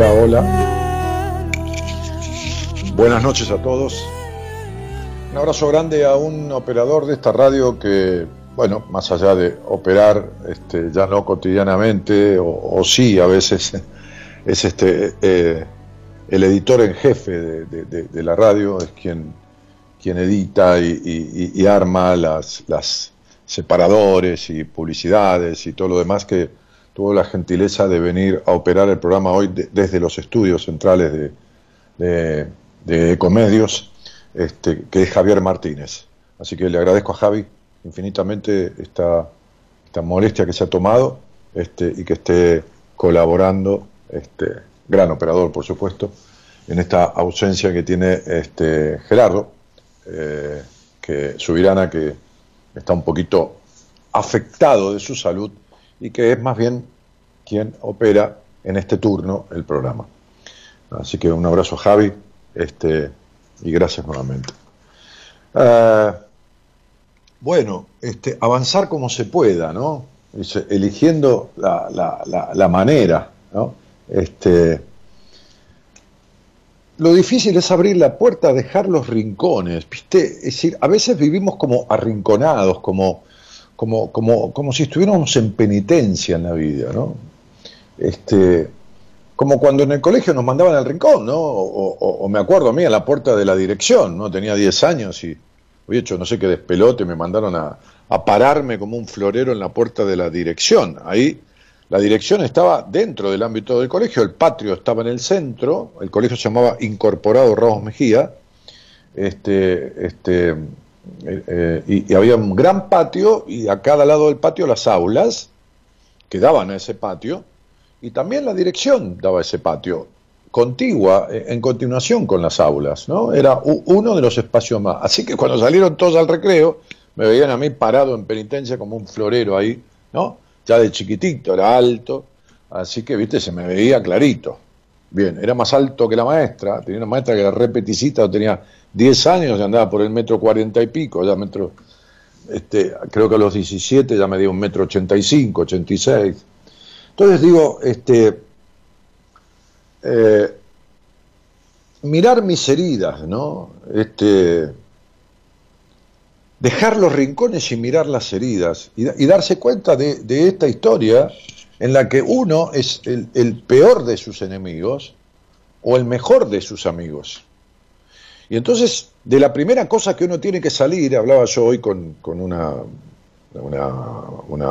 Hola, hola. Buenas noches a todos. Un abrazo grande a un operador de esta radio que, bueno, más allá de operar, este, ya no cotidianamente, o, sí a veces, es este eh, el editor en jefe de, la radio, es quien, quien edita y, arma las separadores y publicidades y todo lo demás que tuvo la gentileza de venir a operar el programa hoy de- desde los estudios centrales de, de, de Ecomedios, este, que es Javier Martínez. Así que le agradezco a Javi infinitamente esta, esta molestia que se ha tomado este, y que esté colaborando, este, gran operador por supuesto, en esta ausencia que tiene este, Gerardo, eh, que Subirana que está un poquito afectado de su salud y que es más bien quien opera en este turno el programa. Así que un abrazo Javi este, y gracias nuevamente. Eh, bueno, este, avanzar como se pueda, ¿no? eligiendo la, manera, ¿no? Este, lo difícil es abrir la puerta, dejar los rincones, ¿viste? Es decir, a veces vivimos como arrinconados, como, como, como, como si estuviéramos en penitencia en la vida, ¿no? Este, como cuando en el colegio nos mandaban al rincón, ¿no? O, me acuerdo a mí a la puerta de la dirección, ¿no? Tenía 10 años y había hecho no sé qué despelote, me mandaron a, a pararme como un florero en la puerta de la dirección. Ahí la dirección estaba dentro del ámbito del colegio, el patio estaba en el centro, el colegio se llamaba Incorporado Ramos Mejía, este, este, eh, eh, y, había un gran patio y a cada lado del patio las aulas que daban a ese patio, y también la dirección daba ese patio, contigua, eh, en continuación con las aulas, ¿no? Era uno de los espacios más. Así que cuando salieron todos al recreo, me veían a mí parado en penitencia como un florero ahí, ¿no? ya de chiquitito, era alto, así que, viste, se me veía clarito. Bien, era más alto que la maestra, tenía una maestra que era repeticita, tenía 10 años y andaba por el metro cuarenta y pico, ya metro, este, creo que a los 17 ya me dio un metro 85, 86. Entonces digo, este, eh, mirar mis heridas, ¿no? Este, dejar los rincones y mirar las heridas y, darse cuenta de, esta historia en la que uno es el, peor de sus enemigos o el mejor de sus amigos. Y entonces, de la primera cosa que uno tiene que salir, hablaba yo hoy con, una,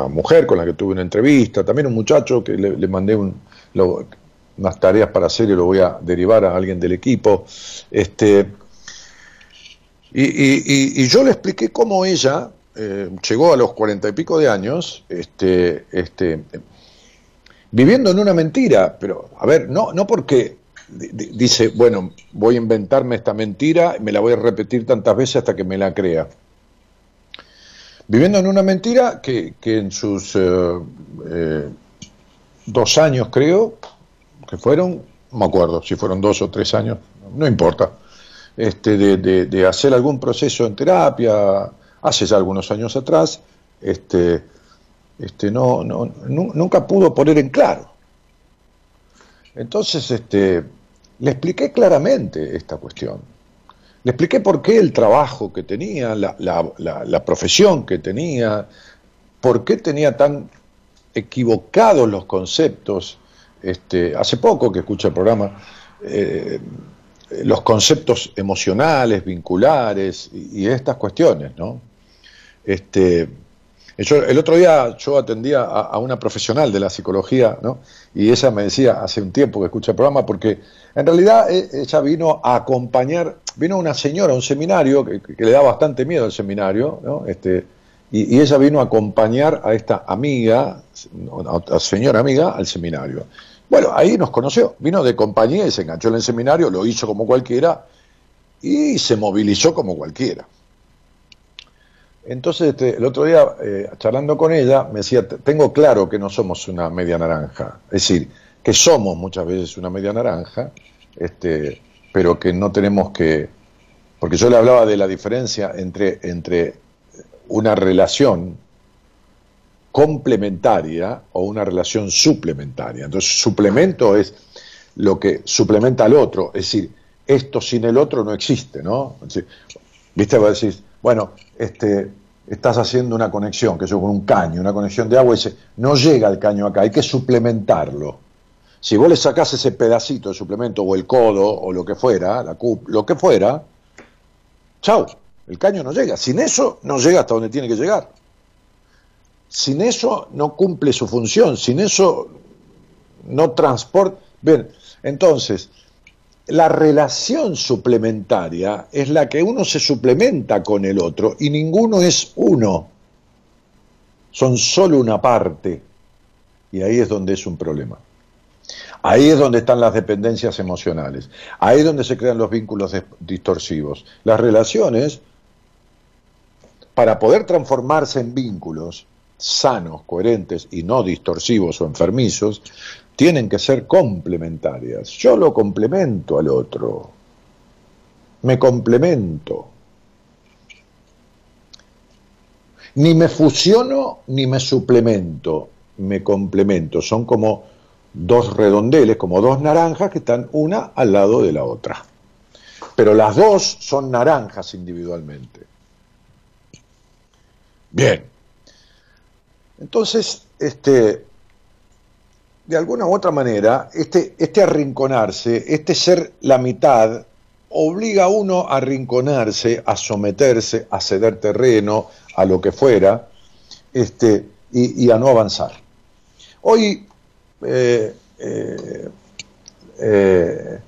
mujer con la que tuve una entrevista, también un muchacho que le, mandé unas tareas para hacer y lo voy a derivar a alguien del equipo. Este, y, yo le expliqué cómo ella eh, llegó a los cuarenta y pico de años, este, este, viviendo en una mentira, pero a ver, no, no porque dice, bueno, voy a inventarme esta mentira, me la voy a repetir tantas veces hasta que me la crea. Viviendo en una mentira que, en sus eh, eh, dos años, creo, que fueron, no me acuerdo si fueron dos o tres años, no importa este, de, hacer algún proceso en terapia, hace ya algunos años atrás, este, este, no, no, nunca pudo poner en claro. Entonces, este, le expliqué claramente esta cuestión. Le expliqué por qué el trabajo que tenía, la, profesión que tenía, por qué tenía tan equivocados los conceptos. Este, hace poco que escuché el programa, eh, los conceptos emocionales, vinculares y, estas cuestiones, ¿no? Este, el otro día yo atendía a, una profesional de la psicología, ¿no? Y ella me decía hace un tiempo que escucha el programa, porque en realidad e, ella vino a acompañar, vino una señora a un seminario que, le da bastante miedo al seminario, ¿no? Este, y, ella vino a acompañar a esta amiga, a señora amiga, al seminario. Bueno, ahí nos conoció, vino de compañía y se enganchó en el seminario, lo hizo como cualquiera y se movilizó como cualquiera. Entonces, este, el otro día, eh, charlando con ella, me decía, tengo claro que no somos una media naranja, es decir, que somos muchas veces una media naranja, este, pero que no tenemos que, porque yo le hablaba de la diferencia entre, entre una relación complementaria o una relación suplementaria. Entonces, suplemento es lo que suplementa al otro, es decir, esto sin el otro no existe, ¿no? Viste, a decir, bueno, este, estás haciendo una conexión, que es con un caño, una conexión de agua, y dice, no llega el caño acá, hay que suplementarlo. Si vos le sacás ese pedacito de suplemento, o el codo, o lo que fuera, la lo que fuera, chao, el caño no llega. Sin eso, no llega hasta donde tiene que llegar. Sin eso no cumple su función, sin eso no transporta. Bien, entonces, la relación suplementaria es la que uno se suplementa con el otro y ninguno es uno. Son solo una parte. Y ahí es donde es un problema. Ahí es donde están las dependencias emocionales. Ahí es donde se crean los vínculos distorsivos. Las relaciones, para poder transformarse en vínculos sanos, coherentes y no distorsivos o enfermizos, tienen que ser complementarias. Yo lo complemento al otro. Me complemento. Ni me fusiono ni me suplemento, me complemento. Son como dos redondeles, como dos naranjas que están una al lado de la otra. Pero las dos son naranjas individualmente. Bien. Entonces, este, de alguna u otra manera, este, este arrinconarse, este ser la mitad, obliga a uno a arrinconarse, a someterse, a ceder terreno, a lo que fuera, este, y, a no avanzar. Hoy, eh, eh, eh,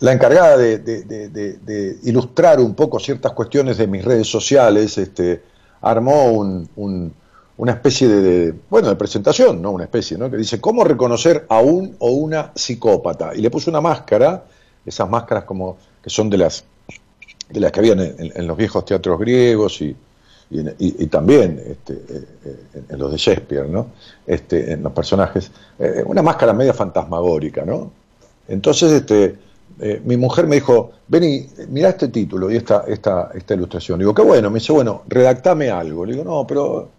la encargada de, ilustrar un poco ciertas cuestiones de mis redes sociales, este, armó una especie de, bueno, de presentación, no una especie, ¿no? que dice, ¿cómo reconocer a un o una psicópata? Y le puso una máscara, esas máscaras como que son de las, de las que habían en los viejos teatros griegos y, y, también este, eh, eh, en los de Shakespeare, ¿no? Este, en los personajes, eh, una máscara media fantasmagórica, ¿no? Entonces, este, mi mujer me dijo, vení, mira este título y esta, esta, esta ilustración. Digo, qué bueno, me dice, bueno, redactame algo. Le digo, no, pero,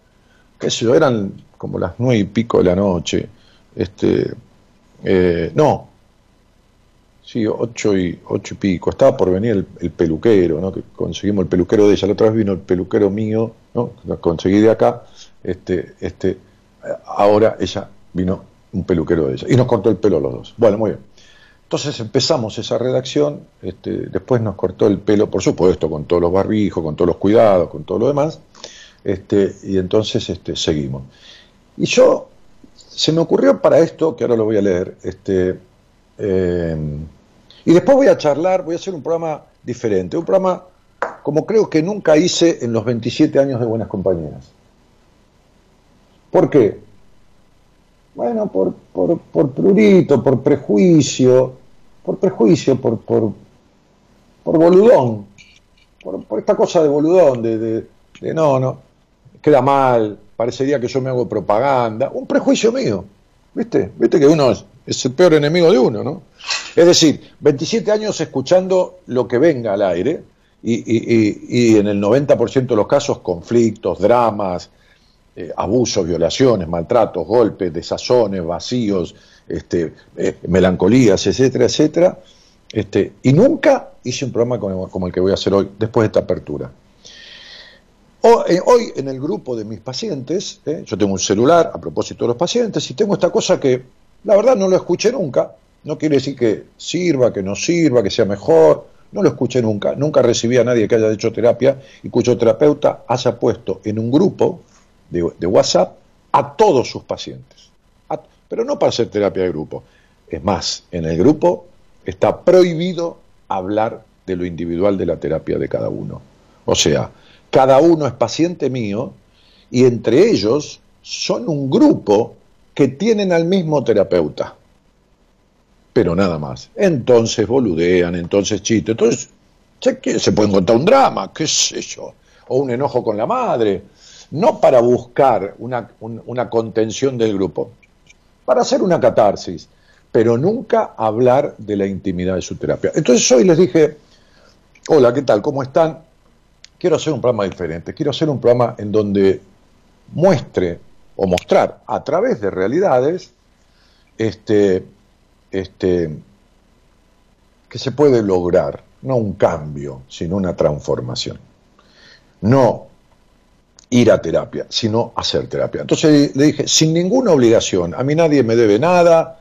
qué sé yo, eran como las nueve y pico de la noche. Este, no, Sí, ocho y, ocho y pico. Estaba por venir el, peluquero, ¿no? Que conseguimos el peluquero de ella. La otra vez vino el peluquero mío, ¿no? Conseguí de acá. Este, este, ahora ella vino un peluquero de ella. Y nos cortó el pelo los dos. Bueno, muy bien. Entonces empezamos esa redacción, este, después nos cortó el pelo, por supuesto, con todos los barbijos, con todos los cuidados, con todo lo demás, este, y entonces este, seguimos. Y yo, se me ocurrió para esto, que ahora lo voy a leer, este, eh, y después voy a charlar, voy a hacer un programa diferente, un programa como creo que nunca hice en los 27 años de Buenas Compañías. ¿Por qué? Bueno, por, por, por prurito, por prejuicio, por prejuicio, por, por, por boludón, por, esta cosa de boludón, de no, no, queda mal, parecería que yo me hago propaganda, un prejuicio mío, ¿viste? ¿Viste que uno es, el peor enemigo de uno, ¿no? Es decir, 27 años escuchando lo que venga al aire y, en el 90% de los casos conflictos, dramas, eh, abusos, violaciones, maltratos, golpes, desazones, vacíos, este, eh, melancolías, etcétera, etcétera. Este, y nunca hice un programa como, el que voy a hacer hoy, después de esta apertura. Eh, hoy en el grupo de mis pacientes, yo tengo un celular a propósito de los pacientes y tengo esta cosa que la verdad no lo escuché nunca, no quiere decir que sirva, que no sirva, que sea mejor, no lo escuché nunca, nunca recibí a nadie que haya hecho terapia y cuyo terapeuta haya puesto en un grupo de, WhatsApp a todos sus pacientes. pero no para hacer terapia de grupo. Es más, en el grupo está prohibido hablar de lo individual de la terapia de cada uno. O sea, cada uno es paciente mío y entre ellos son un grupo que tienen al mismo terapeuta, pero nada más. Entonces boludean, entonces chiste, entonces se puede contar un drama, qué sé yo, o un enojo con la madre, no para buscar una, una contención del grupo, para hacer una catarsis, pero nunca hablar de la intimidad de su terapia. Entonces hoy les dije, hola, ¿qué tal? ¿Cómo están? Quiero hacer un programa diferente, quiero hacer un programa en donde muestre o mostrar a través de realidades este, este, que se puede lograr, no un cambio, sino una transformación. No ir a terapia, sino hacer terapia. Entonces le dije, sin ninguna obligación, a mí nadie me debe nada,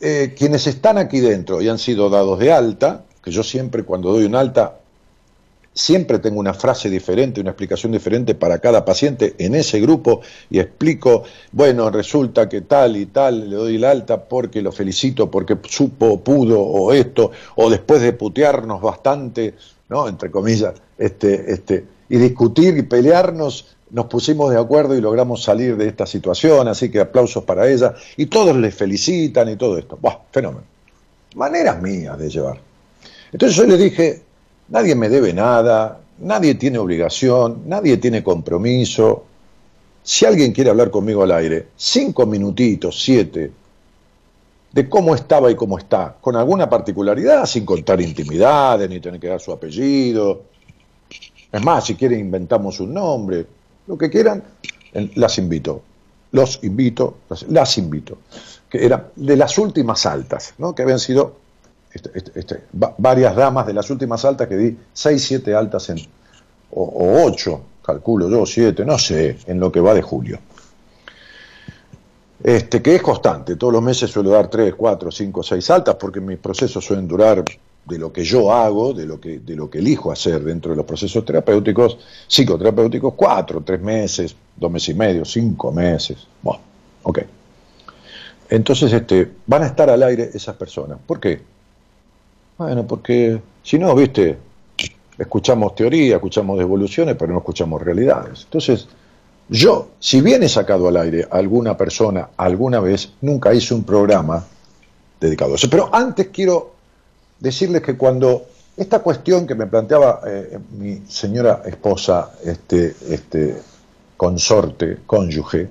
eh, quienes están aquí dentro y han sido dados de alta, que yo siempre cuando doy un alta siempre tengo una frase diferente, una explicación diferente para cada paciente en ese grupo y explico, bueno, resulta que tal y tal, le doy la alta porque lo felicito, porque supo, pudo, o esto, o después de putearnos bastante, ¿no? Entre comillas, este, este, y discutir y pelearnos, nos pusimos de acuerdo y logramos salir de esta situación, así que aplausos para ella, y todos les felicitan y todo esto. Buah, fenómeno. Maneras mías de llevar. Entonces yo le dije, nadie me debe nada, nadie tiene obligación, nadie tiene compromiso. Si alguien quiere hablar conmigo al aire, cinco minutitos, siete, de cómo estaba y cómo está, con alguna particularidad, sin contar intimidades, ni tener que dar su apellido. Es más, si quieren inventamos un nombre, lo que quieran, las invito. Los invito, las, invito. Que eran de las últimas altas, ¿no? que habían sido este, este, este, varias damas de las últimas altas que di, seis, siete altas en, o, o ocho, calculo yo, siete, no sé, en lo que va de julio este, que es constante. Todos los meses suelo dar 3, 4, 5, 6 altas porque mis procesos suelen durar de lo que yo hago, de lo que, de lo que elijo hacer dentro de los procesos terapéuticos, psicoterapéuticos, 4, 3 meses, 2 meses y medio, 5 meses. Bueno, ok. Entonces este, van a estar al aire esas personas. ¿Por qué? Bueno, porque si no, viste, escuchamos teoría, escuchamos devoluciones, pero no escuchamos realidades. Entonces, yo, si bien he sacado al aire alguna persona alguna vez, nunca hice un programa dedicado a eso. Pero antes quiero decirles que cuando esta cuestión que me planteaba eh, mi señora esposa, este, este consorte, cónyuge,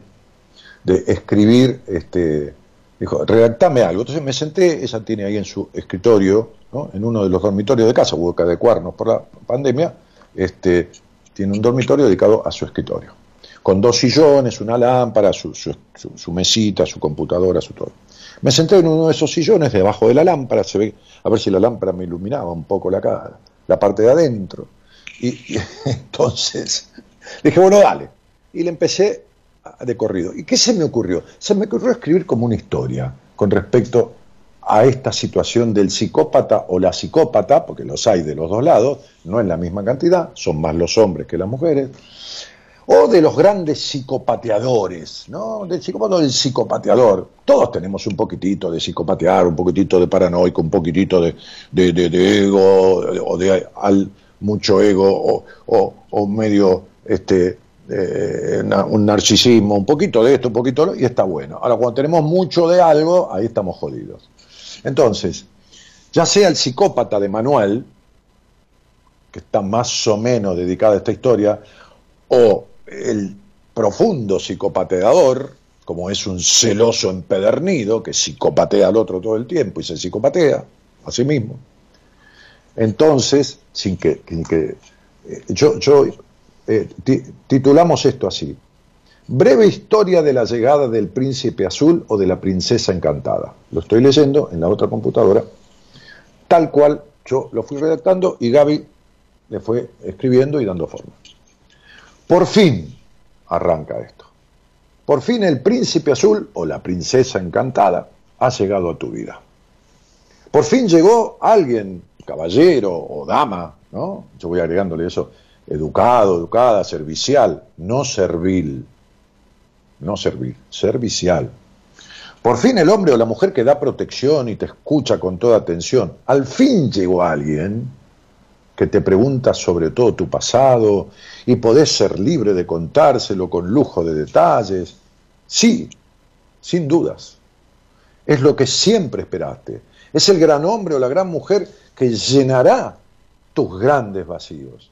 de escribir, este, dijo, redactame algo. Entonces me senté, ella tiene ahí en su escritorio, en uno de los dormitorios de casa, hubo que adecuarnos por la pandemia, este, tiene un dormitorio dedicado a su escritorio con dos sillones, una lámpara, su, mesita, su computadora, su todo. Me senté en uno de esos sillones, debajo de la lámpara, se ve, a ver si la lámpara me iluminaba un poco la cara, la parte de adentro. Y, entonces dije, bueno, dale. Y le empecé de corrido. ¿Y qué se me ocurrió? Se me ocurrió escribir como una historia con respecto a esta situación del psicópata o la psicópata, porque los hay de los dos lados, no en la misma cantidad, son más los hombres que las mujeres, o de los grandes psicopateadores, ¿no? Del psicópata del psicopateador. Todos tenemos un poquitito de psicopatear, un poquitito de paranoico, un poquitito de, ego, o de mucho ego, o, medio este, eh, un narcisismo, un poquito de esto, un poquito de lo, y está bueno. Ahora, cuando tenemos mucho de algo, ahí estamos jodidos. Entonces, ya sea el psicópata de Manuel, que está más o menos dedicado a esta historia, o el profundo psicopateador, como es un celoso empedernido que psicopatea al otro todo el tiempo y se psicopatea a sí mismo. Entonces, sin que, eh, yo, yo eh, titulamos esto así, Breve historia de la llegada del príncipe azul o de la princesa encantada. Lo estoy leyendo en la otra computadora, tal cual yo lo fui redactando y Gaby le fue escribiendo y dando forma. Por fin arranca esto. Por fin el príncipe azul o la princesa encantada ha llegado a tu vida. Por fin llegó alguien, caballero o dama, ¿no? Yo voy agregándole eso, educado, educada, servicial, no servil, no servil, servicial. Por fin el hombre o la mujer que da protección y te escucha con toda atención. Al fin llegó alguien que te pregunta sobre todo tu pasado y podés ser libre de contárselo con lujo de detalles. Sí, sin dudas. Es lo que siempre esperaste. Es el gran hombre o la gran mujer que llenará tus grandes vacíos.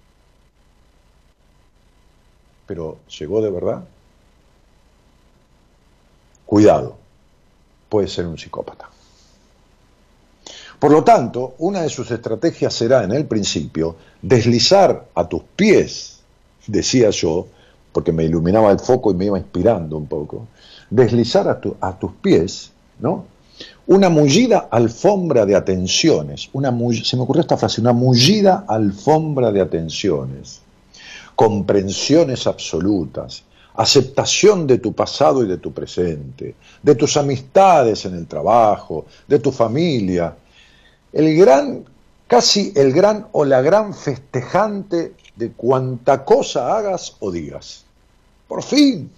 Pero ¿llegó de verdad? Cuidado, puede ser un psicópata. Por lo tanto, una de sus estrategias será en el principio deslizar a tus pies, decía yo, porque me iluminaba el foco y me iba inspirando un poco, deslizar a, tus pies, ¿no? Una mullida alfombra de atenciones, una se me ocurrió esta frase, una mullida alfombra de atenciones, comprensiones absolutas, aceptación de tu pasado y de tu presente, de tus amistades en el trabajo, de tu familia, el gran, casi el gran o la gran festejante de cuanta cosa hagas o digas. Por fin,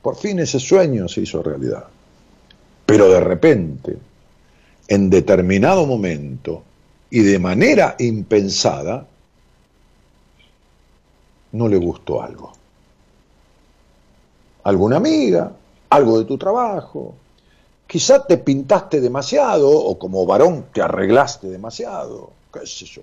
por fin ese sueño se hizo realidad. Pero de repente, en determinado momento y de manera impensada, no le gustó algo. Alguna amiga, algo de tu trabajo. Quizá te pintaste demasiado o como varón te arreglaste demasiado, qué sé yo.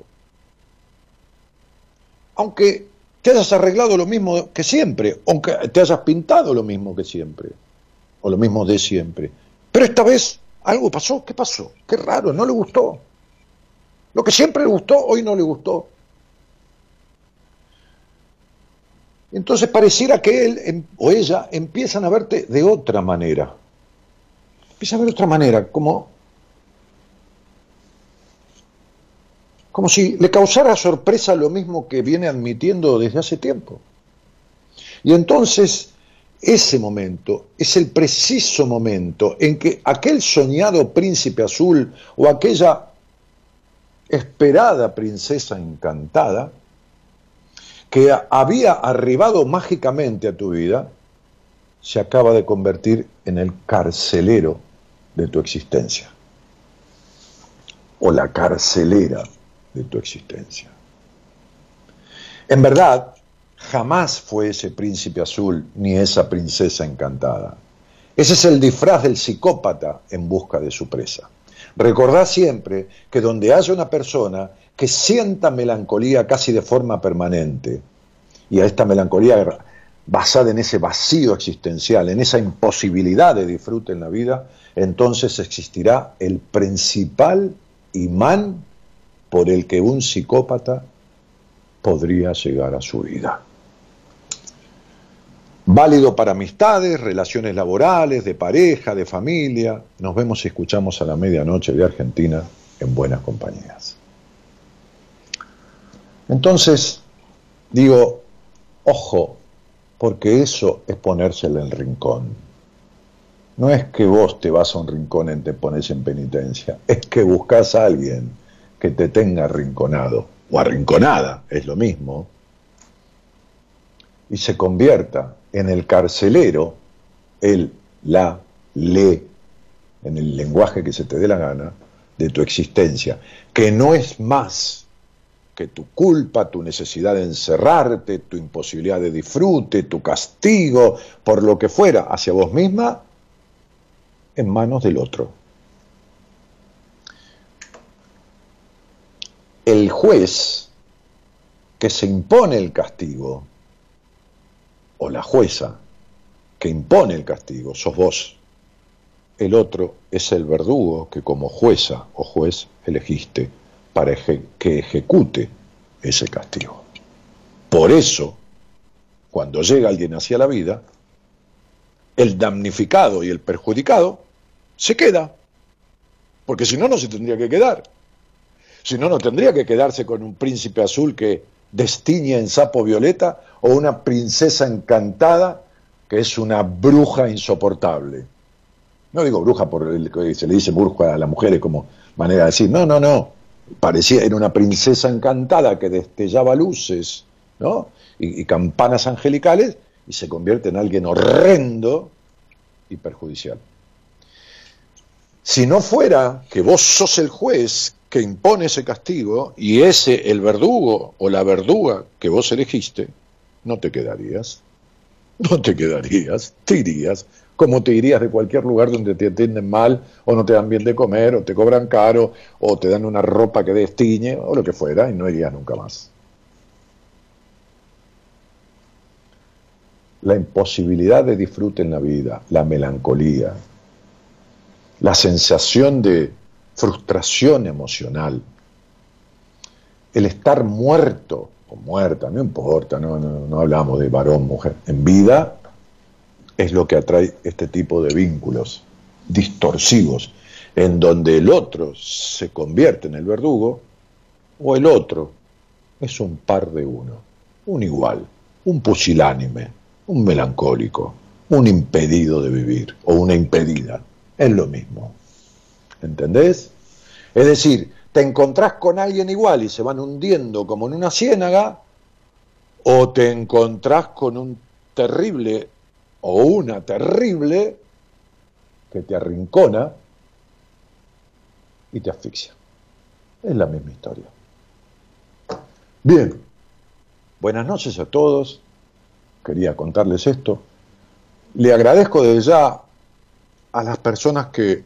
Aunque te hayas arreglado lo mismo que siempre, aunque te hayas pintado lo mismo que siempre, o lo mismo de siempre. Pero esta vez algo pasó, ¿qué pasó? Qué raro, no le gustó. Lo que siempre le gustó, hoy no le gustó. Entonces pareciera que él em, o ella empiezan a verte de otra manera. Empiezan a ver de otra manera, como, como si le causara sorpresa lo mismo que viene admitiendo desde hace tiempo. Y entonces ese momento es el preciso momento en que aquel soñado príncipe azul o aquella esperada princesa encantada que había arribado mágicamente a tu vida, se acaba de convertir en el carcelero de tu existencia. O la carcelera de tu existencia. En verdad, jamás fue ese príncipe azul ni esa princesa encantada. Ese es el disfraz del psicópata en busca de su presa. Recordad siempre que donde haya una persona que sienta melancolía casi de forma permanente, y a esta melancolía basada en ese vacío existencial, en esa imposibilidad de disfrute en la vida, entonces existirá el principal imán por el que un psicópata podría llegar a su vida. Válido para amistades, relaciones laborales, de pareja, de familia. Nos vemos y escuchamos a la medianoche de Argentina en buenas compañías. Entonces, digo, ojo, porque eso es ponérsela en el rincón. No es que vos te vas a un rincón y te pones en penitencia, es que buscas a alguien que te tenga arrinconado, o arrinconada, es lo mismo, y se convierta en el carcelero, el, la, le, en el lenguaje que se te dé la gana, de tu existencia, que no es más que tu culpa, tu necesidad de encerrarte, tu imposibilidad de disfrute, tu castigo, por lo que fuera, hacia vos misma, en manos del otro. El juez que se impone el castigo, o la jueza que impone el castigo, sos vos. El otro es el verdugo que como jueza o juez elegiste para que ejecute ese castigo. Por eso, cuando llega alguien hacia la vida, el damnificado y el perjudicado se queda, porque si no, no se tendría que quedar. Si no, no tendría que quedarse con un príncipe azul que destiña en sapo violeta o una princesa encantada que es una bruja insoportable. No digo bruja por el que se le dice bruja a las mujeres como manera de decir, no, no, no, parecía, era una princesa encantada que destellaba luces, ¿no? Y, y campanas angelicales y se convierte en alguien horrendo y perjudicial. Si no fuera que vos sos el juez que impone ese castigo y ese el verdugo o la verduga que vos elegiste, no te quedarías. No te quedarías, te irías, como te irías de cualquier lugar donde te atienden mal o no te dan bien de comer o te cobran caro o te dan una ropa que destiñe o lo que fuera y no irías nunca más. La imposibilidad de disfrute en la vida, la melancolía, la sensación de frustración emocional, el estar muerto o muerta, no importa, no, no, hablamos de varón, mujer, en vida es lo que atrae este tipo de vínculos distorsivos, en donde el otro se convierte en el verdugo o el otro es un par de uno, un igual, un pusilánime, un melancólico, un impedido de vivir o una impedida es lo mismo. ¿Entendés? Es decir, te encontrás con alguien igual y se van hundiendo como en una ciénaga, o te encontrás con un terrible o una terrible que te arrincona y te asfixia. Es la misma historia. Bien, buenas noches a todos. Quería contarles esto. le agradezco desde ya a las personas que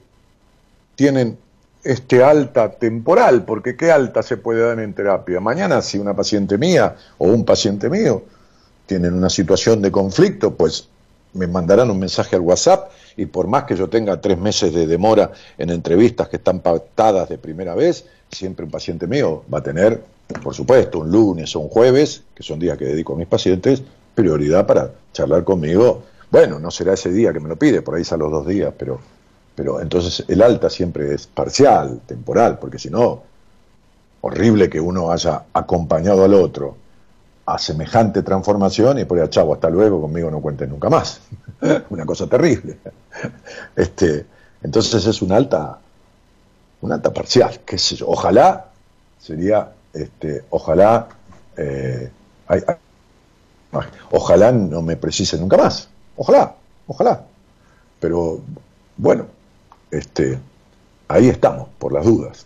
tienen este alta temporal, porque qué alta se puede dar en terapia. Mañana si una paciente mía o un paciente mío tienen una situación de conflicto, pues me mandarán un mensaje al WhatsApp y por más que yo tenga tres meses de demora en entrevistas que están pactadas de primera vez, siempre un paciente mío va a tener, por supuesto, un lunes o un jueves, que son días que dedico a mis pacientes, prioridad para charlar conmigo. Bueno, no será ese día que me lo pide, por ahí a los dos días, pero, pero entonces el alta siempre es parcial, temporal, porque si no, horrible que uno haya acompañado al otro a semejante transformación y por ahí, chavo, hasta luego, conmigo no cuentes nunca más. una cosa terrible. Este, entonces es una alta, una alta parcial, qué sé yo. Ojalá sería, este, ojalá, eh, ojalá no me precise nunca más. Ojalá, ojalá. Pero bueno, este, ahí estamos, por las dudas.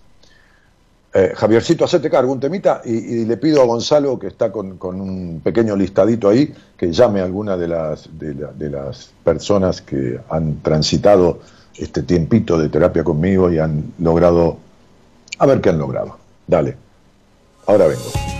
Eh, Javiercito, hacete cargo un temita y, le pido a Gonzalo, que está con, un pequeño listadito ahí, que llame a alguna de las, de, las personas que han transitado este tiempito de terapia conmigo y han logrado, a ver qué han logrado. Dale, ahora vengo.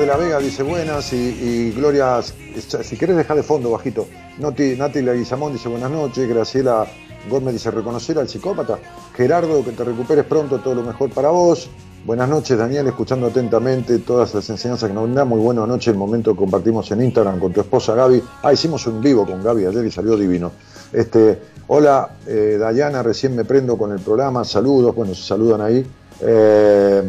De la Vega dice buenas y, Gloria, si querés dejar de fondo bajito. Nati, Nati Laguizamón dice buenas noches. Graciela Gómez dice reconocer al psicópata. Gerardo, que te recuperes pronto, todo lo mejor para vos. Buenas noches, Daniel, escuchando atentamente todas las enseñanzas que nos da. Muy buena noche el momento que compartimos en Instagram con tu esposa Gaby. Ah, hicimos un vivo con Gaby ayer y salió divino. Este, hola, eh, Dayana, recién me prendo con el programa. Saludos, bueno, se saludan ahí. Eh,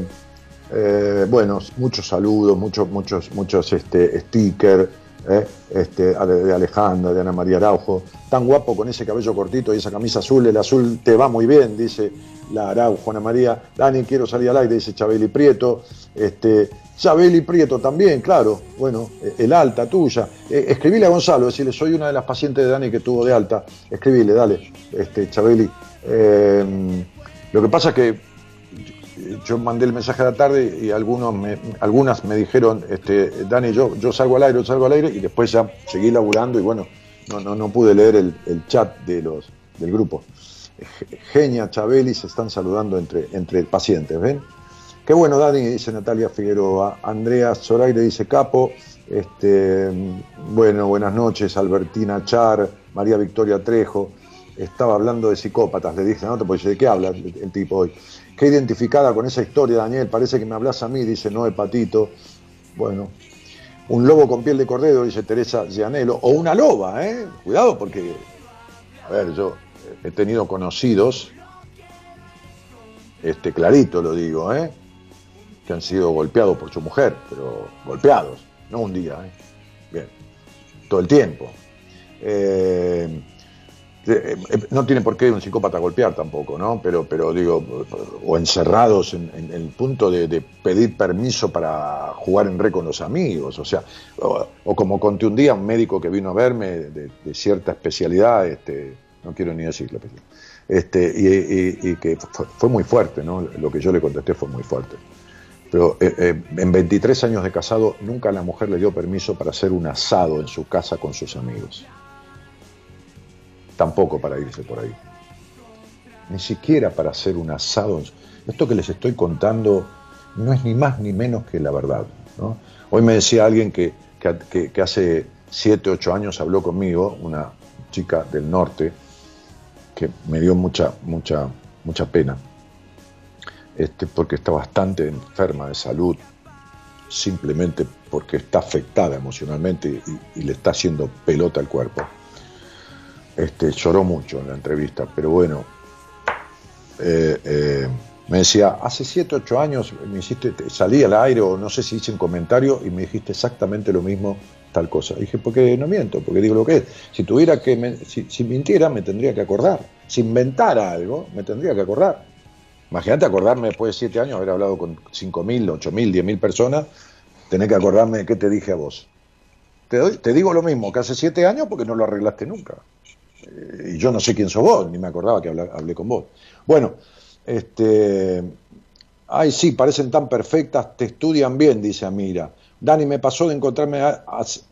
eh, bueno, muchos saludos, muchos, muchos, muchos este, stickers eh, este, de Alejandra, de Ana María Araujo. Tan guapo con ese cabello cortito y esa camisa azul. El azul te va muy bien, dice la Araujo, Ana María. Dani, quiero salir al aire, dice Chabeli Prieto. Este, Chabeli Prieto también, claro. Bueno, el alta tuya. Eh, escribile a Gonzalo, decirle, soy una de las pacientes de Dani que tuvo de alta. Escribile, dale, este, Chabeli. lo que pasa es que yo mandé el mensaje a la tarde y algunos algunas me dijeron, este, Dani, yo, yo salgo al aire, salgo al aire, y después ya seguí laburando y bueno, no, no, no pude leer el, chat de los, del grupo. Genia, Chabeli se están saludando entre, entre pacientes, ¿ven? Qué bueno, Dani, dice Natalia Figueroa. Andrea Zoraire dice Capo. Este, bueno, buenas noches, Albertina Char, María Victoria Trejo. Estaba hablando de psicópatas, le dije, no, pues ¿de qué habla el tipo hoy? Qué identificada con esa historia, Daniel, parece que me hablas a mí, dice Noé Patito. Bueno, un lobo con piel de cordero, dice Teresa Gianello, o una loba, ¿eh? Cuidado porque, a ver, yo he tenido conocidos, este clarito lo digo, ¿eh? que han sido golpeados por su mujer, pero golpeados, no un día, ¿eh? bien, todo el tiempo. Eh, no tiene por qué un psicópata golpear tampoco, ¿no? Pero, pero digo, o encerrados en, el punto de, pedir permiso para jugar en re con los amigos, o sea, o, como conté un día un médico que vino a verme de, cierta especialidad, este, no quiero ni decirlo, este, y, que fue, muy fuerte, ¿no? Lo que yo le contesté fue muy fuerte. Pero eh, en 23 años de casado nunca la mujer le dio permiso para hacer un asado en su casa con sus amigos tampoco para irse por ahí. Ni siquiera para hacer un asado. Esto que les estoy contando no es ni más ni menos que la verdad. Hoy me decía alguien que, hace 7, 8 años habló conmigo, una chica del norte, que me dio mucha, mucha, mucha pena, este, porque está bastante enferma de salud, simplemente porque está afectada emocionalmente y, le está haciendo pelota al cuerpo. Este, lloró mucho en la entrevista, pero bueno, eh, eh, me decía, hace 7, 8 años me hiciste, salí al aire o no sé si hice un comentario y me dijiste exactamente lo mismo, tal cosa. dije, porque no miento, porque digo lo que es. Si tuviera que, si, mintiera, me tendría que acordar. Si inventara algo, me tendría que acordar. Imagínate acordarme después de 7 años, haber hablado con 5.000, 8.000, 10.000 personas, tener que acordarme de qué te dije a vos. Te, te digo lo mismo que hace 7 años porque no lo arreglaste nunca. Eh, y yo no sé quién sos vos, ni me acordaba que hablé, con vos. Bueno, este, ay sí, parecen tan perfectas, te estudian bien, dice Amira. Dani, me pasó de encontrarme a,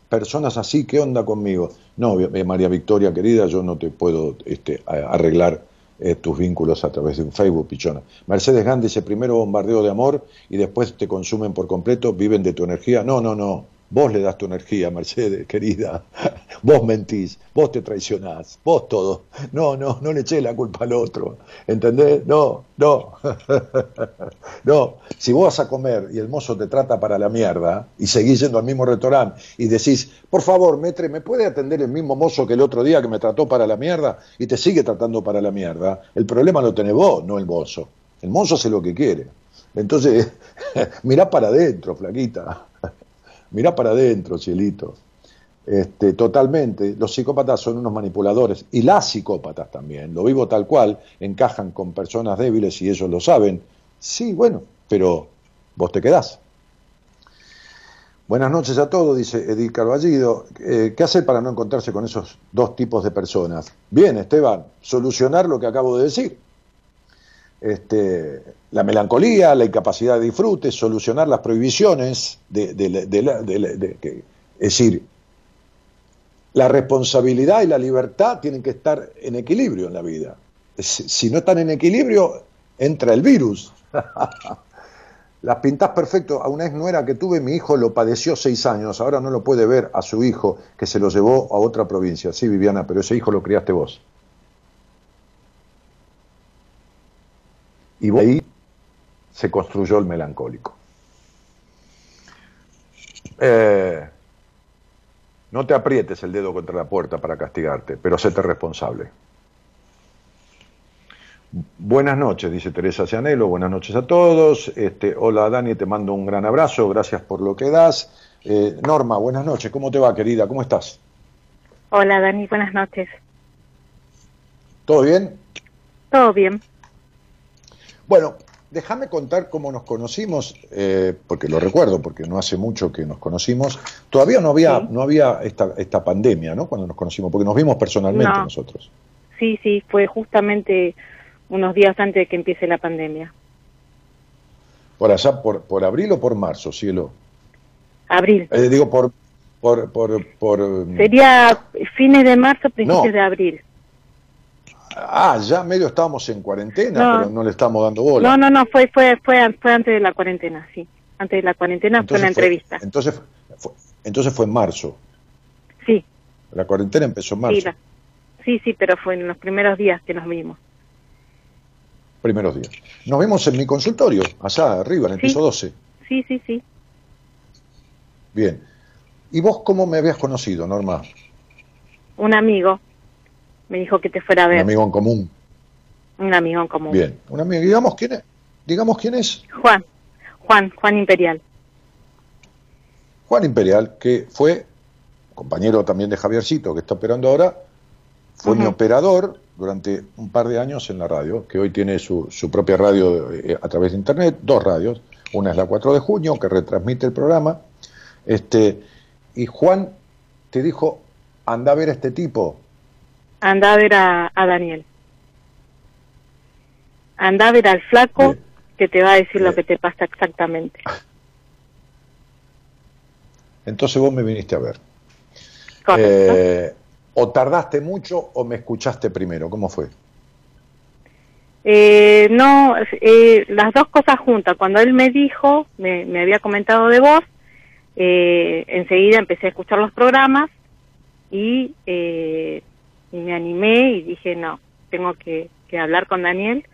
personas así, ¿qué onda conmigo? No, María Victoria, querida, yo no te puedo este, arreglar eh, tus vínculos a través de un Facebook, pichona. Mercedes Gandhi dice, primero bombardeo de amor y después te consumen por completo, viven de tu energía. No, no, no. Vos le das tu energía, Mercedes, querida. Vos mentís, vos te traicionás, vos todo. No, no, no le eché la culpa al otro. ¿Entendés? No, no. No. Si vos vas a comer y el mozo te trata para la mierda y seguís yendo al mismo restaurante y decís, por favor, metre, ¿me puede atender el mismo mozo que el otro día que me trató para la mierda y te sigue tratando para la mierda? El problema lo tenés vos, no el mozo. El mozo hace lo que quiere. Entonces, mirá para adentro, flaquita. Mirá para adentro, cielito. Este, totalmente. Los psicópatas son unos manipuladores y las psicópatas también, lo vivo tal cual, encajan con personas débiles y ellos lo saben. Sí, bueno, pero vos te quedás. Buenas noches a todos, dice Edith Carballido. Eh, ¿Qué hacer para no encontrarse con esos dos tipos de personas? Bien, Esteban, solucionar lo que acabo de decir este, la melancolía, la incapacidad de disfrute, solucionar las prohibiciones, de, es decir, la responsabilidad y la libertad tienen que estar en equilibrio en la vida. Si no están en equilibrio, entra el virus. Las pintas perfecto. A una ex nuera que tuve, mi hijo lo padeció seis años. Ahora no lo puede ver a su hijo que se lo llevó a otra provincia. Sí, Viviana, pero ese hijo lo criaste vos. Y ahí se construyó el melancólico. Eh, no te aprietes el dedo contra la puerta para castigarte, pero séte responsable. Buenas noches, dice Teresa Cianelo, buenas noches a todos. Este, hola Dani, te mando un gran abrazo, gracias por lo que das. Eh, Norma, buenas noches, ¿cómo te va querida? ¿Cómo estás? Hola Dani, buenas noches. ¿Todo bien? Todo bien. Bueno, déjame contar cómo nos conocimos, eh, porque lo recuerdo, porque no hace mucho que nos conocimos. Todavía no había, no había esta, esta pandemia, ¿no? Cuando nos conocimos, porque nos vimos personalmente nosotros. Sí, sí, fue justamente unos días antes de que empiece la pandemia. ¿Por allá, por, por abril o por marzo, cielo? Abril. Eh, digo, por, por, por, por... Sería fines de marzo, principios de abril. Ah, ya medio estábamos en cuarentena, pero no le estamos dando bola. No, no, no, fue, fue, fue, fue antes de la cuarentena, sí. Antes de la cuarentena fue la entrevista. Entonces fue, entonces fue en marzo. Sí. La cuarentena empezó en marzo. Sí, sí, pero fue en los primeros días que nos vimos. Primeros días. Nos vimos en mi consultorio, allá arriba, en el piso 12. Sí, sí, sí. Bien. ¿Y vos cómo me habías conocido, Norma? Un amigo me dijo que te fuera a ver. Un amigo en común. Un amigo en común. Bien, un amigo. Digamos quién es. Digamos quién es. Juan, Juan, Juan Imperial. Juan Imperial, que fue compañero también de Javiercito, que está operando ahora, fue mi operador durante un par de años en la radio, que hoy tiene su, su propia radio eh, a través de internet, dos radios. Una es la 4 de junio, que retransmite el programa. Este, y Juan te dijo, anda a ver a este tipo, anda a ver a, Daniel. Anda a ver al flaco que te va a decir lo que te pasa exactamente. Entonces vos me viniste a ver. Eh, ¿O tardaste mucho o me escuchaste primero? ¿Cómo fue? Eh, no, eh, las dos cosas juntas. Cuando él me dijo, me, me había comentado de vos, eh, enseguida empecé a escuchar los programas y, eh, y me animé y dije, no, tengo que, que hablar con Daniel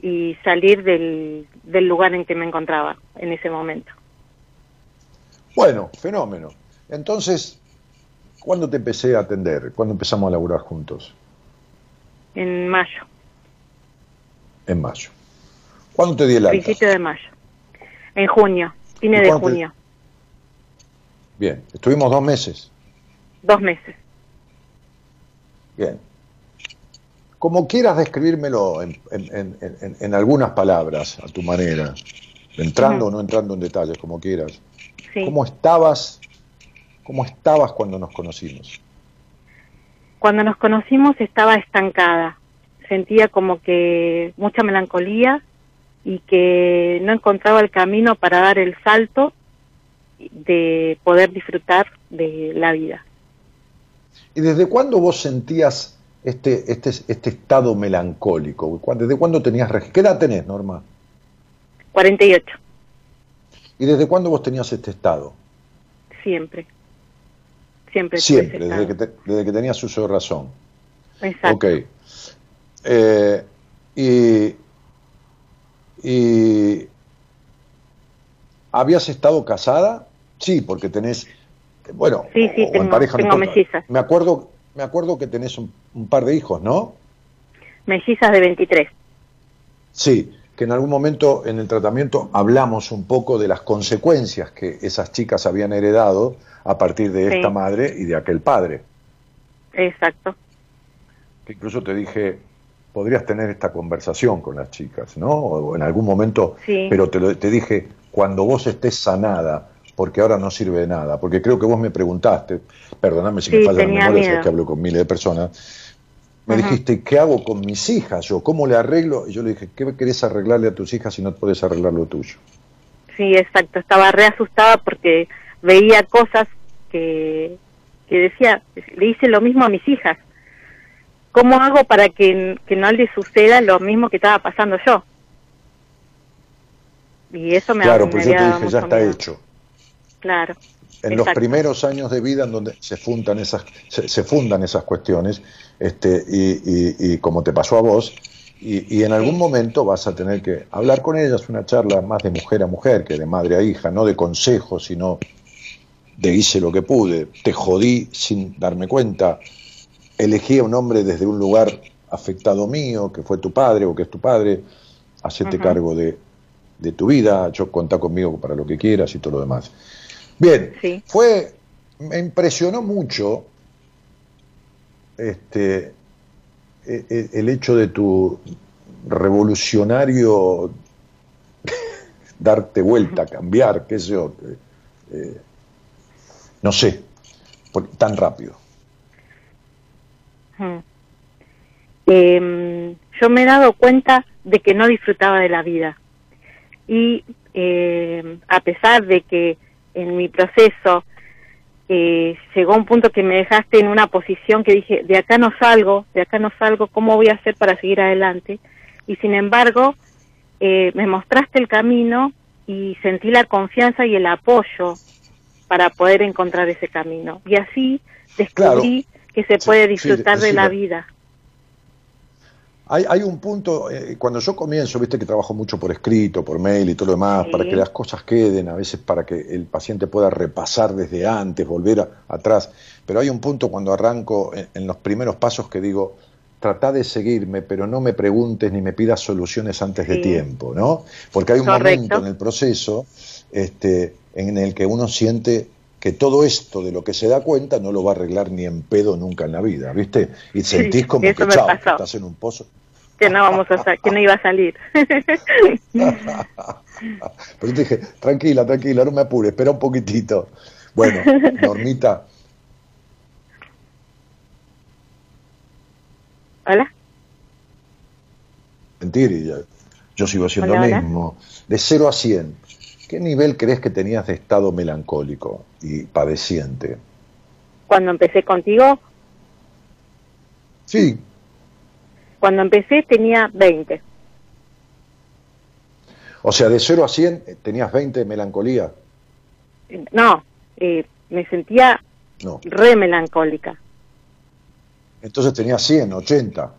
y salir del, del lugar en que me encontraba en ese momento. Bueno, fenómeno. Entonces, ¿cuándo te empecé a atender? ¿Cuándo empezamos a laburar juntos? En mayo, En mayo. ¿Cuándo te di el alta? principio de mayo. En junio, fines ¿Y de te- junio, Bien, estuvimos dos meses. dos meses. Bien. Como quieras describírmelo en, en- en- en- en algunas palabras, a tu manera, entrando o no entrando en detalles, como quieras. Sí. ¿Cómo estabas? ¿Cómo estabas cuando nos conocimos? Cuando nos conocimos estaba estancada. Sentía como que mucha melancolía y que no encontraba el camino para dar el salto de poder disfrutar de la vida. ¿Y desde cuándo vos sentías este, este, este estado melancólico? ¿Cuándo- ¿Desde cuándo tenías ¿Qué edad tenés, Norma? 48, ¿Y desde cuándo vos tenías este estado? siempre. Siempre. Siempre, desde que, te- desde que tenías uso de razón. Exacto. Ok. Eh, y, y- ¿Habías estado casada? Sí, porque tenés, bueno, Sí, sí, o- en pareja tengo mellizas. Me acuerdo, me acuerdo que tenés un, un par de hijos, ¿no? Mellizas de 23. Sí, que en algún momento en el tratamiento hablamos un poco de las consecuencias que esas chicas habían heredado a partir de Sí. esta madre y de aquel padre. Exacto. que incluso te dije, podrías tener esta conversación con las chicas, ¿no? O en algún momento, Sí. pero te, lo- te dije, cuando vos estés sanada, porque ahora no sirve de nada, porque creo que vos me preguntaste, perdóname si Sí, me falla la memoria, sabes que hablo con miles de personas, me Ajá. dijiste, ¿qué hago con mis hijas yo? ¿Cómo le arreglo? Y yo le dije, ¿qué querés arreglarle a tus hijas si no podés arreglar lo tuyo? Sí, exacto. Estaba re asustada porque veía cosas que, que decía, le hice lo mismo a mis hijas. ¿Cómo hago para que, que no le suceda lo mismo que estaba pasando yo? Y eso me claro, pues yo te dije, ya está miedo. hecho. Claro. en los primeros años de vida en donde se fundan esas, se, se fundan esas cuestiones, este, y, y- y como te pasó a vos, y, y en algún momento vas a tener que hablar con ellas, una charla más de mujer a mujer que de madre a hija, no de consejos, sino de hice lo que pude, te jodí sin darme cuenta, elegí a un hombre desde un lugar afectado mío, que fue tu padre o que es tu padre, hacerte Ujú. cargo de, de tu vida, yo contá conmigo para lo que quieras y todo lo demás. Bien, Sí. fue, me impresionó mucho este, e- e- el hecho de tu revolucionario darte vuelta, cambiar, qué sé yo, eh, no sé, tan rápido. Eh, yo me he dado cuenta de que no disfrutaba de la vida. Y eh, a pesar de que en mi proceso eh, llegó un punto que me dejaste en una posición que dije, de acá no salgo, de acá no salgo, ¿cómo voy a hacer para seguir adelante? Y sin embargo, eh, me mostraste el camino y sentí la confianza y el apoyo para poder encontrar ese camino. Y así descubrí que se puede sí, disfrutar de la vida. Hay, hay un punto, eh, cuando yo comienzo, viste que trabajo mucho por escrito, por mail y todo lo demás, Sí. para que las cosas queden, a veces para que el paciente pueda repasar desde antes, volver a- atrás. Pero hay un punto cuando arranco en, en los primeros pasos que digo, trata de seguirme, pero no me preguntes ni me pidas soluciones antes de tiempo, ¿no? Porque hay un Correcto. momento en el proceso este, en el que uno siente que todo esto de lo que se da cuenta no lo va a arreglar ni en pedo nunca en la vida, ¿viste? Y Sí, sentís como que chao, que estás en un pozo. Que no vamos a sa- que no iba a salir. Pero te dije, tranquila, tranquila, no me apures, espera un poquitito. Bueno, Normita, Hola. mentir, yo sigo el hola. mismo. De 0 a 100, ¿qué nivel crees que tenías de estado melancólico y padeciente? Cuando empecé contigo, Sí, cuando empecé tenía 20. O sea, de 0 a 100 eh, tenías 20 de melancolía. No, eh, me sentía No. re melancólica. Entonces tenías 100, 80,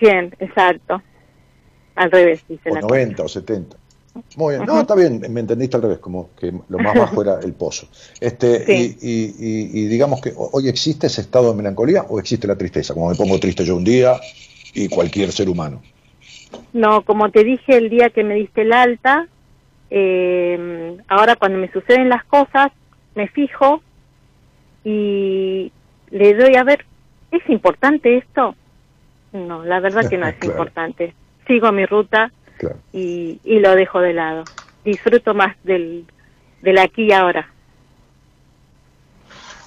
100, exacto. Al revés, dice o la 90 o 70. Muy bien, no, está bien, me entendiste al revés, como que lo más bajo era el pozo. Este, Sí. y, y- y- y digamos que ho- hoy existe ese estado de melancolía o existe la tristeza, como me pongo triste yo un día y cualquier ser humano. No, como te dije el día que me diste el alta, eh, ahora cuando me suceden las cosas, me fijo y le doy a ver, ¿es importante esto? No, la verdad que no es Claro. importante. Sigo mi ruta Claro. y, y lo dejo de lado. Disfruto más del, del aquí y ahora.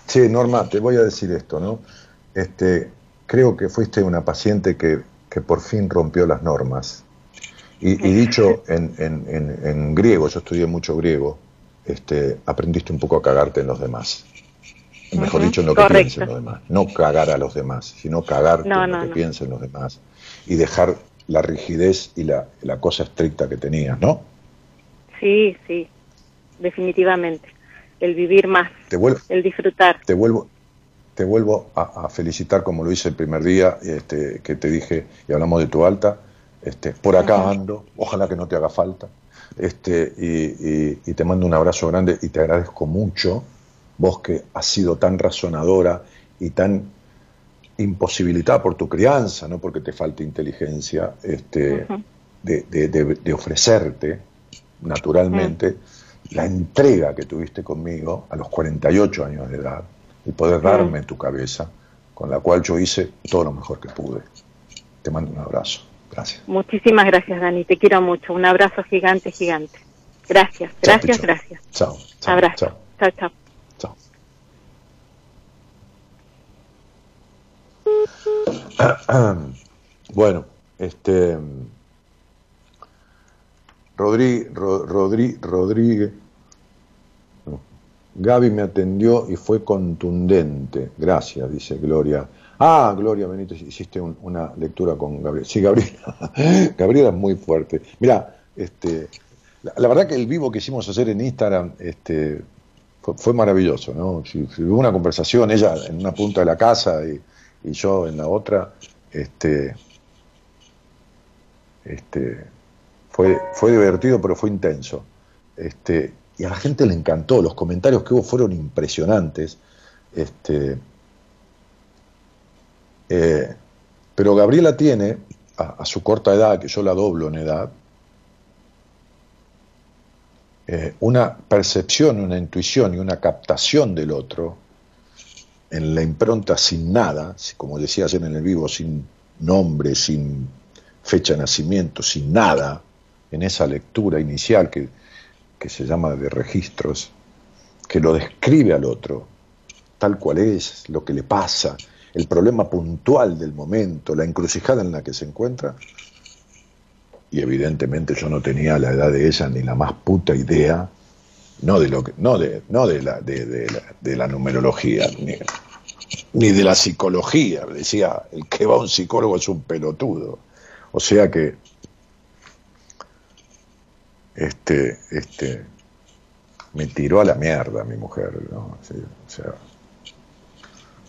Sí, Norma, te voy a decir esto, ¿no? Este, creo que fuiste una paciente que, que por fin rompió las normas. Y, y dicho en, en- en- en griego, yo estudié mucho griego, este, aprendiste un poco a cagarte en los demás. Mejor dicho, en lo que piensen los demás. No cagar a los demás, sino cagarte No, en lo no, que no. piensen los demás. Y dejar la rigidez y la, la cosa estricta que tenías, ¿no? Sí, sí, definitivamente. El vivir más, Te vuelvo, el disfrutar. te vuelvo, te vuelvo a, a felicitar como lo hice el primer día este, que te dije y hablamos de tu alta. Este, por acá ando, ojalá que no te haga falta. Este, y, y- y te mando un abrazo grande y te agradezco mucho, vos que has sido tan razonadora y tan imposibilitada por tu crianza, no porque te falte inteligencia, este, de, de- de- de ofrecerte naturalmente la entrega que tuviste conmigo a los 48 años de edad y poder darme tu cabeza, con la cual yo hice todo lo mejor que pude. Te mando un abrazo. Gracias. Muchísimas gracias, Dani. Te quiero mucho. Un abrazo gigante, gigante. Gracias, gracias, gracias. Chao. chao, Abrazo. Chao. Chao, chao. Bueno, este Rodri, Ro- Rodri- Rodríguez no. Gaby me atendió y fue contundente. Gracias, dice Gloria. Ah, Gloria Benítez, hiciste un- una lectura con Gabriel. Sí, Gabriela. Gabriela es muy fuerte. Mira, este, la, verdad que el vivo que hicimos hacer en Instagram este, fue, maravilloso, ¿no? Hubo una conversación, ella en una punta de la casa y, y yo en la otra, este, este, fue, fue divertido, pero fue intenso. Este, y a la gente le encantó, los comentarios que hubo fueron impresionantes. Este, eh, pero Gabriela tiene, a, su corta edad, que yo la doblo en edad, eh, una percepción, una intuición y una captación del otro en la impronta sin nada, como decía ayer en el vivo, sin nombre, sin fecha de nacimiento, sin nada, en esa lectura inicial que, que se llama de registros, que lo describe al otro, tal cual es, lo que le pasa, el problema puntual del momento, la encrucijada en la que se encuentra, y evidentemente yo no tenía la edad de ella ni la más puta idea, no de lo que, no de, no de la, de, de la, de la numerología, ni, ni de la psicología. Decía, el que va a un psicólogo es un pelotudo. O sea que, este, este, me tiró a la mierda mi mujer, ¿no? O sea,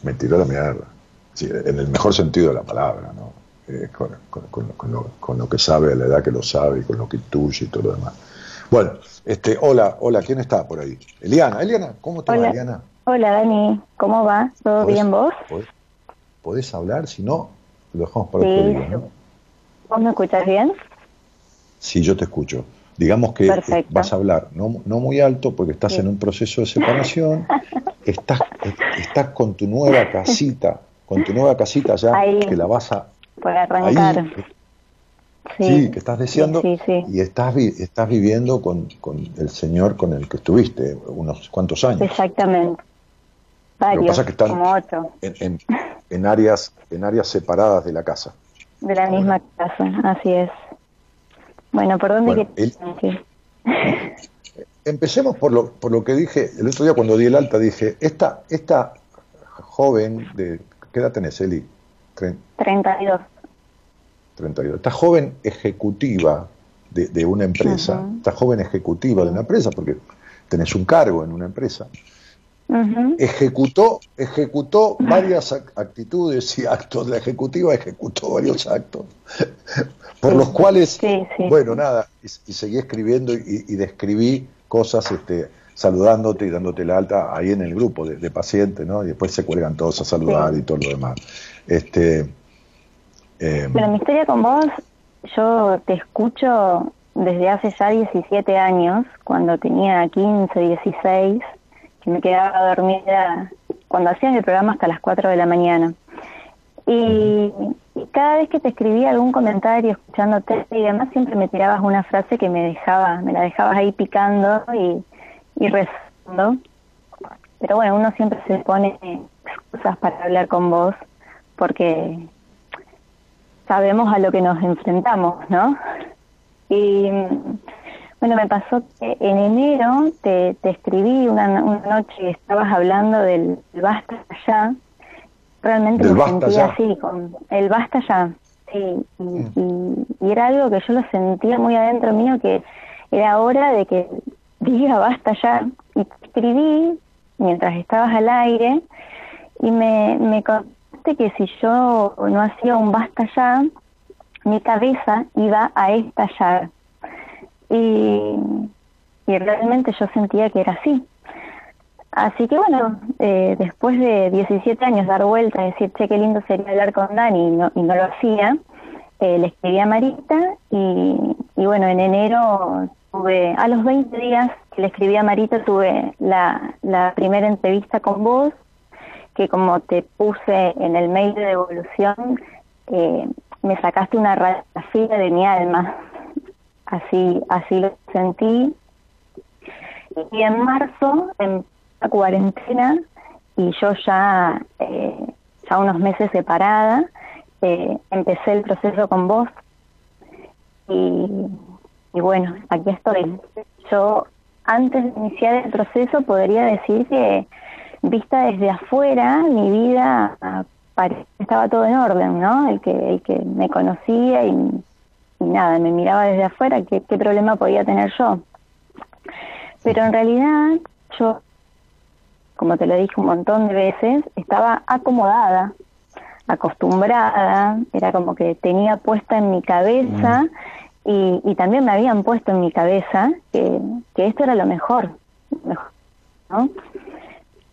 me tiró a la mierda. En el mejor sentido de la palabra, ¿no? Eh, con, con- con- con lo, con lo que sabe a la edad que lo sabe y con lo que intuye y todo lo demás. Bueno, este, hola, hola, ¿quién está por ahí? Eliana, Eliana, ¿cómo te va. Eliana? Hola Dani, ¿cómo va? ¿Todo ¿Podés- bien vos? ¿Podés, podés hablar? Si no, lo dejamos para otro Sí, día, ¿no? ¿Vos me escuchas bien? Sí, yo te escucho. Digamos que eh, Perfecto. vas a hablar no, no muy alto porque estás Sí. en un proceso de separación, estás, eh, estás con tu nueva casita, con tu nueva casita ya Ahí. que la vas a... Por arrancar. Ahí, sí, que estás deseando Sí, sí. y estás, vi- estás viviendo con, con el señor con el que estuviste unos cuantos años. Exactamente. Lo que Varios, pasa es que están- como ocho, En, en- en áreas, en áreas separadas de la casa. de la misma casa, así es. Bueno, ¿por dónde Bueno, que-. Empecemos por lo, por lo que dije el otro día cuando di el alta, dije, esta, esta joven de, ¿qué edad tenés, Eli? Tre- 32. 32. Esta joven ejecutiva de, de una empresa, esta joven ejecutiva de una empresa, porque tenés un cargo en una empresa, ejecutó, ejecutó varias ac- actitudes y actos, la ejecutiva ejecutó varios actos, por los cuales, Sí, sí. bueno, nada, y, y seguí escribiendo y, y describí cosas, este, saludándote y dándote la alta ahí en el grupo de, de pacientes, ¿no? Y después se cuelgan todos a saludar Sí. y todo lo demás. Este, eh, Bueno, mi historia con vos, yo te escucho desde hace ya 17 años, cuando tenía 15, 16, que me quedaba dormida cuando hacían el programa hasta las 4 de la mañana. Y, y cada vez que te escribía algún comentario, escuchándote y demás, siempre me tirabas una frase que me dejaba, me la dejabas ahí picando y, y rezando. Pero bueno, uno siempre se pone excusas para hablar con vos, porque sabemos a lo que nos enfrentamos, ¿no? Y mm, bueno, me pasó que en enero te, te escribí una, una noche y estabas hablando del basta ya. Realmente Del me sentía ya. así, con el basta ya. Sí, y, y- y era algo que yo lo sentía muy adentro mío, que era hora de que diga basta ya. Y te escribí mientras estabas al aire y me, me que si yo no hacía un basta ya, mi cabeza iba a estallar. Y, y realmente yo sentía que era así. Así que bueno, eh, después de 17 años dar vuelta, decir, che, qué lindo sería hablar con Dani, y no, y no lo hacía, eh, le escribí a Marita y, y bueno, en enero tuve, a los 20 días que le escribí a Marita, tuve la, la primera entrevista con vos, que como te puse en el mail de devolución, eh, me sacaste una radiografía de mi alma. Así, así lo sentí. Y en marzo, en la cuarentena, y yo ya, eh, ya unos meses separada, eh, empecé el proceso con vos. Y, y bueno, aquí estoy. Yo, antes de iniciar el proceso, podría decir que, vista desde afuera, mi vida ah, estaba todo en orden, ¿no? El que, el que me conocía y, y nada, me miraba desde afuera, ¿qué, qué problema podía tener yo? Pero en realidad, yo, como te lo dije un montón de veces, estaba acomodada, acostumbrada, era como que tenía puesta en mi cabeza y, y también me habían puesto en mi cabeza que, que esto era lo mejor, ¿no?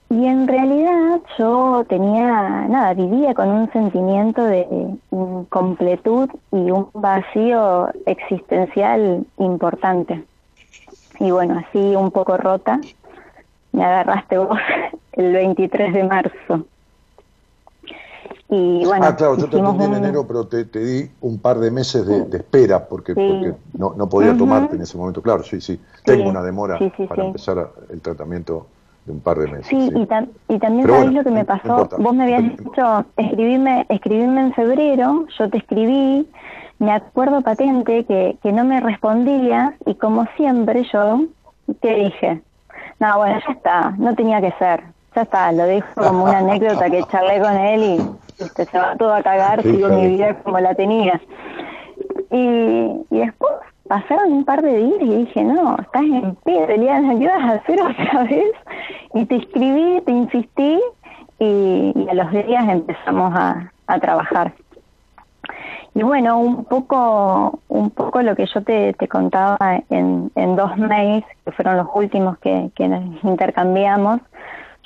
Y en realidad yo tenía, nada, vivía con un sentimiento de incompletud y un vacío existencial importante. Y bueno, así un poco rota, me agarraste vos el 23 de marzo. Y bueno, ah, claro, yo te atendí en enero, pero te, te di un par de meses de, de espera porque, Sí. porque no, no podía tomarte en ese momento. Claro, sí, sí. Tengo una demora sí, para empezar el tratamiento de un par de meses. Sí, sí. Y, tam- y también bueno, lo que me no pasó. Vos me habías dicho, escribirme, escribirme en febrero, yo te escribí, me acuerdo patente que, que no me respondías y como siempre yo te dije, no, bueno, ya está, no tenía que ser, ya está, lo dejo como una anécdota que charlé con él y este, se va todo a cagar, Sí, sigo mi vida como la tenía. Y, y después pasaron un par de días y dije, no, estás en pedo, Eliana, ¿qué vas a hacer otra vez? Y te escribí, te insistí y, y a los días empezamos a, a trabajar. Y bueno, un poco, un poco lo que yo te, te contaba en, en dos mails, que fueron los últimos que, que nos intercambiamos,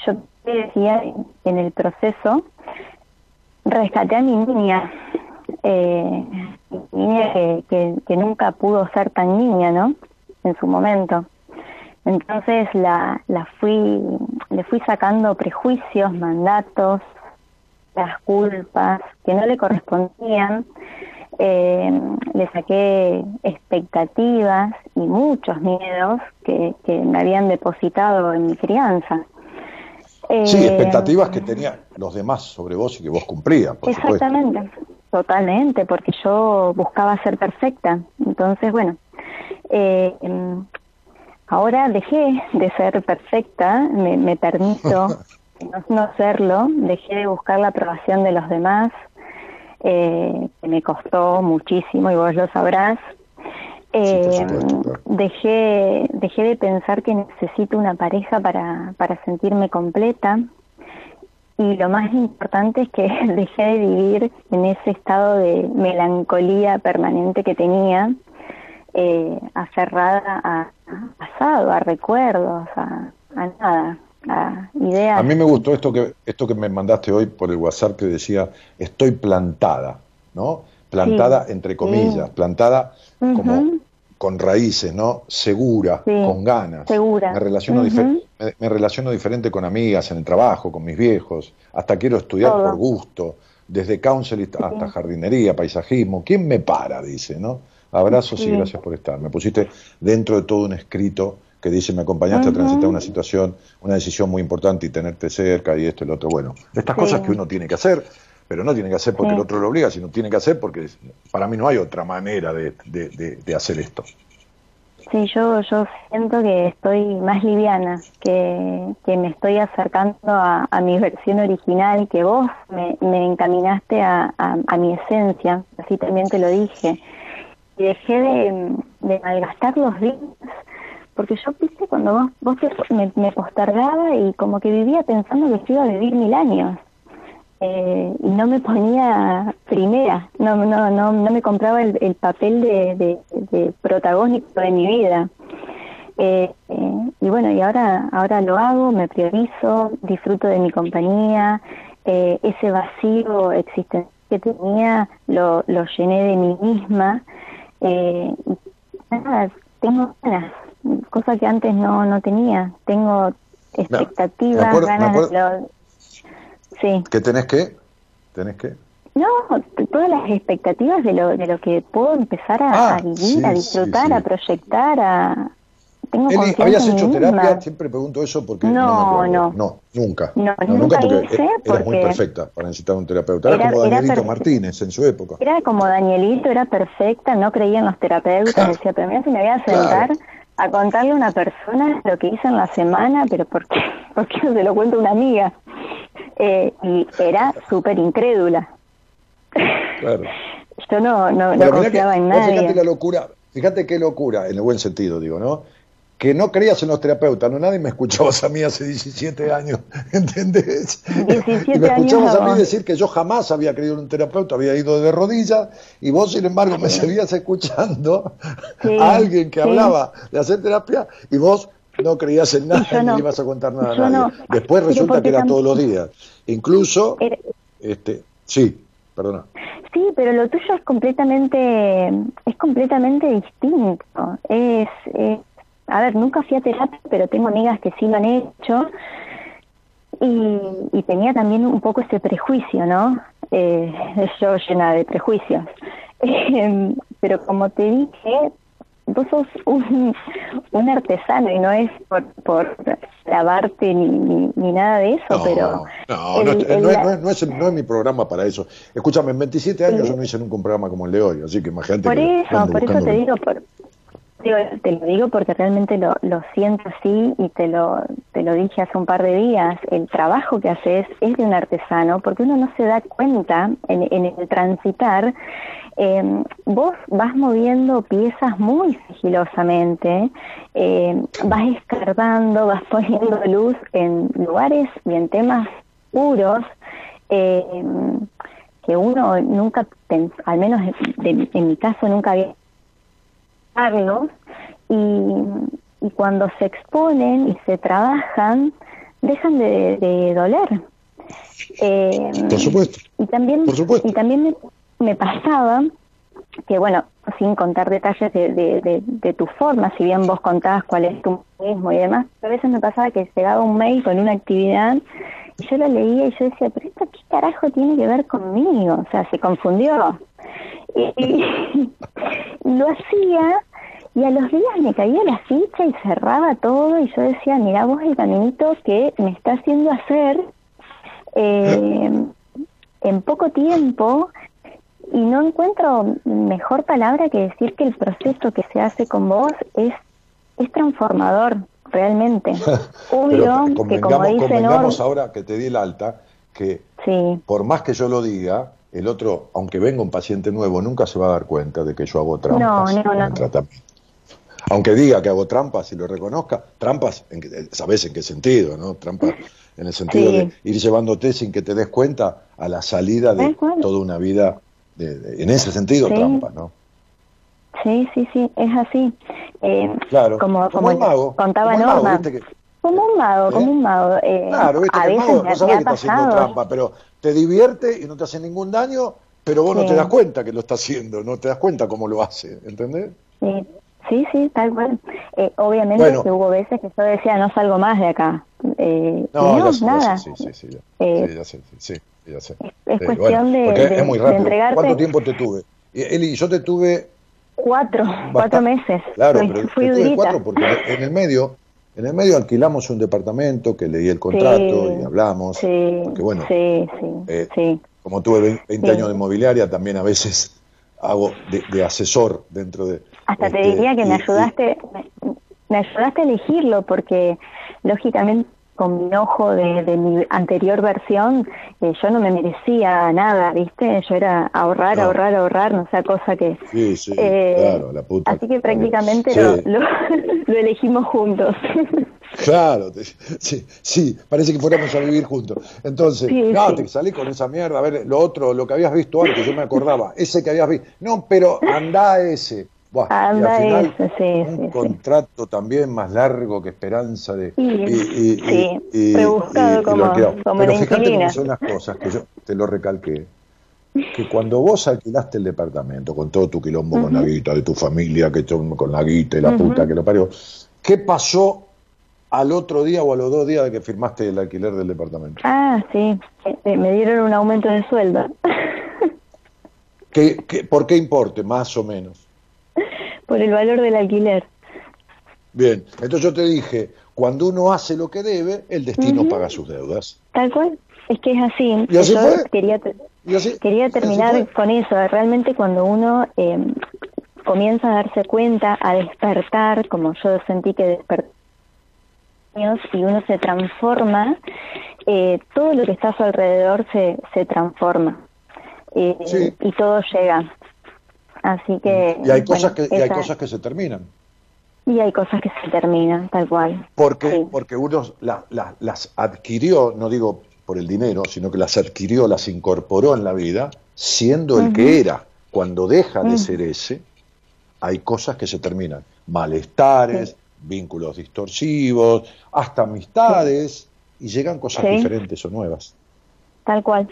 yo te decía en el proceso, rescaté a mi niña, eh, niña que, que, que nunca pudo ser tan niña, ¿no? En su momento. Entonces la, la fui, le fui sacando prejuicios, mandatos, las culpas que no le correspondían, eh, le saqué expectativas y muchos miedos que, que me habían depositado en mi crianza. Sí, Eh, expectativas que tenían los demás sobre vos y que vos cumplías, por supuesto. Totalmente, porque yo buscaba ser perfecta. Entonces, bueno, eh, em, ahora dejé de ser perfecta, me, me permito no, no serlo, dejé de buscar la aprobación de los demás, eh, que me costó muchísimo y vos lo sabrás. Eh, dejé, dejé de pensar que necesito una pareja para, para sentirme completa y lo más importante es que dejé de vivir en ese estado de melancolía permanente que tenía, eh, aferrada a, pasado, a recuerdos, a, nada, a ideas. A mí me gustó esto que, esto que me mandaste hoy por el WhatsApp que decía, estoy plantada, ¿no? Plantada entre comillas, plantada como con raíces, ¿no? Segura, con ganas. Segura. Me relaciono, me, relaciono diferente con amigas en el trabajo, con mis viejos. Hasta quiero estudiar por gusto, desde counseling hasta jardinería, paisajismo. ¿Quién me para? Dice, ¿no? Abrazos y gracias por estar. Me pusiste dentro de todo un escrito que dice, me acompañaste a transitar una situación, una decisión muy importante y tenerte cerca y esto y lo otro. Bueno, estas cosas que uno tiene que hacer pero no tiene que hacer porque el otro lo obliga, sino tiene que hacer porque para mí no hay otra manera de, de, hacer esto. Sí, yo, yo siento que estoy más liviana, que, que me estoy acercando a, mi versión original, que vos me, me encaminaste a, a, mi esencia, así también te lo dije. Y dejé de, de malgastar los días, porque yo, viste, cuando vos, vos me, me postergaba y como que vivía pensando que iba a vivir mil años eh, y no me ponía primera, no, no, no, no me compraba el, el papel de, de, protagónico de mi vida. Eh, eh, y bueno, y ahora, ahora lo hago, me priorizo, disfruto de mi compañía, eh, ese vacío existencial que tenía lo, lo llené de mí misma. y nada, tengo ganas, cosa que antes no, no tenía. Tengo expectativas, ganas de Sí. ¿Qué tenés que? ¿Tenés que? No, todas las expectativas de lo, de lo que puedo empezar a, ah, vivir, a disfrutar, a proyectar, a... Tengo Eli, ¿habías hecho terapia? Siempre pregunto eso porque no, no, no, nunca. No, nunca, porque hice eres muy perfecta para necesitar un terapeuta. Era, como Danielito Martínez en su época. Era como Danielito, era perfecta, no creía en los terapeutas, decía, pero mira si me voy a sentar a contarle a una persona lo que hice en la semana, pero ¿por qué, ¿por qué no se lo cuento a una amiga? Eh, y era súper incrédula. Claro. Yo no, no, confiaba en nadie. Fíjate la locura, fíjate qué locura, en el buen sentido, digo, ¿no? Que no creías en los terapeutas, no nadie me escuchabas a mí hace 17 años, ¿entendés? 17 y me escuchabas a mí decir que yo jamás había creído en un terapeuta, había ido de rodillas, y vos, sin embargo, me seguías escuchando a alguien que hablaba de hacer terapia, y vos no creías en nada no. ni ibas a contar nada a nadie. Después resulta que era todos los días. Incluso, este, sí, perdona. Sí, pero lo tuyo es completamente, es completamente distinto. Es, a ver, nunca fui a terapia, pero tengo amigas que sí lo han hecho. Y, y tenía también un poco ese prejuicio, ¿no? Eh, yo llena de prejuicios. pero como te dije, vos sos un, un, artesano y no es por, por lavarte ni, ni, nada de eso, pero... No, no, no, es, no, es, mi programa para eso. Escúchame, en 27 años yo no hice nunca un programa como el de hoy, así que imagínate... Por eso, por eso te digo, por, te lo digo porque realmente lo, lo siento así y te lo, te lo dije hace un par de días. El trabajo que haces es de un artesano porque uno no se da cuenta en, en el transitar eh, vos vas moviendo piezas muy sigilosamente, eh, vas escarbando, vas poniendo luz en lugares y en temas puros eh, que uno nunca, al menos en mi caso, nunca había y, y cuando se exponen y se trabajan, dejan de, doler. Por supuesto. Y también, Por supuesto. Y también me pasaba que, bueno, sin contar detalles de, de, tu forma, si bien vos contabas cuál es tu mismo y demás, a veces me pasaba que llegaba un mail con una actividad y yo lo leía y yo decía, pero esto qué carajo tiene que ver conmigo, o sea, se confundió. Y, lo hacía y a los días me caía la ficha y cerraba todo y yo decía, mira vos el caminito que me está haciendo hacer eh, en poco tiempo y no encuentro mejor palabra que decir que el proceso que se hace con vos es, es transformador, realmente. Obvio que como dicen ahora que te di el alta, que por más que yo lo diga, el otro, aunque venga un paciente nuevo, nunca se va a dar cuenta de que yo hago trampas No, no, en no. el tratamiento. Aunque diga que hago trampas y lo reconozca, trampas, en que- ¿sabes en qué sentido? ¿no? Trampas en el sentido Sí. de ir llevándote sin que te des cuenta a la salida de toda una vida, de- de- en ese sentido, Sí. trampa, ¿no? Sí, sí, sí, es así. Eh, Claro, como, como el mago, contaba como mago, Norma. que- Como un mago, ¿Eh? como un mago. Eh, Claro, viste a que el veces mago me, no me sabe ha que está haciendo trampa, pero te divierte y no te hace ningún daño, pero vos no te das cuenta que lo está haciendo, no te das cuenta cómo lo hace, ¿entendés? Sí, sí, sí, tal cual. Eh, obviamente Bueno. que hubo veces que yo decía, no salgo más de acá. Eh, No, sé, nada. sí, sí, sí, ya, Eh, sí, ya sé, sí, sí, ya sé. es cuestión de- porque de- es muy de rápido. entregarte- ¿Cuánto tiempo te tuve? Eli, yo te tuve Cuatro, cuatro meses. Claro, pero fui te tuve cuatro porque en el medio, en el medio alquilamos un departamento que leí el contrato y hablamos. Sí, porque bueno, sí, eh, como tuve 20, 20 Sí. años de inmobiliaria, también a veces hago de, de asesor dentro de. Hasta te este, diría que me ayudaste, me, me ayudaste a elegirlo porque lógicamente con mi ojo de, de mi anterior versión eh, yo no me merecía nada, ¿viste? Yo era ahorrar, No. ahorrar, ahorrar, no sea cosa que... Sí, sí, eh, claro, la puta. Así que prácticamente Sí. lo, lo, lo elegimos juntos. Claro, te- sí, sí, parece que fuéramos a vivir juntos. Entonces, Sí, no, sí. te salí con esa mierda, a ver, lo otro, lo que habías visto antes, yo me acordaba, ese que habías visto. No, pero anda ese. Buah, y al Anda final, ese, sí, un sí, sí. contrato también más largo que esperanza de... Sí, sí, rebuscado como- lo alquilamos. como Pero fíjate cómo son las cosas, que yo te lo recalqué, que cuando vos alquilaste el departamento con todo tu quilombo con la guita de tu familia, que con la guita y la puta que lo parió, ¿qué pasó al otro día o a los dos días de que firmaste el alquiler del departamento? Ah, sí, eh, me dieron un aumento de sueldo. ¿Qué, qué, por qué importe, más o menos? Por el valor del alquiler. Bien, entonces yo te dije, cuando uno hace lo que debe, el destino paga sus deudas. Tal cual, es que es así. ¿Y así Yo fue? Quería, Y así- quería terminar con eso. Realmente cuando uno eh, comienza a darse cuenta, a despertar, como yo sentí que desperté, y uno se transforma, eh, todo lo que está a su alrededor se, se transforma. Eh, Sí. Y todo llega. Así que... Y hay bueno, cosas que, y hay cosas que se terminan. y hay cosas que se terminan, tal cual. Porque, Sí. porque uno la- la- las adquirió, no digo por el dinero, sino que las adquirió, las incorporó en la vida, siendo el que era. Cuando deja de Mm. ser ese, hay cosas que se terminan. Malestares, vínculos distorsivos, hasta amistades, y llegan cosas diferentes o nuevas. Tal cual.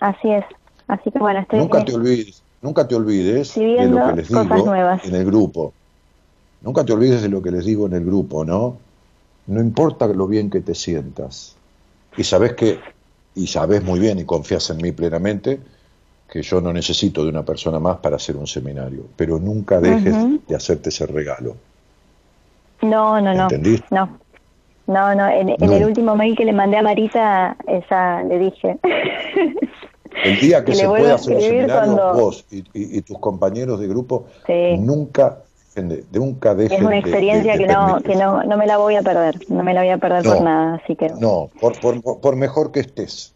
Así es. Así que bueno, estoy... Nunca te olvides, nunca te olvides de lo que les digo nuevas. en el grupo. Nunca te olvides de lo que les digo en el grupo, ¿no? No importa lo bien que te sientas. Y sabes que, y sabes muy bien y confías en mí plenamente, que yo no necesito de una persona más para hacer un seminario. Pero nunca dejes de hacerte ese regalo. No, no, no. ¿Entendiste? No. No, no, en, en No. el último mail que le mandé a Marita, esa le dije. El día que se pueda hacer un seminario, cuando- vos y, y- y tus compañeros de grupo, Sí. nunca, de, nunca dejen es una experiencia de- de que no que no, no me la voy a perder, no me la voy a perder No. por nada, así que No, por, por, por mejor que estés.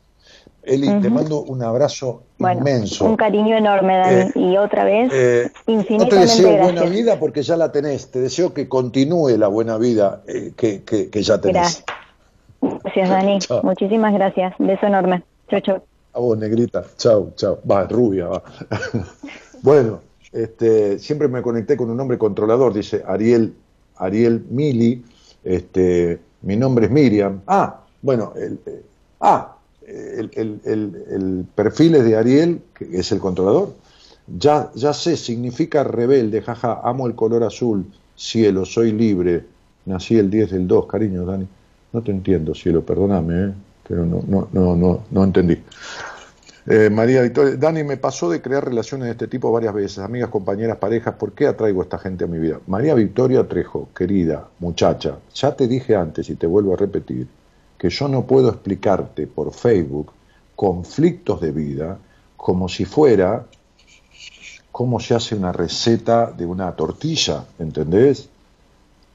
Eli, te Ujú. mando un abrazo bueno, inmenso. un cariño enorme, Dani, Eh, y otra vez, Eh, no te infinitamente deseo gracias. buena vida porque ya la tenés. Te deseo que continúe la buena vida eh, que, que, que ya tenés. Gracias. Gracias, Dani. Chao. Muchísimas gracias. Beso enorme. Chau, chau. Vos, negrita. Chau, chau. Va, rubia, va. bueno, este, siempre me conecté con un nombre controlador, dice Ariel, Ariel Mili. Este, mi nombre es Miriam. Ah, bueno, el, eh, ah, el, el- el- el perfil es de Ariel, que es el controlador. Ya, ya sé, significa rebelde, jaja, amo el color azul, cielo, soy libre, nací el 10 del 2, cariño, Dani. No te entiendo, cielo, perdóname, ¿eh? Pero no, no, no, no, no entendí. Eh, María Victoria, Dani, me pasó de crear relaciones de este tipo varias veces, amigas, compañeras, parejas, ¿por qué atraigo a esta gente a mi vida? María Victoria Trejo, querida, muchacha, ya te dije antes y te vuelvo a repetir, que yo no puedo explicarte por Facebook conflictos de vida como si fuera cómo se hace una receta de una tortilla, ¿entendés?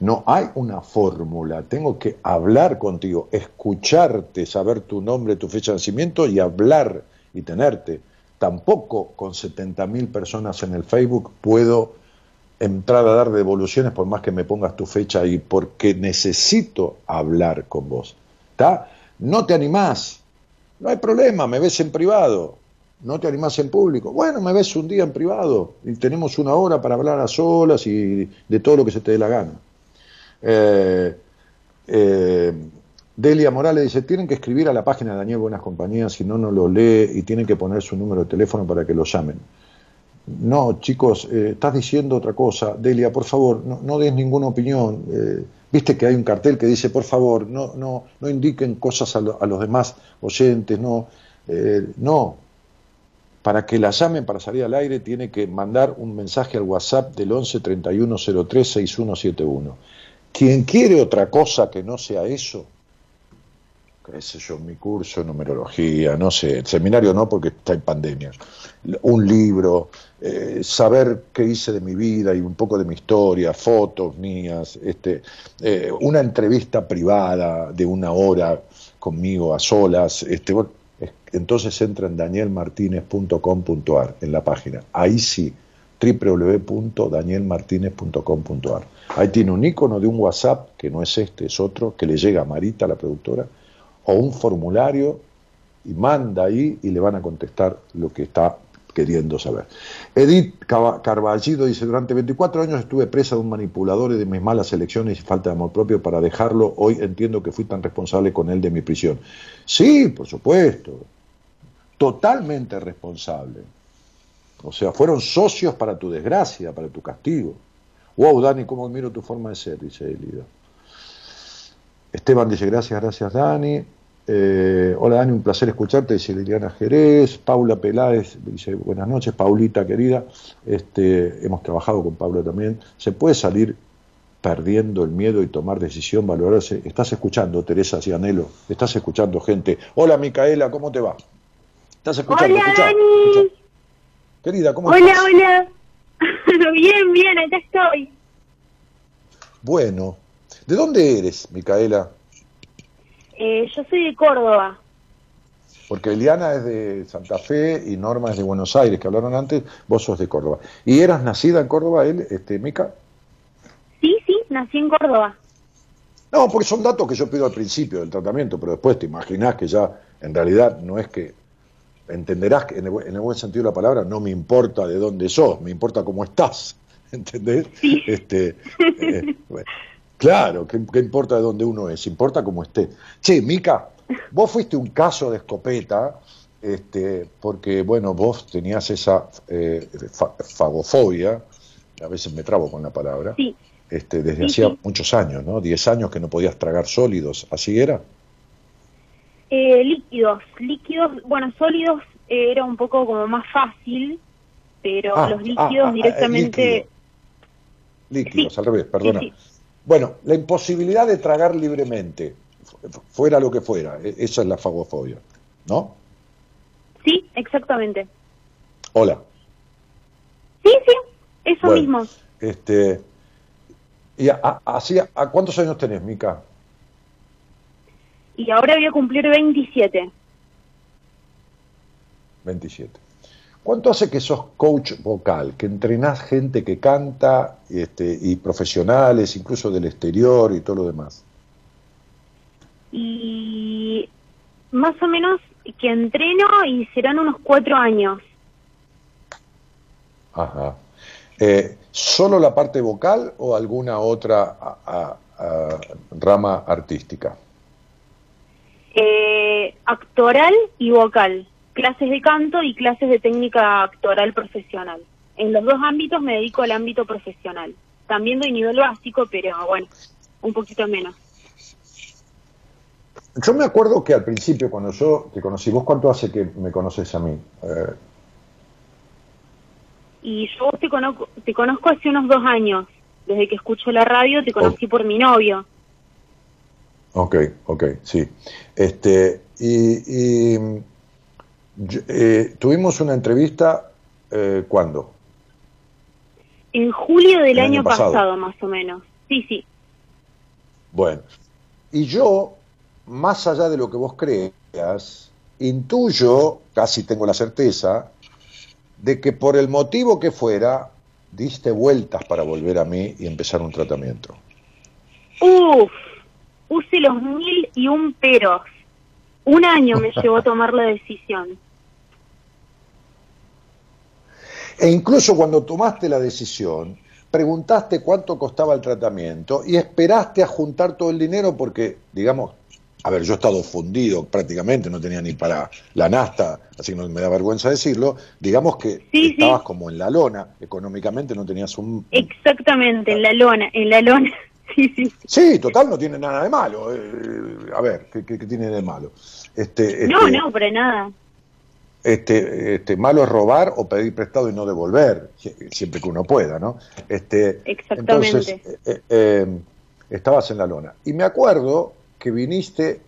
No hay una fórmula, tengo que hablar contigo, escucharte, saber tu nombre, tu fecha de nacimiento y hablar y tenerte. tampoco con 70.000 personas en el Facebook puedo entrar a dar devoluciones por más que me pongas tu fecha ahí, porque necesito hablar con vos. ¿Está? No te animás, no hay problema, me ves en privado, no te animás en público. Bueno, me ves un día en privado y tenemos una hora para hablar a solas y de todo lo que se te dé la gana. Eh, eh, Delia Morales dice, tienen que escribir a la página de Daniel Buenas Compañías, si no, no lo lee y tienen que poner su número de teléfono para que lo llamen. No, chicos, eh, estás diciendo otra cosa. Delia, por favor, no, des ninguna opinión. Viste que hay un cartel que dice, por favor, no, no, no indiquen cosas a, los demás oyentes, no. No. Para que la llamen para salir al aire, tiene que mandar un mensaje al WhatsApp del 11 31 03 6171. Quien quiere otra cosa que no sea eso, qué sé yo, mi curso, numerología, no sé, el seminario no porque está en pandemia, un libro, eh, saber qué hice de mi vida y un poco de mi historia, fotos mías, este, eh, una entrevista privada de una hora conmigo a solas, este, entonces entra en danielmartinez.com.ar en la página, ahí sí, www.danielmartinez.com.ar. Ahí tiene un icono de un WhatsApp, que no es este, es otro, que le llega a Marita, la productora, o un formulario y manda ahí y le van a contestar lo que está queriendo saber. Edith Carballido dice, durante 24 años estuve presa de un manipulador y de mis malas elecciones y falta de amor propio para dejarlo. Hoy entiendo que fui tan responsable con él de mi prisión. Sí, por supuesto. Totalmente responsable. O sea, fueron socios para tu desgracia, para tu castigo. Wow, Dani, cómo admiro tu forma de ser, dice Elida. Esteban dice, gracias, gracias, Dani. Eh, hola Dani, un placer escucharte, dice Liliana Jerez. Paula Peláez dice buenas noches, Paulita querida. Este, hemos trabajado con Paula también. ¿Se puede salir perdiendo el miedo y tomar decisión, valorarse? Estás escuchando, Teresa Cianelo, estás escuchando gente. Hola Micaela, ¿cómo te va? ¿Estás escuchando? Hola Dani. Querida, ¿cómo estás? Hola, hola. bien, bien, acá estoy. Bueno, ¿de dónde eres, Micaela? Eh, yo soy de Córdoba. Porque Eliana es de Santa Fe y Norma es de Buenos Aires, que hablaron antes, vos sos de Córdoba. ¿Y eras nacida en Córdoba, él, este, Mica? Sí, sí, nací en Córdoba. No, porque son datos que yo pido al principio del tratamiento, pero después te imaginás que ya en realidad no es que, entenderás que en el, buen sentido de la palabra, no me importa de dónde sos, me importa cómo estás, ¿entendés? Sí. Este, eh, Claro, ¿qué, importa de dónde uno es? Importa cómo esté. Che, Mica, vos fuiste un caso de escopeta, este, porque, bueno, vos tenías esa eh, fagofobia, a veces me trabo con la palabra, este, desde hacía muchos años, ¿no? Diez años que no podías tragar sólidos, ¿así era? Eh, líquidos, líquidos, bueno, sólidos era un poco como más fácil, pero ah, los ah, líquidos ah, directamente... Líquidos, al revés, perdona. Bueno, la imposibilidad de tragar libremente, fuera lo que fuera, e-, esa es la fagofobia, ¿no? Sí, exactamente. Hola. Sí, sí, eso mismo. Este, ¿Y a, a, cuántos años tenés, Mica? Y ahora voy a cumplir 27. 27. ¿Cuánto hace que sos coach vocal, que entrenás gente que canta este, y profesionales, incluso del exterior y todo lo demás? Y más o menos que entreno y serán unos cuatro años. Ajá. Eh, ¿Solo la parte vocal o alguna otra rama artística? Eh, actoral y vocal clases de canto y clases de técnica actoral profesional. En los dos ámbitos me dedico al ámbito profesional. También doy nivel básico, pero bueno, un poquito menos. Yo me acuerdo que al principio, cuando yo te conocí, ¿vos cuánto hace que me conoces a mí? Eh, y yo te conozco, te conozco hace unos dos años. Desde que escucho la radio te conocí por mi novio. Ok, ok, sí. Este, y, y eh, tuvimos una entrevista, eh, ¿cuándo? En julio del año, pasado. más o menos. Sí, sí. Bueno, y yo, más allá de lo que vos creas, intuyo, casi tengo la certeza, de que por el motivo que fuera, diste vueltas para volver a mí y empezar un tratamiento. Uf, use los mil y un peros. Un año me llevó a tomar la decisión. E incluso cuando tomaste la decisión, preguntaste cuánto costaba el tratamiento y esperaste a juntar todo el dinero porque, digamos, a ver, yo he estado fundido prácticamente, no tenía ni para la nasta, así que no me da vergüenza decirlo, digamos que Sí, estabas sí. como en la lona, económicamente no tenías un... Exactamente, en la lona, en la lona. Sí, sí. Sí, total, no tiene nada de malo. eh, a ver, ¿qué, qué- qué tiene de malo? Este, No, este, no, para nada. Este, este, malo es robar o pedir prestado y no devolver, si- siempre que uno pueda, ¿no? Este, Exactamente. Entonces, eh, eh, estabas en la lona. Y me acuerdo que viniste,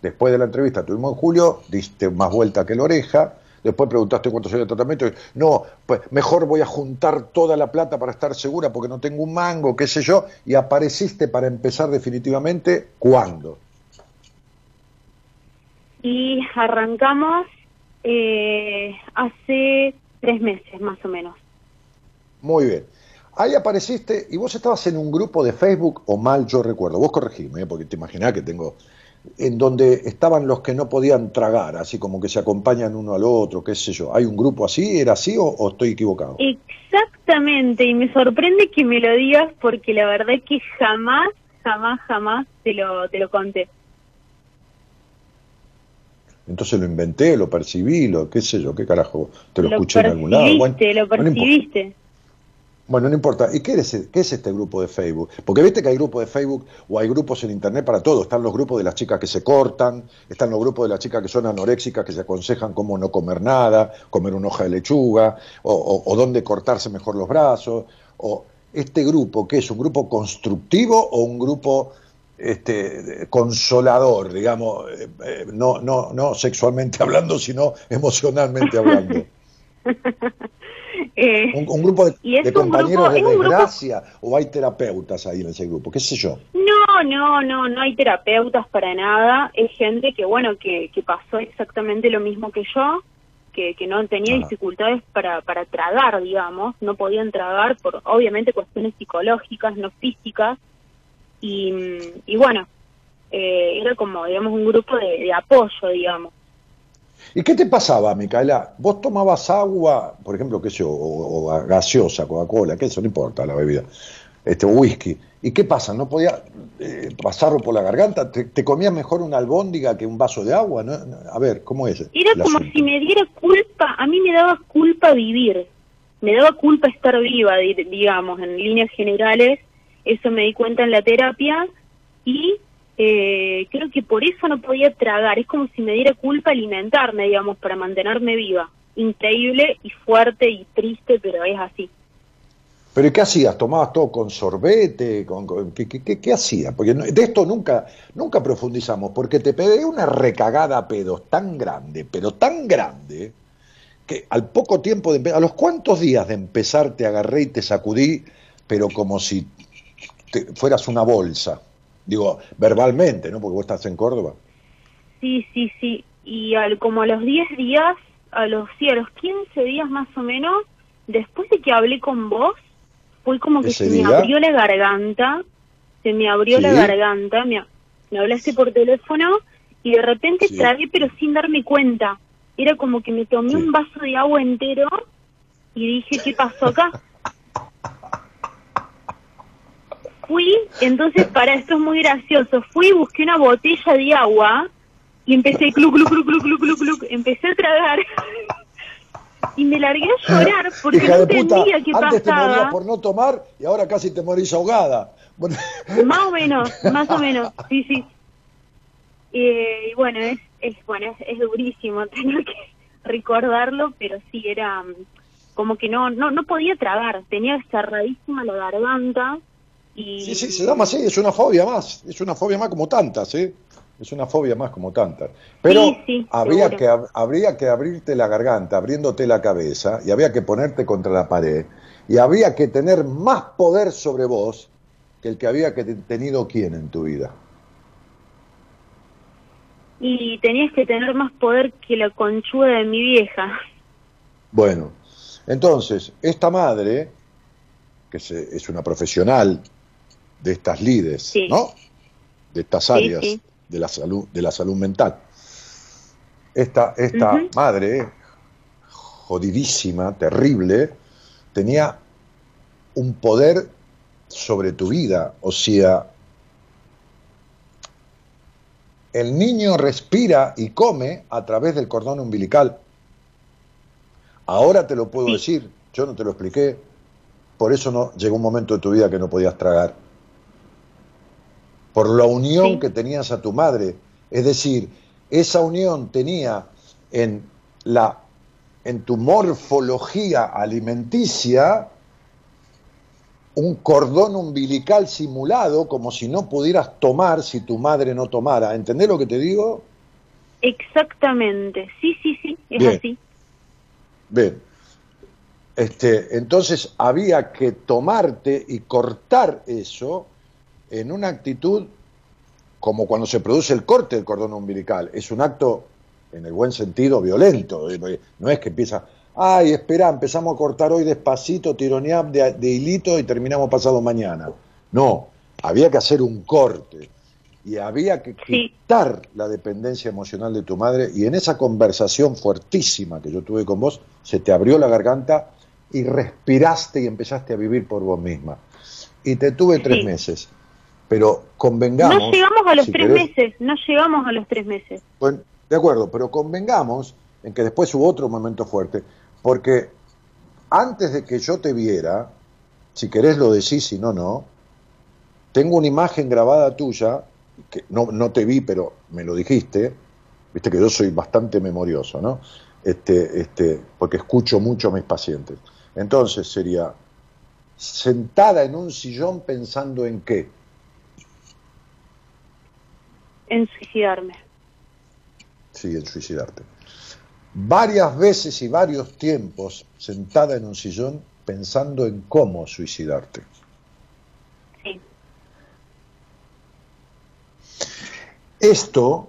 después de la entrevista, tuvimos en julio, diste más vuelta que la oreja, después preguntaste cuánto sería el tratamiento, no, pues mejor voy a juntar toda la plata para estar segura porque no tengo un mango, qué sé yo, y apareciste para empezar definitivamente, ¿cuándo? Y arrancamos eh, hace tres meses más o menos. Muy bien. Ahí apareciste y vos estabas en un grupo de Facebook, o mal yo recuerdo, vos corregime, ¿eh? porque te imaginás que tengo, en donde estaban los que no podían tragar, así como que se acompañan uno al otro, qué sé yo. ¿Hay un grupo así? ¿Era así o, o estoy equivocado? Exactamente, y me sorprende que me lo digas porque la verdad es que jamás, jamás, jamás te lo, te lo conté. Entonces lo inventé, lo percibí, lo qué sé yo, qué carajo, te lo, lo escuché en algún lado. Bueno, percibiste, lo no percibiste. Bueno, no importa. ¿Y qué es, este grupo de Facebook? Porque viste que hay grupos de Facebook o hay grupos en Internet para todo. Están los grupos de las chicas que se cortan, están los grupos de las chicas que son anoréxicas, que se aconsejan cómo no comer nada, comer una hoja de lechuga, o, o- o dónde cortarse mejor los brazos. O este grupo, ¿qué es? ¿Un grupo constructivo o un grupo este, consolador, digamos, eh, eh, no, no, no sexualmente hablando, sino emocionalmente hablando? Eh, Un, un grupo de, compañeros grupo- de grupo- desgracia o hay terapeutas ahí en ese grupo, qué sé yo. No, no, no, no hay terapeutas para nada. Es gente que, bueno, que, que pasó exactamente lo mismo que yo, que, que no tenía Ajá. dificultades para, para tragar, digamos. No podían tragar por, obviamente, cuestiones psicológicas, no físicas. Y, y bueno, eh, era como, digamos, un grupo de, de apoyo, digamos. ¿Y qué te pasaba, Micaela? ¿Vos tomabas agua, por ejemplo, qué sé yo, o, o gaseosa, Coca-Cola, qué eso, no importa la bebida, este whisky? ¿Y qué pasa? ¿No podía eh, pasarlo por la garganta? ¿Te, te comías mejor una albóndiga que un vaso de agua? ¿no? A ver, ¿cómo es? Era como asunto? si me diera culpa, a mí me daba culpa vivir, me daba culpa estar viva, di- digamos, en líneas generales, eso me di cuenta en la terapia y eh, creo que por eso no podía tragar, es como si me diera culpa alimentarme, digamos, para mantenerme viva. Increíble y fuerte y triste, pero es así. ¿Pero qué hacías? ¿Tomabas todo con sorbete? Con, ¿qué, qué, hacías? Porque de esto nunca, nunca profundizamos, porque te pegué una recagada a pedos tan grande, pero tan grande, que al poco tiempo de a los cuantos días de empezar te agarré y te sacudí, pero como si te- fueras una bolsa. Digo, verbalmente, ¿no? Porque vos estás en Córdoba. Sí, sí, sí. Y al, como a los 10 días, a los, sí, a los 15 días más o menos, después de que hablé con vos, fue como que ¿Ese se me abrió la garganta, se me abrió la garganta, me, me hablaste por teléfono y de repente Sí. tragué pero sin darme cuenta. Era como que me tomé Sí. un vaso de agua entero y dije, ¿qué pasó acá? Fui, entonces, para esto es muy gracioso, fui y busqué una botella de agua y empecé clu, clu, clu, clu, clu, clu, clu, empecé a tragar y me largué a llorar porque Hija no entendía qué antes te morías pasaba. por no tomar y ahora casi te morís ahogada. Bueno, Más o menos, más o menos, sí, sí. Eh, y bueno, es, es bueno es, es durísimo tener que recordarlo, pero sí era mm, como que no no no podía tragar, tenía cerradísima la garganta y Sí, sí, se llama así, es una fobia más, es una fobia más como tantas, ¿eh? Es una fobia más como tantas. Pero Sí, sí, habría, que, ab- habría que abrirte la garganta, abriéndote la cabeza, y habría que ponerte contra la pared, y habría que tener más poder sobre vos que el que había que te- tenido quién en tu vida. y tenías que tener más poder que la conchuda de mi vieja. Bueno, Entonces, esta madre, que es una profesional de estas lides, ¿no? De estas áreas de la salud, de la salud mental. Esta, esta madre, jodidísima, terrible, tenía un poder sobre tu vida. O sea, el niño respira y come a través del cordón umbilical. Ahora te lo puedo decir, yo no te lo expliqué, por eso no llegó un momento de tu vida que no podías tragar. Por la unión que tenías a tu madre, es decir, esa unión tenía en la en tu morfología alimenticia un cordón umbilical simulado como si no pudieras tomar si tu madre no tomara. ¿Entendés lo que te digo? Exactamente, sí, sí, sí, es así. Bien. Este, entonces había que tomarte y cortar eso en una actitud como cuando se produce el corte del cordón umbilical. Es un acto, en el buen sentido, violento. No es que empieza, ay, espera, empezamos a cortar hoy despacito, tironear de, de hilito y terminamos pasado mañana. No, había que hacer un corte y había que quitar la dependencia emocional de tu madre y en esa conversación fuertísima que yo tuve con vos, se te abrió la garganta y respiraste y empezaste a vivir por vos misma. Y te tuve tres meses. Pero convengamos... No llegamos a los tres meses, no llegamos a los tres meses. Bueno, de acuerdo, pero convengamos en que después hubo otro momento fuerte. Porque antes de que yo te viera, si querés lo decís, si no, no, tengo una imagen grabada tuya, que no, no te vi, pero me lo dijiste, viste que yo soy bastante memorioso, ¿no? Este, este, porque escucho mucho a mis pacientes. Entonces sería, sentada en un sillón pensando en qué? En suicidarme. Sí, en suicidarte varias veces y varios tiempos sentada en un sillón pensando en cómo suicidarte. Sí. Esto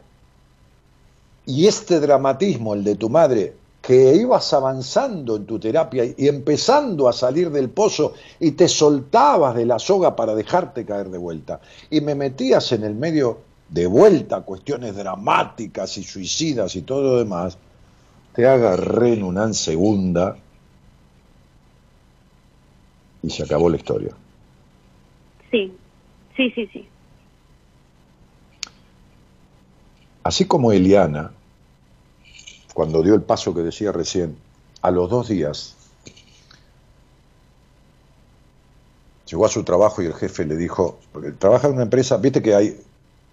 y este dramatismo, el de tu madre, que ibas avanzando en tu terapia y empezando a salir del pozo y te soltabas de la soga para dejarte caer de vuelta y me metías en el medio de vuelta cuestiones dramáticas y suicidas y todo lo demás, te agarré en una segunda y se acabó la historia. Sí, sí, sí, sí. Así como Eliana, cuando dio el paso que decía recién, a los dos días llegó a su trabajo y el jefe le dijo, porque trabaja en una empresa, viste que hay,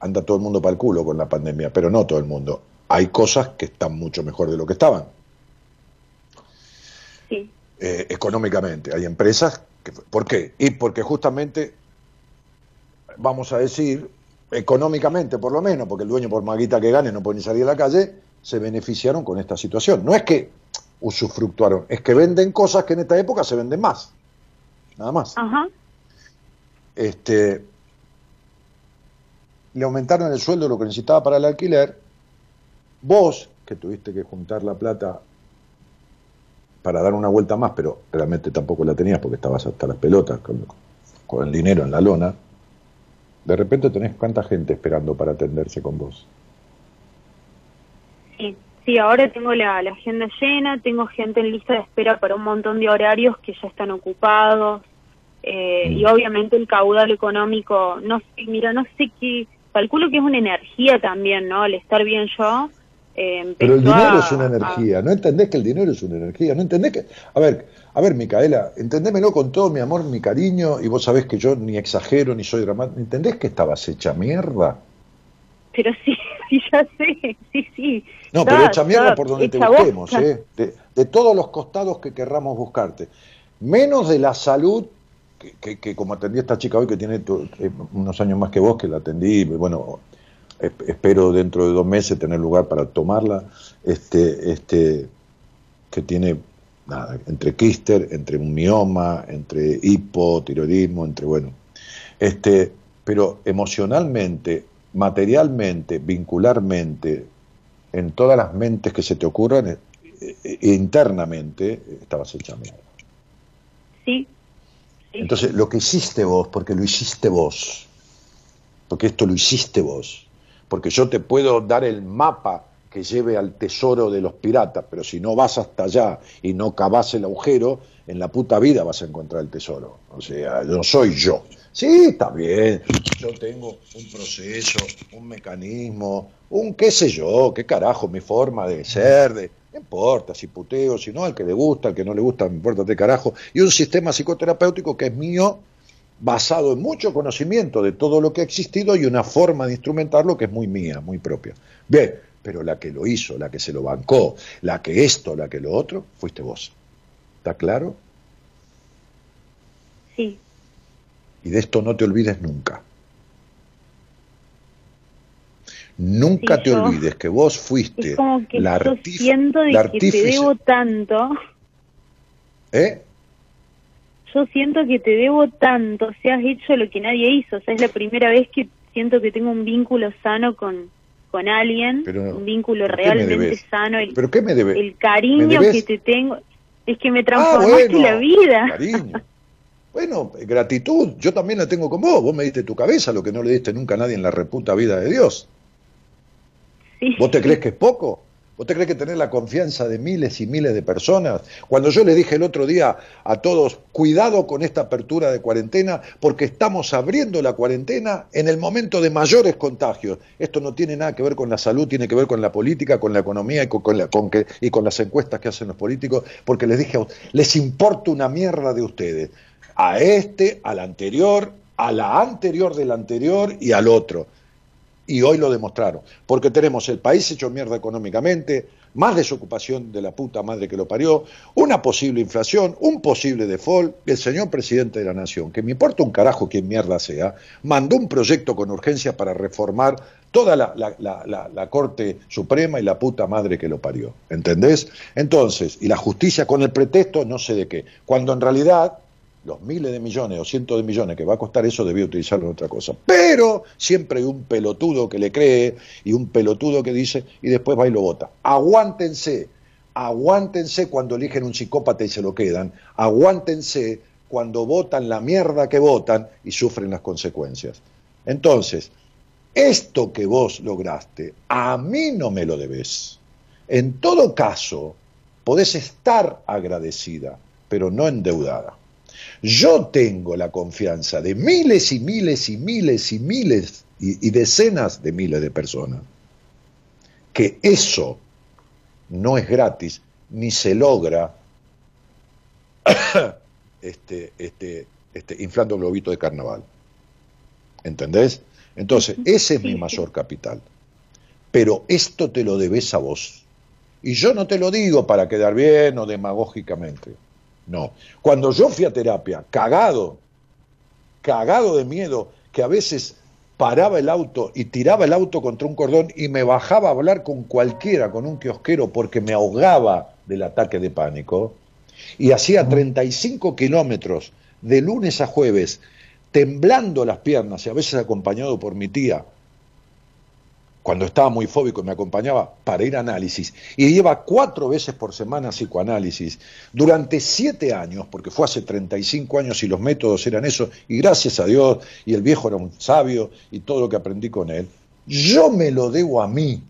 anda todo el mundo para el culo con la pandemia, pero no todo el mundo hay cosas que están mucho mejor de lo que estaban. Sí. Eh, económicamente. Hay empresas que... ¿Por qué? Y porque justamente, vamos a decir, económicamente por lo menos, porque el dueño por maguita que gane no puede ni salir a la calle, se beneficiaron con esta situación. No es que usufructuaron, es que venden cosas que en esta época se venden más. Nada más. Ajá. Este, le aumentaron el sueldo lo que necesitaba para el alquiler Vos, que tuviste que juntar la plata para dar una vuelta más, pero realmente tampoco la tenías porque estabas hasta las pelotas con, el dinero en la lona, de repente tenés cuánta gente esperando para atenderse con vos. Sí, sí, ahora tengo la, agenda llena, tengo gente en lista de espera para un montón de horarios que ya están ocupados. Eh, y mm. obviamente el caudal económico, no mira, no sé qué, calculo que es una energía también, ¿no? Al estar bien yo, pero el dinero es una energía, ¿no entendés que el dinero es una energía? ¿No entendés que.? A ver, a ver, Micaela, entendémelo con todo mi amor, mi cariño, y vos sabés que yo ni exagero ni soy dramático. ¿Entendés que estabas hecha mierda? Pero sí, sí, ya sé, sí, sí. No, pero hecha mierda por donde te busquemos, ¿eh? De, todos los costados que querramos buscarte. Menos de la salud que, que, como atendí a esta chica hoy que tiene eh, unos años más que vos, que la atendí, bueno, espero dentro de dos meses tener lugar para tomarla, este, este, que tiene nada, entre quíster, entre un mioma, entre hipotiroidismo, entre bueno, este, pero emocionalmente, materialmente, vincularmente, en todas las mentes que se te ocurran, eh, eh, internamente estabas hecha mierda. Sí. Entonces, lo que hiciste vos, porque lo hiciste vos, porque esto lo hiciste vos, porque yo te puedo dar el mapa que lleve al tesoro de los piratas, pero si no vas hasta allá y no cavas el agujero, en la puta vida vas a encontrar el tesoro. O sea, no soy yo. Sí, está bien, yo tengo un proceso, un mecanismo, un qué sé yo, qué carajo, mi forma de ser, de, no importa si puteo, si no, al que le gusta, al que no le gusta, me importa de carajo, y un sistema psicoterapéutico que es mío, basado en mucho conocimiento de todo lo que ha existido y una forma de instrumentarlo que es muy mía, muy propia. Bien, pero la que lo hizo, la que se lo bancó, la que esto, la que lo otro, fuiste vos. ¿Está claro? Sí. Y de esto no te olvides nunca. Nunca Sí, te yo- olvides que vos fuiste Es como que la, yo siento de la que te debo tanto. ¿Eh? Yo siento que te debo tanto. O sea, has hecho lo que nadie hizo. O sea, es la primera vez que siento que tengo un vínculo sano con, con alguien. Pero, un vínculo ¿pero qué me realmente debes? sano. El, ¿Pero qué me debe? el cariño ¿Me debes? que te tengo. Es que me Ah, transformaste bueno, la vida. Cariño. Bueno, gratitud, yo también la tengo con vos. Vos me diste tu cabeza, lo que no le diste nunca a nadie en la reputa vida de Dios. ¿Vos te crees que es poco? ¿Vos te crees que tener la confianza de miles y miles de personas? Cuando yo le dije el otro día a todos, cuidado con esta apertura de cuarentena, porque estamos abriendo la cuarentena en el momento de mayores contagios. Esto no tiene nada que ver con la salud, tiene que ver con la política, con la economía y con, la- con que- y con las encuestas que hacen los políticos, porque les dije, les importa una mierda de ustedes. A este, al anterior, a la anterior del anterior y al otro y hoy lo demostraron, porque tenemos el país hecho mierda económicamente, más desocupación de la puta madre que lo parió, una posible inflación, un posible default, el señor presidente de la nación, que me importa un carajo quién mierda sea, mandó un proyecto con urgencia para reformar toda la, la- Corte Suprema y la puta madre que lo parió, ¿entendés? Entonces, y la justicia con el pretexto no sé de qué, cuando en realidad los miles de millones o cientos de millones que va a costar eso debía utilizarlo en otra cosa. Pero siempre hay un pelotudo que le cree y un pelotudo que dice y después va y lo vota. Aguántense, aguántense cuando eligen un psicópata y se lo quedan. Aguántense cuando votan la mierda que votan y sufren las consecuencias. Entonces, esto que vos lograste, a mí no me lo debes. En todo caso, podés estar agradecida, pero no endeudada. Yo tengo la confianza de miles y miles y miles y miles y, y decenas de miles de personas que eso no es gratis ni se logra este, este, este, inflando globito de carnaval. ¿Entendés? Entonces, ese es mi mayor capital. Pero esto te lo debes a vos. Y yo no te lo digo para quedar bien o demagógicamente. No. Cuando yo fui a terapia, cagado, cagado de miedo, que a veces paraba el auto y tiraba el auto contra un cordón y me bajaba a hablar con cualquiera, con un kiosquero, porque me ahogaba del ataque de pánico, y hacía 35 kilómetros de lunes a jueves, temblando las piernas y a veces acompañado por mi tía, cuando estaba muy fóbico y me acompañaba para ir a análisis, y lleva cuatro veces por semana psicoanálisis, durante siete años, porque fue hace 35 años y los métodos eran eso, y gracias a Dios, y el viejo era un sabio, y todo lo que aprendí con él, yo me lo debo a mí.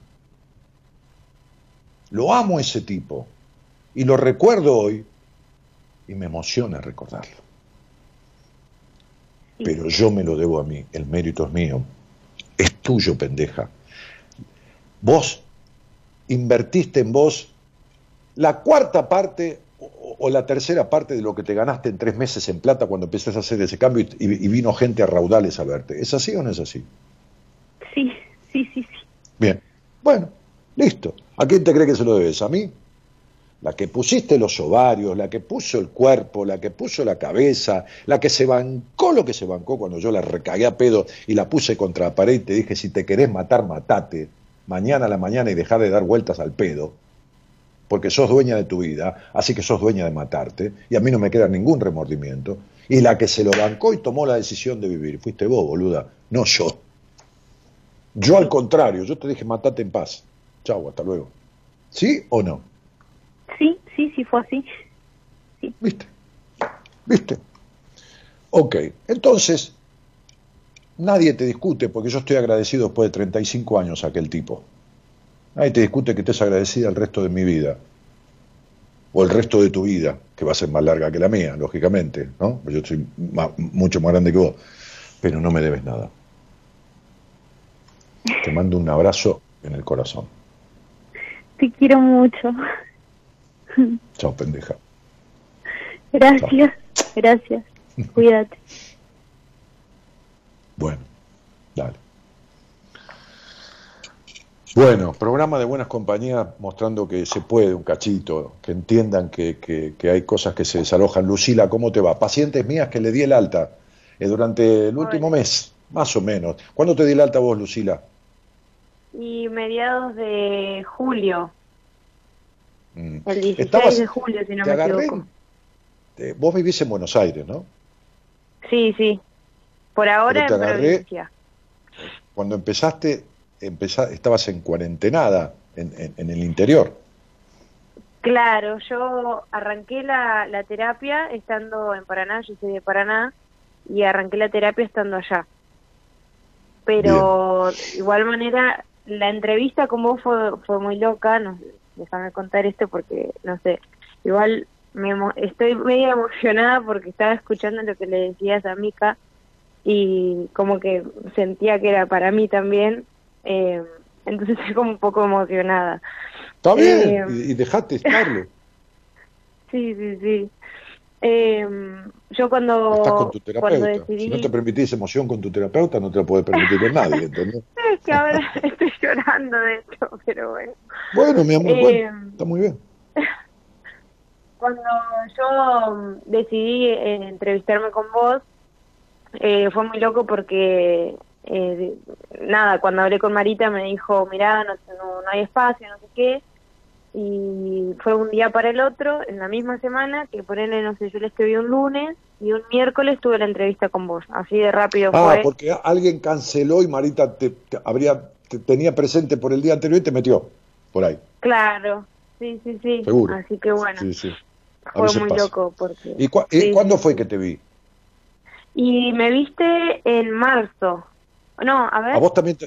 Lo amo ese tipo, y lo recuerdo hoy, y me emociona recordarlo. Pero yo me lo debo a mí, el mérito es mío, es tuyo, pendeja. Vos invertiste en vos la cuarta parte o, la tercera parte de lo que te ganaste en tres meses en plata cuando empezaste a hacer ese cambio y vino gente a raudales a verte. ¿Es así o no es así? Sí, sí, sí, sí. Bien. Bueno, listo. ¿A quién te cree que se lo debes? ¿A mí? La que pusiste los ovarios, la que puso el cuerpo, la que puso la cabeza, la que se bancó lo que se bancó cuando yo la recagué a pedo y la puse contra la pared y te dije, si te querés matar, matate, mañana a la mañana y dejar de dar vueltas al pedo, porque sos dueña de tu vida, así que sos dueña de matarte, y a mí no me queda ningún remordimiento. Y la que se lo bancó y tomó la decisión de vivir, fuiste vos, boluda, no yo. Yo al contrario, yo te dije, matate en paz. Chau, hasta luego. ¿Sí o no? Sí, sí, sí, fue así. ¿Viste? ¿Viste? Ok, entonces, nadie te discute, porque yo estoy agradecido después de 35 años a aquel tipo. Nadie te discute que estés agradecida el resto de mi vida, o el resto de tu vida, que va a ser más larga que la mía, lógicamente, ¿no? Yo soy mucho más grande que vos, pero no me debes nada. Te mando un abrazo en el corazón. Te quiero mucho. Chao, pendeja. Gracias, gracias. Cuídate. Bueno, dale. Bueno, programa de buenas compañías mostrando que se puede un cachito, que entiendan que, que- que hay cosas que se desalojan. Lucila, ¿cómo te va? Pacientes mías que le di el alta eh, durante el último mes, más o menos. ¿Cuándo te di el alta vos, Lucila? Y mediados de julio, Mm. el 16 Estabas- de julio, si no te me agarré equivoco. eh, vos vivís en Buenos Aires, ¿no? Sí, sí. Por ahora en agarré- provincia. Cuando empezaste, empezá- estabas en cuarentenada en, en- en el interior. Claro, yo arranqué la, la terapia estando en Paraná, yo soy de Paraná, y arranqué la terapia estando allá. Pero de igual manera, la entrevista con vos fue, fue muy loca, no, déjame contar esto porque, no sé, igual me, estoy medio emocionada porque estaba escuchando lo que le decías a Mica y como que sentía que era para mí también, eh, entonces estoy como un poco emocionada. Está bien, Eh, y, dejate estarlo. Sí, sí, sí. Eh, yo cuando, Estás con tu terapeuta. decidí... Si no te permitís emoción con tu terapeuta, no te la puede permitir con nadie, ¿entendés? Es que ahora estoy llorando de esto, pero bueno. Bueno, mi amor, Eh, bueno, está muy bien. Cuando yo decidí eh, entrevistarme con vos, eh, fue muy loco porque, eh, nada, cuando hablé con Marita me dijo, mirá, no, no, no hay espacio, no sé qué, y fue un día para el otro, en la misma semana, que ponerle, no sé, yo le escribí un lunes y un miércoles tuve la entrevista con vos, así de rápido Ah, fue. porque alguien canceló y Marita te, te habría, te tenía presente por el día anterior y te metió por ahí. Claro, sí, sí, sí. Seguro. Así que bueno, Sí, sí. A fue muy pasa. loco porque... ¿Y, Sí, cuándo fue que te vi? Y me viste en marzo. No, a ver. ¿A vos también te,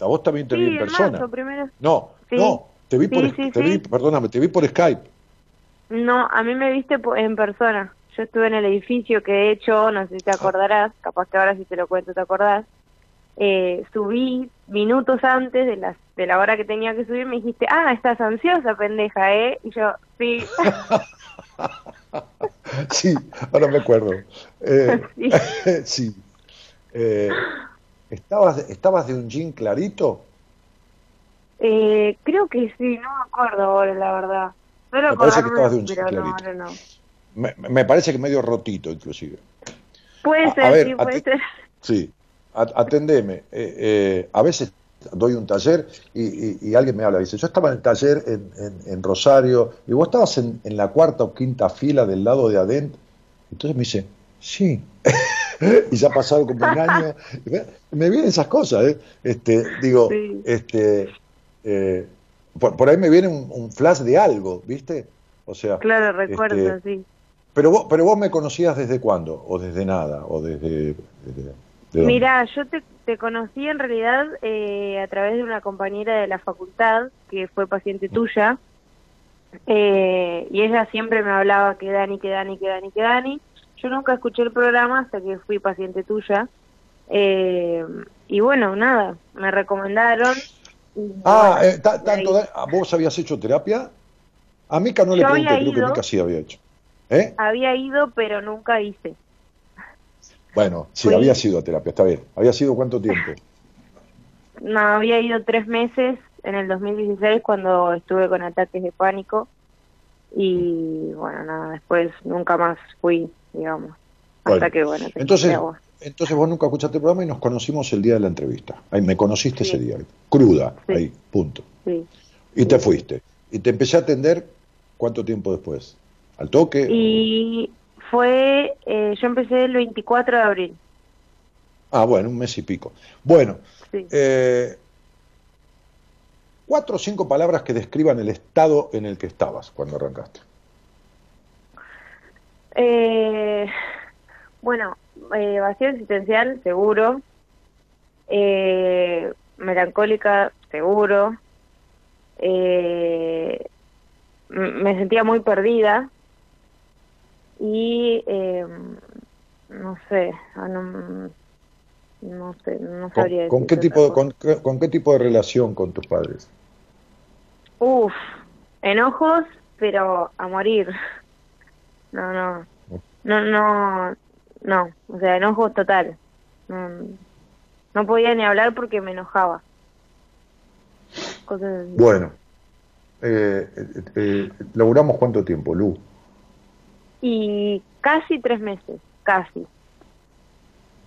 a vos también te sí, vi en en persona? marzo primero. No, Sí. no, te vi por, Sí, te vi- perdóname, te vi por Skype. No, a mí me viste en persona. Yo estuve en el edificio que de hecho, no sé si te acordarás, capaz que ahora si te lo cuento te acordás. Eh, subí minutos antes de la, de la hora que tenía que subir, me dijiste, ah, estás ansiosa, pendeja, ¿eh? Y yo, sí. Sí, ahora me acuerdo. Eh, Sí. sí. Eh, ¿estabas, ¿Estabas de un jean clarito? Eh, creo que sí, no me acuerdo ahora, la verdad. Me parece que estabas de un no, clarito. no. Me, me parece que medio rotito, inclusive. Puede A- a ser, ver, sí, puede ser. Sí, atendeme. Eh, eh, a veces doy un taller y, y- y alguien me habla y dice, yo estaba en el taller en, en- en Rosario y vos estabas en, en la cuarta o quinta fila del lado de adentro. Entonces me dice, sí. y ya ha pasado como un año. Me, vienen esas cosas, ¿eh? Este, digo, Sí. este, eh, por, por ahí me viene un, un flash de algo, ¿viste? O sea, Claro, recuerdo, este, sí. pero vos, pero vos me conocías desde cuándo, o desde nada, o desde... desde-. Mira, yo te, te conocí en realidad eh, a través de una compañera de la facultad que fue paciente tuya eh, y ella siempre me hablaba que Dani, que Dani, que Dani, que Dani. Yo nunca escuché el programa hasta que fui paciente tuya eh, y bueno, nada, me recomendaron. y Ah, bueno, eh, tanto ahí de- ¿a ¿vos habías hecho terapia? A Mica no le pregunté, creo que. Mica sí había hecho. ¿Eh? Había ido, pero nunca hice. Bueno, sí, Fui- había sido a terapia, está bien. ¿Había sido cuánto tiempo? No, había ido tres meses en el 2016 cuando estuve con ataques de pánico y bueno, nada, después nunca más fui, digamos, hasta Bueno, que bueno, Entonces, vos. entonces vos nunca escuchaste el programa y nos conocimos el día de la entrevista. Ahí me conociste Sí. ese día, cruda, Sí. ahí, punto. Sí. Y te fuiste. Y te empecé a atender, ¿cuánto tiempo después? ¿Al toque? Y fue, eh, yo empecé el 24 de abril. Ah, bueno, un mes y pico. Bueno, Sí. eh, cuatro o cinco palabras que describan el estado en el que estabas cuando arrancaste. Eh, bueno, eh, vacío existencial, seguro. Eh, melancólica, seguro. Eh, me sentía muy perdida. Y eh, no sé, no, no sé, no sabría ¿Con, con qué tipo con, con qué tipo de relación con tus padres? Uf, enojos, pero a morir. No, no, no, no, no, o sea, enojo total. No, no podía ni hablar porque me enojaba. Cosas. Bueno, eh, eh, eh, ¿laburamos cuánto tiempo, Lu? Y casi tres meses, casi,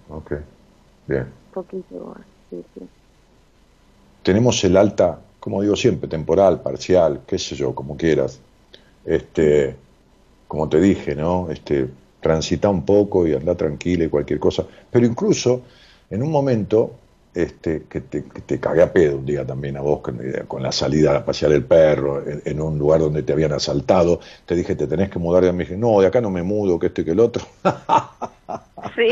Ok, bien. poquito, sí, sí. tenemos el alta, como digo siempre, temporal, parcial, qué sé yo, como quieras. Este, como te dije, ¿no? Este, transita un poco y anda tranquila y cualquier cosa. Pero incluso en un momento este, que, te, que te cagué a pedo un día también a vos con, con la salida a pasear el perro en, en un lugar donde te habían asaltado, te dije, te tenés que mudar. Y me dije, no, de acá no me mudo, que esto y que el otro. Sí,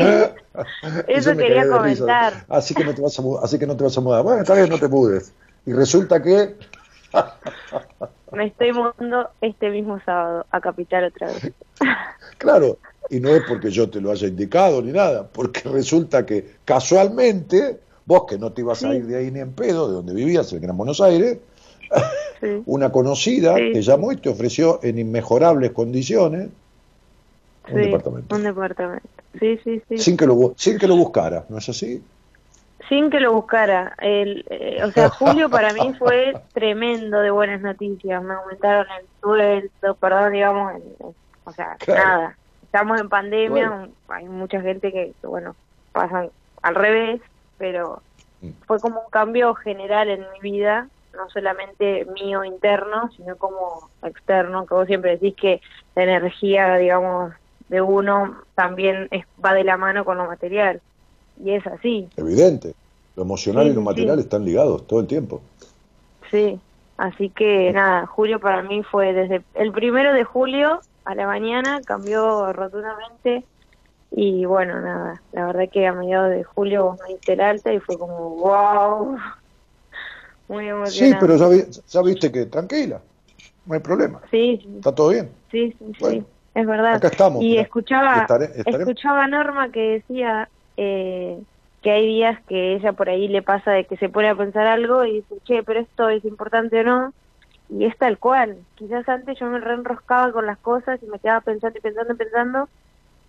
eso quería risa. comentar. Así que no te vas a mudar, así que no te vas a mudar. Bueno, está bien, no te mudes. Y resulta que Me estoy mudando este mismo sábado a Capital otra vez. Claro, y no es porque yo te lo haya indicado ni nada, porque resulta que casualmente, vos que no te ibas a ir de ahí ni en pedo, de donde vivías, en Gran Buenos Aires, Sí, una conocida Sí. te llamó y te ofreció en inmejorables condiciones un departamento. un departamento. Sí, sí, sí. Sin que lo sin que lo buscara, ¿no es así? Sin que lo buscara. El, eh, o sea, julio para mí fue tremendo de buenas noticias. Me aumentaron el sueldo, perdón, digamos, el- el- o sea, Claro. nada. Estamos en pandemia, Bueno. hay mucha gente que, que, bueno, pasan al revés, pero Mm. fue como un cambio general en mi vida, no solamente mío interno, sino como externo, que vos siempre decís que la energía, digamos, de uno también es, va de la mano con lo material. Y es así. Evidente. Lo emocional Sí, y lo material sí. están ligados todo el tiempo. Sí, así que nada, julio para mí fue desde el primero de julio a la mañana, cambió rotundamente y bueno, nada, la verdad que a mediados de julio vos me diste el alta y fue como wow, muy Sí, emocionante. pero ya, vi- ya viste que tranquila, no hay problema, Sí, sí, está todo bien. sí, sí, sí, es verdad. acá estamos, Y mirá. escuchaba, Estaré- estaré- escuchaba a Norma que decía eh, que hay días que ella por ahí le pasa de que se pone a pensar algo y dice, che, pero esto es importante o no. Y es tal cual. Quizás antes yo me reenroscaba con las cosas y me quedaba pensando y pensando y pensando.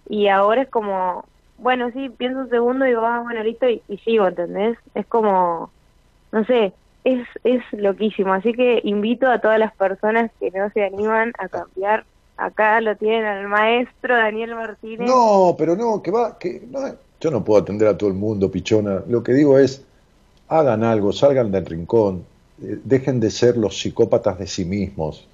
Y ahora es como, bueno, sí, pienso un segundo y digo, ah, bueno, listo, y, y sigo, ¿entendés? Es como, no sé, es, es loquísimo. Así que invito a todas las personas que no se animan a cambiar. Acá lo tienen al maestro Daniel Martínez. No, pero no, que va, que no, yo no puedo atender a todo el mundo, pichona. Lo que digo es, hagan algo, salgan del rincón, eh, dejen de ser los psicópatas de sí mismos,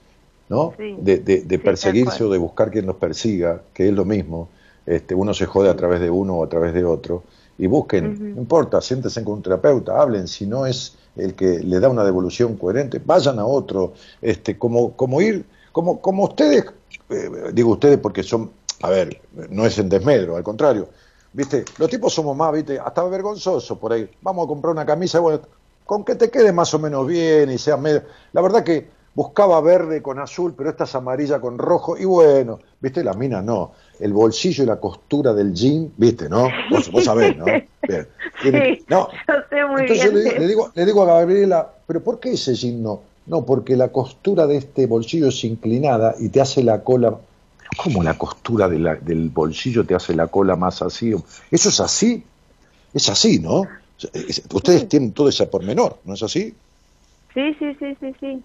¿no? Sí, de de- perseguirse o de buscar quien los persiga, que es lo mismo. Este, uno se jode a través de uno o a través de otro. Y busquen, no importa, siéntense con un terapeuta, hablen, si no es el que le da una devolución coherente, vayan a otro, este, como, como ir, como, como ustedes, eh, digo ustedes porque son, a ver, no es en desmedro, al contrario, viste, los tipos somos más, viste, hasta vergonzoso por ahí, vamos a comprar una camisa, bueno, con que te quede más o menos bien y sea medio, la verdad que buscaba verde con azul, pero esta es amarilla con rojo, y bueno, viste, la mina no, el bolsillo y la costura del jean, viste, ¿no? Vos, vos sabés, ¿no? Bien. Sí, no, yo sé muy entonces bien. yo le, digo- le digo, le digo a Gabriela, pero ¿por qué ese jean no? No, porque la costura de este bolsillo es inclinada y te hace la cola. ¿Cómo la costura de la- del bolsillo te hace la cola más así? Eso es así. Es así, ¿no? Es- Ustedes tienen todo ese pormenor, ¿no es así? Sí, sí, sí, sí, sí.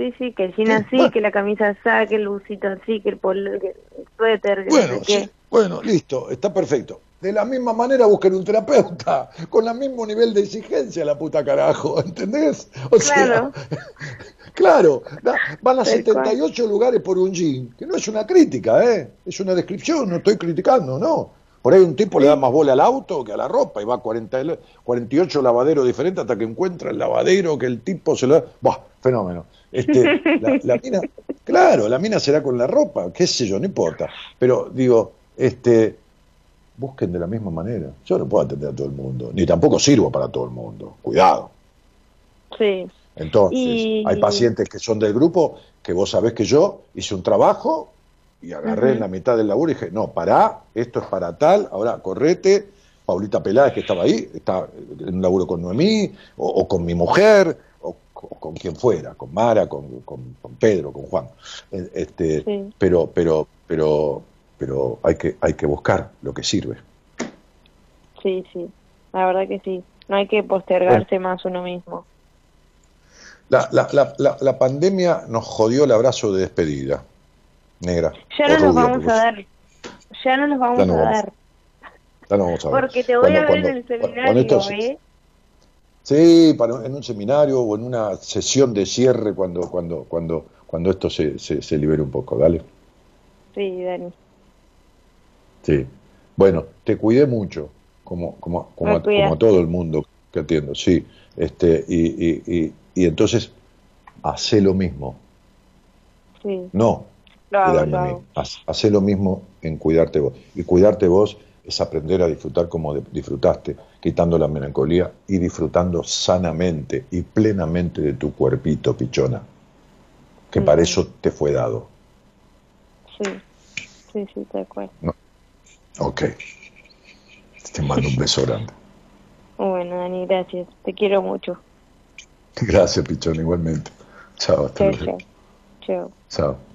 Sí, sí, que el jean Sí, así, bueno. que la camisa así, que el busito así, que el, polo, que el suéter, que no Bueno, sé qué. sí, bueno, listo, está perfecto. De la misma manera busquen un terapeuta, con el mismo nivel de exigencia, la puta carajo, ¿entendés? O Claro. sea, claro, da- van a Tal 78 lugares por un jean, que no es una crítica, ¿eh? Es una descripción, no estoy criticando, no. Por ahí un tipo le da más bola al auto que a la ropa y va a 40, 48 lavaderos diferentes hasta que encuentra el lavadero que el tipo se lo da. ¡Bah! Fenómeno. Este, la, mina, claro, la mina será con la ropa, qué sé yo, no importa. Pero digo, este, busquen de la misma manera. Yo no puedo atender a todo el mundo, ni tampoco sirvo para todo el mundo. Cuidado. Sí. Entonces, hay pacientes que son del grupo que vos sabés que yo hice un trabajo y agarré en la mitad del laburo y dije, no, pará, esto es para tal, ahora correte. Paulita Peláez, que estaba ahí, está en un laburo con Noemí, o, con mi mujer, con quien fuera, con Mara, con, con, Pedro, con Juan. Eh, este, Pero, pero, pero, pero hay que, hay que buscar lo que sirve. Sí, sí, la verdad que sí. No hay que postergarse más uno mismo. La, la, la, la, pandemia nos jodió el abrazo de despedida, negra. Ya no nos vamos a dar. Ya no nos vamos a dar. Ya no vamos a ver. Porque te voy a ver en el seminario, ¿eh? Sí, para, en un seminario o en una sesión de cierre cuando, cuando, cuando, cuando esto se, se, se libere un poco, dale. Sí, Dani. Sí. Bueno, te cuidé mucho, como, como, como, a, como todo el mundo que atiendo, sí. Este, y, y, y entonces, hace lo mismo. Sí. No, a mí. Hace lo mismo en cuidarte vos. Y cuidarte vos es aprender a disfrutar como disfrutaste, quitando la melancolía y disfrutando sanamente y plenamente de tu cuerpito, pichona, que para eso te fue dado. Sí, sí, sí, te acuerdo. Ok. Te mando un beso grande. Bueno, Dani, gracias. Te quiero mucho. Gracias, Pichón, igualmente. Chao, hasta luego. Chao. Chao.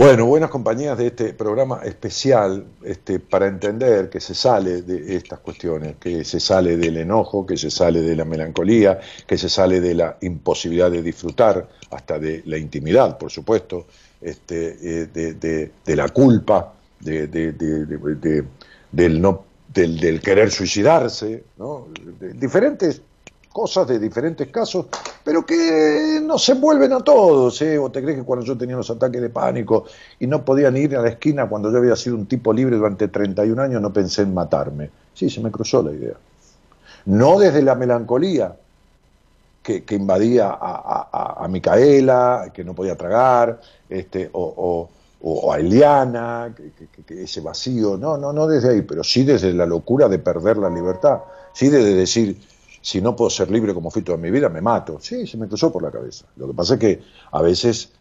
Bueno, buenas compañías de este programa especial este, para entender que se sale de estas cuestiones, que se sale del enojo, que se sale de la melancolía, que se sale de la imposibilidad de disfrutar, hasta de la intimidad, por supuesto, este, eh, de, la culpa, de, del, no, del, del, querer suicidarse, ¿no? diferentes cosas de diferentes casos, pero que no se envuelven a todos. ¿eh? ¿O te crees que cuando yo tenía los ataques de pánico y no podían ir a la esquina cuando yo había sido un tipo libre durante 31 años, no pensé en matarme? Sí, se me cruzó la idea. No desde la melancolía que, invadía a, Micaela, que no podía tragar, este, o, a Eliana, que, ese vacío, no, no, no desde ahí, pero sí desde la locura de perder la libertad, sí desde decir, si no puedo ser libre como fui toda mi vida, me mato. Sí, se me cruzó por la cabeza. Lo que pasa es que a veces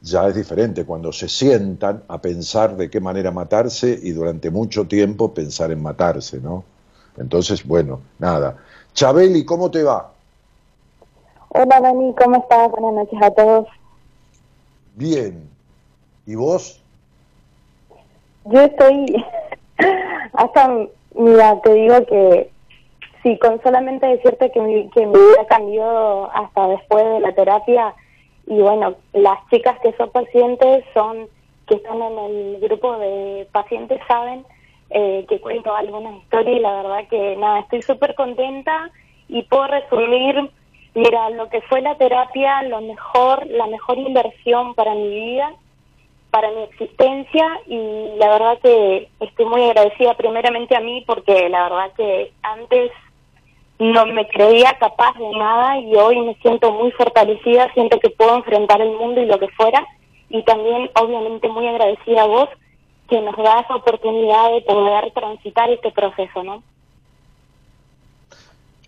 ya es diferente cuando se sientan a pensar de qué manera matarse y durante mucho tiempo pensar en matarse, ¿no? Entonces, bueno, nada. Chabeli, ¿cómo te va? Hola Dani, ¿cómo estás? Buenas noches a todos. Bien. ¿Y vos? Yo estoy, hasta, mira, te digo que Sí, con solamente decirte que mi, que mi vida cambió hasta después de la terapia. Y bueno, las chicas que son pacientes son que están en el grupo de pacientes saben eh, que cuento algunas historias y la verdad que nada, estoy súper contenta y puedo resumir, mira, lo que fue la terapia, lo mejor, la mejor inversión para mi vida, para mi existencia y la verdad que estoy muy agradecida primeramente a mí porque la verdad que antes no me creía capaz de nada y hoy me siento muy fortalecida, siento que puedo enfrentar el mundo y lo que fuera y también obviamente muy agradecida a vos que nos da esa oportunidad de poder transitar este proceso, ¿no?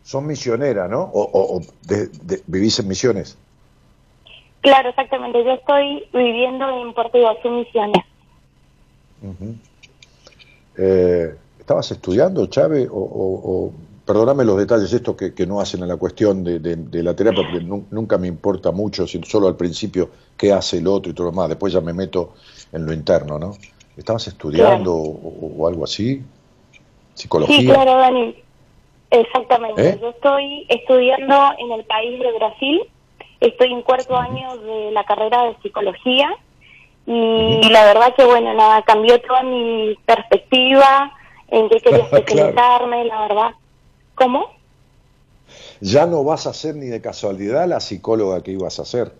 Son misioneras, ¿no? ¿O, vivís en misiones? Claro, exactamente. Yo estoy viviendo en Puerto Iguazú, Misiones. Eh, ¿Estabas estudiando, Chávez, o, perdóname los detalles estos que, no hacen a la cuestión de, la terapia, porque nunca me importa mucho, solo al principio qué hace el otro y todo lo demás, después ya me meto en lo interno, ¿no? ¿Estabas estudiando o, algo así? ¿Psicología? Sí, claro, Dani. Exactamente. ¿Eh? Yo estoy estudiando en el país de Brasil, estoy en cuarto año de la carrera de psicología y la verdad que, bueno, nada, cambió toda mi perspectiva en qué quería especializarme, la verdad. ¿Cómo? Ya no vas a ser ni de casualidad la psicóloga que ibas a ser.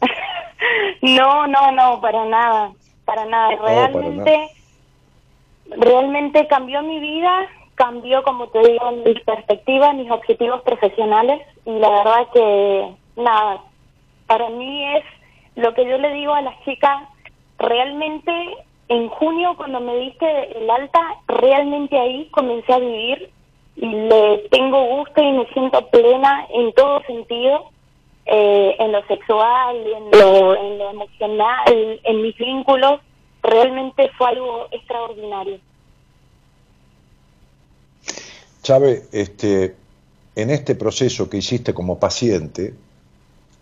no, no, no, para nada, para nada. Realmente, realmente cambió mi vida, cambió, como te digo, mis perspectivas, mis objetivos profesionales y la verdad que nada, para mí es lo que yo le digo a las chicas, realmente en junio cuando me diste el alta, realmente ahí comencé a vivir le tengo gusto y me siento plena en todo sentido, eh, en lo sexual, en lo, en lo emocional, en mis vínculos, realmente fue algo extraordinario. Chávez, este, en este proceso que hiciste como paciente,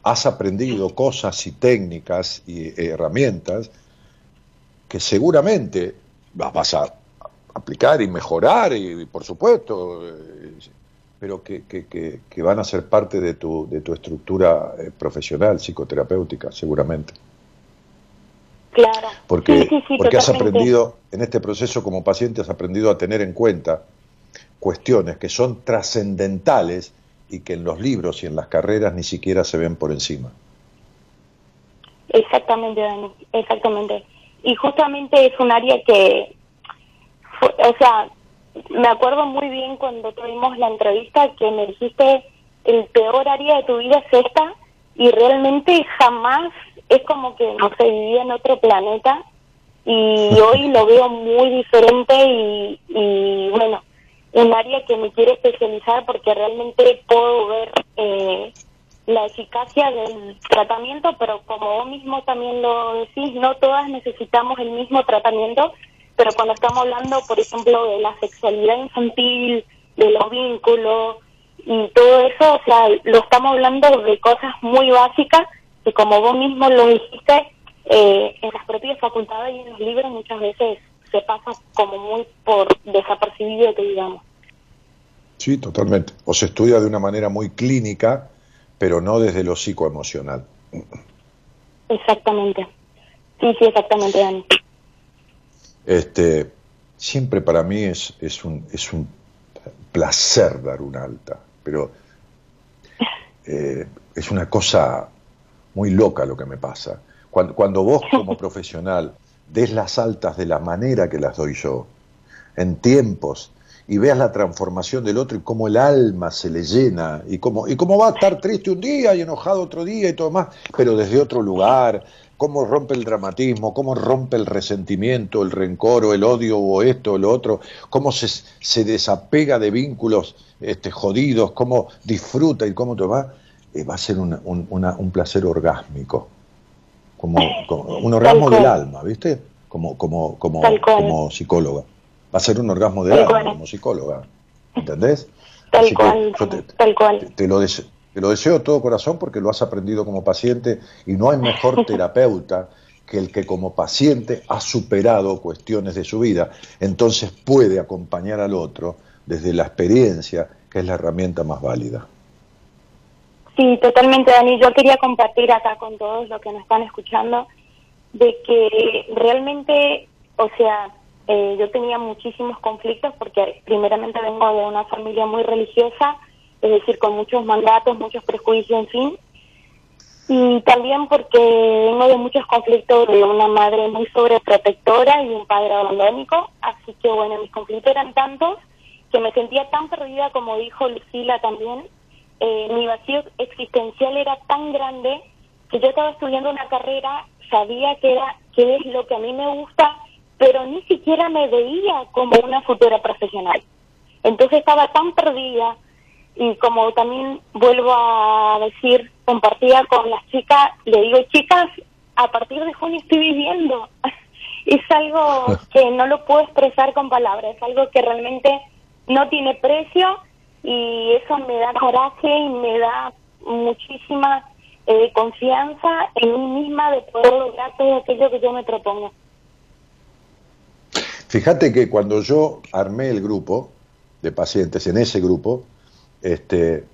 has aprendido cosas y técnicas y herramientas que seguramente vas a aplicar y mejorar, y, por supuesto, eh, pero que, que, que, van a ser parte de tu, de tu estructura eh, profesional, psicoterapéutica, seguramente. Claro. Porque, porque has aprendido, en este proceso como paciente, has aprendido a tener en cuenta cuestiones que son trascendentales y que en los libros y en las carreras ni siquiera se ven por encima. Exactamente, Dani, exactamente. Y justamente es un área que, o sea, me acuerdo muy bien cuando tuvimos la entrevista que me dijiste el peor área de tu vida es esta y realmente jamás es como que no se vivía en otro planeta y hoy lo veo muy diferente y, y bueno, un área que me quiero especializar porque realmente puedo ver eh, la eficacia del tratamiento, pero como vos mismo también lo decís, no todas necesitamos el mismo tratamiento, pero cuando estamos hablando, por ejemplo, de la sexualidad infantil, de los vínculos y todo eso, o sea, lo estamos hablando de cosas muy básicas que como vos mismo lo dijiste, eh, en las propias facultades y en los libros muchas veces se pasa como muy por desapercibido, que digamos. Sí, totalmente. O se estudia de una manera muy clínica, pero no desde lo psicoemocional. Exactamente. Sí, sí, exactamente, Dani. Este, siempre para mí es, es, un, es un placer dar un alta, pero eh, es una cosa muy loca lo que me pasa. Cuando, cuando vos como profesional des las altas de la manera que las doy yo, en tiempos, y veas la transformación del otro y cómo el alma se le llena y cómo, y cómo va a estar triste un día y enojado otro día y todo más, pero desde otro lugar, cómo rompe el dramatismo, cómo rompe el resentimiento, el rencor o el odio o esto o lo otro, cómo se, se desapega de vínculos este, jodidos, cómo disfruta y cómo te va, eh, va a ser un, un placer orgásmico, como, un orgasmo del alma, ¿viste? Como, como, como, como psicóloga. Va a ser un orgasmo del alma como psicóloga, ¿entendés? Tal cual, te, tal cual. Te, lo deseo, te lo deseo de todo corazón porque lo has aprendido como paciente y no hay mejor terapeuta que el que como paciente ha superado cuestiones de su vida, entonces puede acompañar al otro desde la experiencia, que es la herramienta más válida. Sí, totalmente, Dani. Yo quería compartir acá con todos los que nos están escuchando de que realmente, o sea, eh, yo tenía muchísimos conflictos porque primeramente vengo de una familia muy religiosa, es decir, con muchos mandatos, muchos prejuicios, en fin. Y también porque vengo de muchos conflictos de una madre muy sobreprotectora y un padre abandónico. Así que bueno, mis conflictos eran tantos que me sentía tan perdida como dijo Lucila también eh, mi vacío existencial era tan grande que yo estaba estudiando una carrera, sabía que era qué es lo que a mí me gusta, pero ni siquiera me veía como una futura profesional. Entonces estaba tan perdida y como también vuelvo a decir, compartía con las chicas, le digo, chicas, a partir de junio estoy viviendo. es algo que no lo puedo expresar con palabras, es algo que realmente no tiene precio y eso me da coraje y me da muchísima eh, confianza en mí misma de poder lograr todo aquello que yo me propongo. Fíjate que cuando yo armé el grupo de pacientes, en ese grupo, este,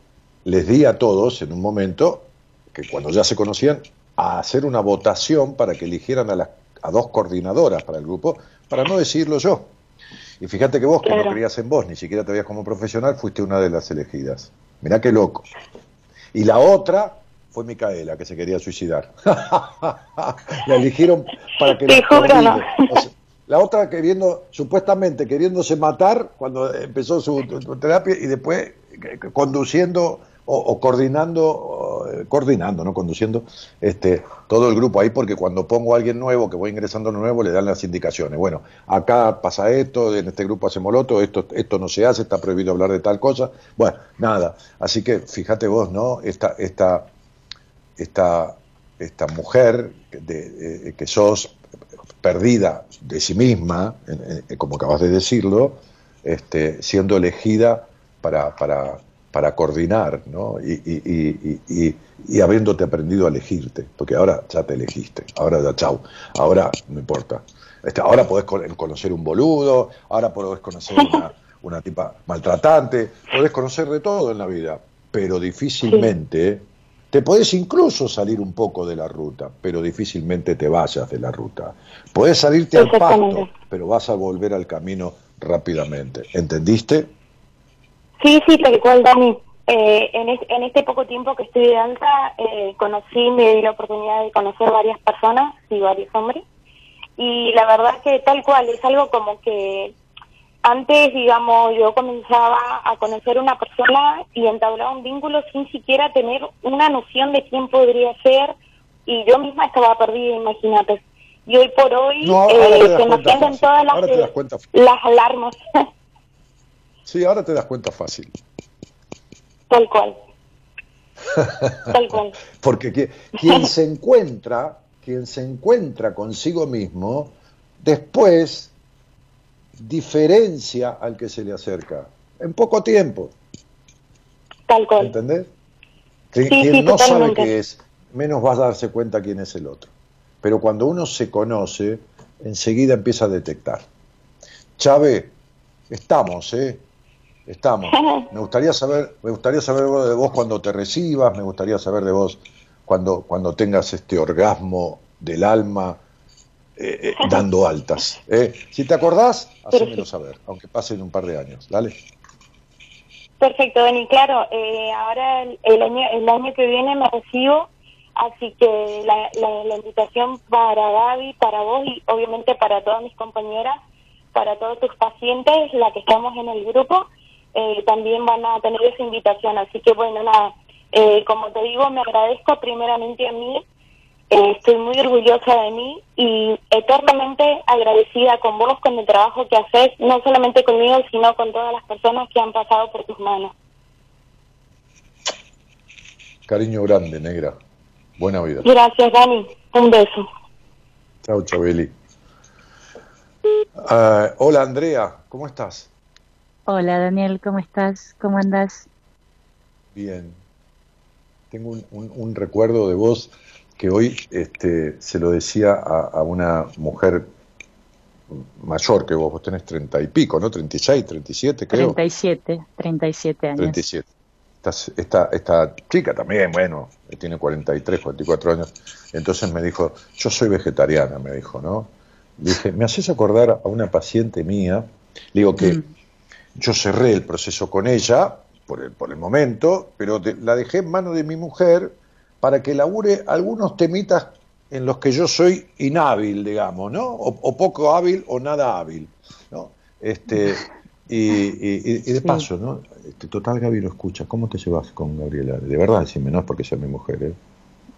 les di a todos en un momento, que cuando ya se conocían, a hacer una votación para que eligieran a, las, a dos coordinadoras para el grupo, para no decirlo yo. Y fíjate que vos, que no creías en vos, ni siquiera te veías como profesional, fuiste una de las elegidas. Mirá qué loco. Y la otra fue Micaela, que se quería suicidar. la eligieron para que... Te no. la otra queriendo, supuestamente queriéndose matar cuando empezó su, terapia y después conduciendo o, coordinando, eh, coordinando, no conduciendo, este, todo el grupo ahí, porque cuando pongo a alguien nuevo, que voy ingresando nuevo, le dan las indicaciones. Bueno, acá pasa esto, en este grupo hacemos lo otro, esto, esto no se hace, está prohibido hablar de tal cosa. Bueno, nada. Así que fíjate vos, ¿no? Esta, esta, esta, esta mujer de, eh, que sos perdida de sí misma, en- como acabas de decirlo, este, siendo elegida para, para, para coordinar, ¿no? Y, y, y, y, habiéndote aprendido a elegirte, porque ahora ya te elegiste, ahora ya chau, ahora no importa. Este, ahora podés con- conocer un boludo, ahora podés conocer una, una tipa maltratante, podés conocer de todo en la vida, pero difícilmente te podés incluso salir un poco de la ruta, pero difícilmente te vayas de la ruta. Podés salirte al pasto, pero vas a volver al camino rápidamente. ¿Entendiste? Sí, sí, tal cual, Dani. Eh, en, es- en este poco tiempo que estoy de alta, eh, conocí, me di la oportunidad de conocer varias personas y varios hombres. Y la verdad que tal cual, es algo como que antes, digamos, yo comenzaba a conocer una persona y entablaba un vínculo sin siquiera tener una noción de quién podría ser y yo misma estaba perdida, imagínate. Y hoy por hoy No, eh, se nos fácil. todas las, las alarmas, Sí, ahora te das cuenta fácil. tal cual. Tal cual. Porque que- quien se encuentra, quien se encuentra consigo mismo, después diferencia al que se le acerca. En poco tiempo, Tal cual. ¿entendés? Sí, quien sí, no sabe qué es, menos va a darse cuenta quién es el otro. Pero cuando uno se conoce, enseguida empieza a detectar. Chávez, estamos, ¿eh? Estamos. Me gustaría saber, me gustaría saber de vos cuando te recibas, me gustaría saber de vos cuando, cuando tengas este orgasmo del alma eh, eh, dando altas. ¿eh? Si te acordás, hacémelo saber, aunque pasen un par de años. Dale. Perfecto, Dani. Claro, eh, ahora el, el año el año que viene me recibo, así que la, la, la invitación para Gaby, para vos y obviamente para todas mis compañeras, para todos tus pacientes, la que estamos en el grupo, eh, también van a tener esa invitación. Así que bueno, nada, eh, como te digo, me agradezco primeramente a mí, eh, estoy muy orgullosa de mí y eternamente agradecida con vos, con el trabajo que haces, no solamente conmigo, sino con todas las personas que han pasado por tus manos. Cariño grande, negra. Buena vida. Gracias, Dani. Un beso. Chao, Chabeli. Ah, hola, Andrea. ¿Cómo estás? Hola Daniel, ¿cómo estás? ¿Cómo andas? Bien. Tengo un, un- un recuerdo de vos que hoy este, se lo decía a, a una mujer mayor que vos. Vos tenés treinta y pico, ¿no? 36, 37, creo. 37, 37 años. 37. Esta, esta, esta chica también, bueno, tiene 43, 44 años. Entonces me dijo, yo soy vegetariana, me dijo, ¿no? Dije, ¿me haces acordar a una paciente mía? Le digo que Mm. Yo cerré el proceso con ella por el, por el momento, pero de- la dejé en manos de mi mujer para que labure algunos temitas en los que yo soy inhábil, digamos, ¿no? O, o poco hábil o nada hábil, ¿no? Este, y, y- de paso, ¿no? Este, total, Gaby lo escucha. ¿Cómo te llevas con Gabriela? De verdad, decime, no es porque sea mi mujer, ¿eh?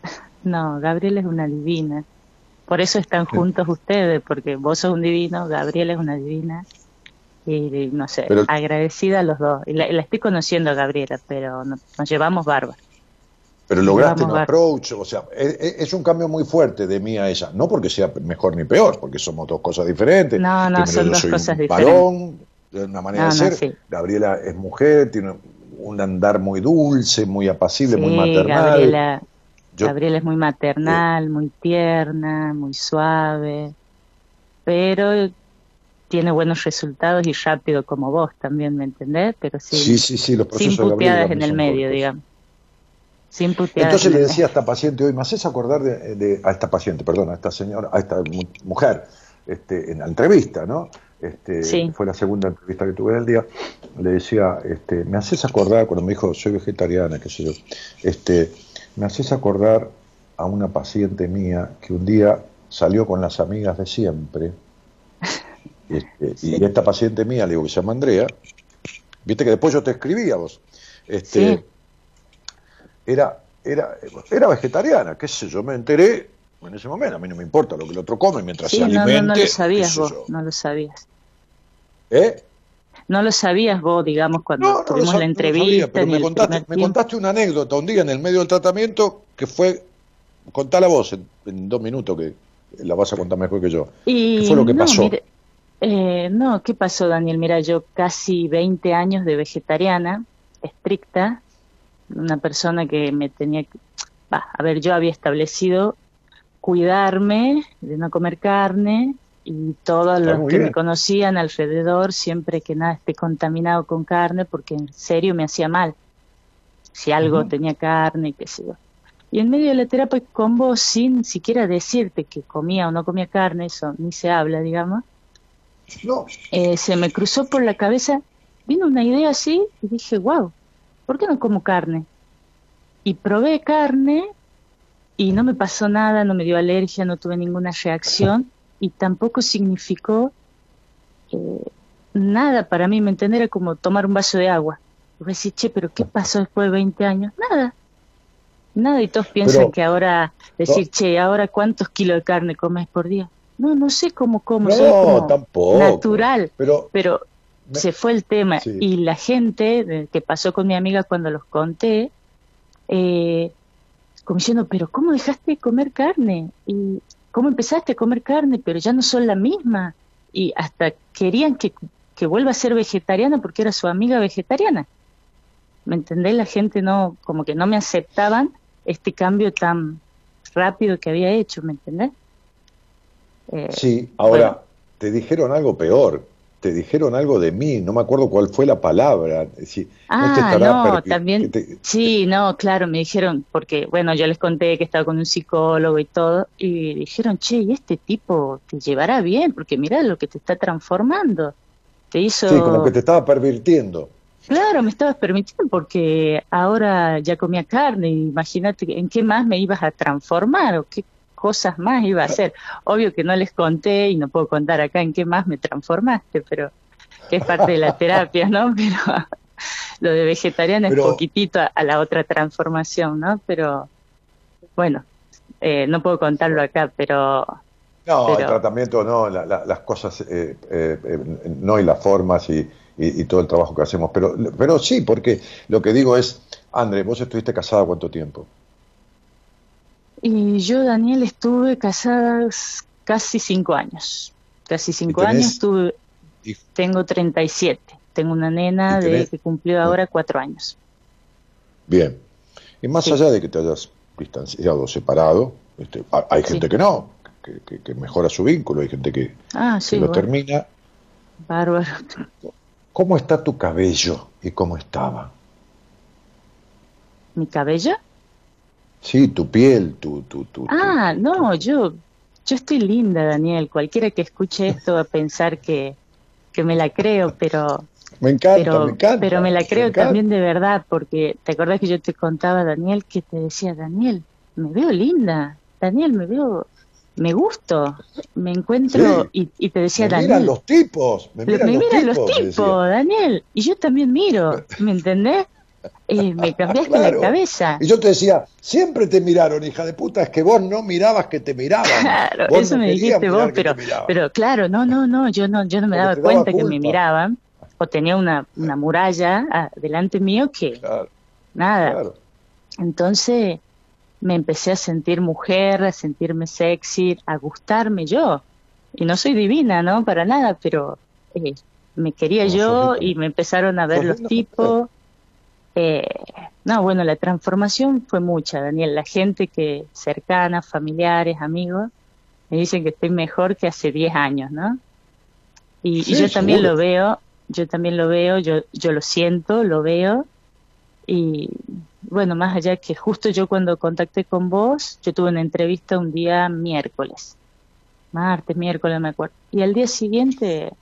No, Gabriel es una divina. Por eso están juntos ustedes, porque vos sos un divino, Gabriel es una divina. Y no sé, Pero- agradecida a los dos. Y la, la estoy conociendo a Gabriela, pero no- nos llevamos barba. Pero lograste un approach, o sea, es, es- es un cambio muy fuerte de mí a ella. No porque sea mejor ni peor, porque somos dos cosas diferentes. No, no, Primero son yo dos soy cosas un diferentes. varón, de una manera No, de no, ser. sí. Gabriela es mujer, tiene un andar muy dulce, muy apacible, muy maternal. Gabriela, Yo- Gabriela es muy maternal, muy tierna, muy suave, pero tiene buenos resultados y rápido como vos también, ¿me entendés? Pero sí, Sí, sí, sí, los procesos sin puteadas en el medio, cortos. digamos. Sin puteadas. Entonces en le decía a esta paciente hoy, me haces acordar de, de- a esta paciente, perdón, a esta señora, a esta mu- mujer, este, en la entrevista, ¿no? Este, Sí. Fue la segunda entrevista que tuve del día. Le decía, este, me haces acordar, cuando me dijo, soy vegetariana, qué sé yo, este, me haces acordar a una paciente mía que un día salió con las amigas de siempre Este, Y esta paciente mía, le digo que se llama Andrea, viste que después yo te escribía vos, este, Sí. era, era, era vegetariana, qué sé yo, me enteré en ese momento, a mí no me importa lo que el otro come mientras Sí, se no, no, alimente. no lo sabías vos, yo. no lo sabías. ¿Eh? No lo sabías vos, digamos, cuando No, no tuvimos la no entrevista. sabía, pero me contaste, me contaste una anécdota un día en el medio del tratamiento que fue, contala vos en, en dos minutos que la vas a contar mejor que yo. Y ¿Qué fue lo que no, pasó? mire, eh, no, ¿qué pasó, Daniel? Mira, yo casi 20 años de vegetariana, estricta, una persona que me tenía que... bah, a ver, yo había establecido cuidarme de no comer carne y todos Está los que me conocían alrededor, siempre que nada esté contaminado con carne, porque en serio me hacía mal. Si algo tenía carne, qué sé yo. Y en medio de la terapia con vos, sin siquiera decirte que comía o no comía carne, eso ni se habla, digamos, eh, se me cruzó por la cabeza, vino una idea así y dije, wow, ¿por qué no como carne? Y probé carne y no me pasó nada, no me dio alergia, no tuve ninguna reacción y tampoco significó eh, nada para mí, ¿me entendés? Era como tomar un vaso de agua. Y decís, che, pero ¿qué pasó después de 20 años? Nada. Nada, y todos piensan Pero- que ahora, decir, che, ahora cuántos kilos de carne comes por día. No, no sé cómo soy no, tampoco. natural, Pero pero Me- se fue el tema Sí. y la gente que pasó con mi amiga cuando los conté, eh, como diciendo, pero ¿cómo dejaste de comer carne? ¿Y cómo empezaste a comer carne? Pero ya no son la misma. Y hasta querían que, que vuelva a ser vegetariana porque era su amiga vegetariana. ¿Me entendés? La gente no, como que no me aceptaban este cambio tan rápido que había hecho, ¿me entendés? Eh, sí, ahora bueno. te dijeron algo peor. Te dijeron algo de mí, no me acuerdo cuál fue la palabra. No te Ah, no, permi- también, te- sí, no, claro, me dijeron, porque, bueno, yo les conté que estaba con un psicólogo y todo, y dijeron, che, ¿y este tipo te llevará bien? Porque mirá lo que te está transformando. Te hizo... Sí, como que te estaba pervirtiendo. Claro, me estabas permitiendo porque ahora ya comía carne, imagínate en qué más me ibas a transformar o qué cosas más iba a hacer. Obvio que no les conté y no puedo contar acá en qué más me transformaste, pero que es parte de la terapia, ¿no? Pero lo de vegetariana Pero- es poquitito a, a la otra transformación, ¿no? Pero bueno, eh, no puedo contarlo acá, pero No, el tratamiento no, la- la- las cosas eh, eh, eh, no y las formas y, y- y todo el trabajo que hacemos. Pero, pero sí, porque lo que digo es, André, vos estuviste casada cuánto tiempo? Y yo, Daniel, estuve casada casi cinco años. Casi cinco años tuve, tengo 37. Tengo una nena ¿Y de que cumplió ahora cuatro años. Bien. Y más Sí. allá de que te hayas distanciado, separado, este, ha- hay Sí. gente que no, que, que- que mejora su vínculo, hay gente que, Ah, que lo bueno, termina. bárbaro. ¿Cómo está tu cabello y cómo estaba? ¿Mi cabello? Sí, tu piel, tu... tu, tu Ah, tu- no, yo, yo estoy linda, Daniel. Cualquiera que escuche esto va a pensar que, que me la creo, pero, Me encanta, pero, me encanta. pero me la creo también de verdad, porque te acordás que yo te contaba, Daniel, que te decía, Daniel, me veo linda, Daniel, me veo, me gusto, me encuentro, Sí. y, y te decía, Me Daniel, miran los tipos, me miran, me los, miran tipos, los tipos. Daniel, y yo también miro, ¿me entendés? Eh, me cambiaste Claro. la cabeza. Y yo te decía, siempre te miraron, hija de puta, es que vos no mirabas que te miraban. Claro, Vos eso no me dijiste vos, pero, claro, no, no, no, yo no, yo no me Porque daba cuenta que me miraban, o tenía una, una muralla delante mío que Claro, nada. claro. Entonces me empecé a sentir mujer, a sentirme sexy, a gustarme yo. Y no soy divina, ¿no? Para nada, pero eh, me quería No, yo y me empezaron a ver los tipos. Eh, no, bueno, la transformación fue mucha, Daniel. La gente que cercana, familiares, amigos, me dicen que estoy mejor que hace 10 años, ¿no? Y, yo también seguro. lo veo, yo también lo veo, yo, yo lo siento, lo veo. Y bueno, más allá que justo yo cuando contacté con vos, yo tuve una entrevista un día miércoles, martes, miércoles, me acuerdo. Y al día siguiente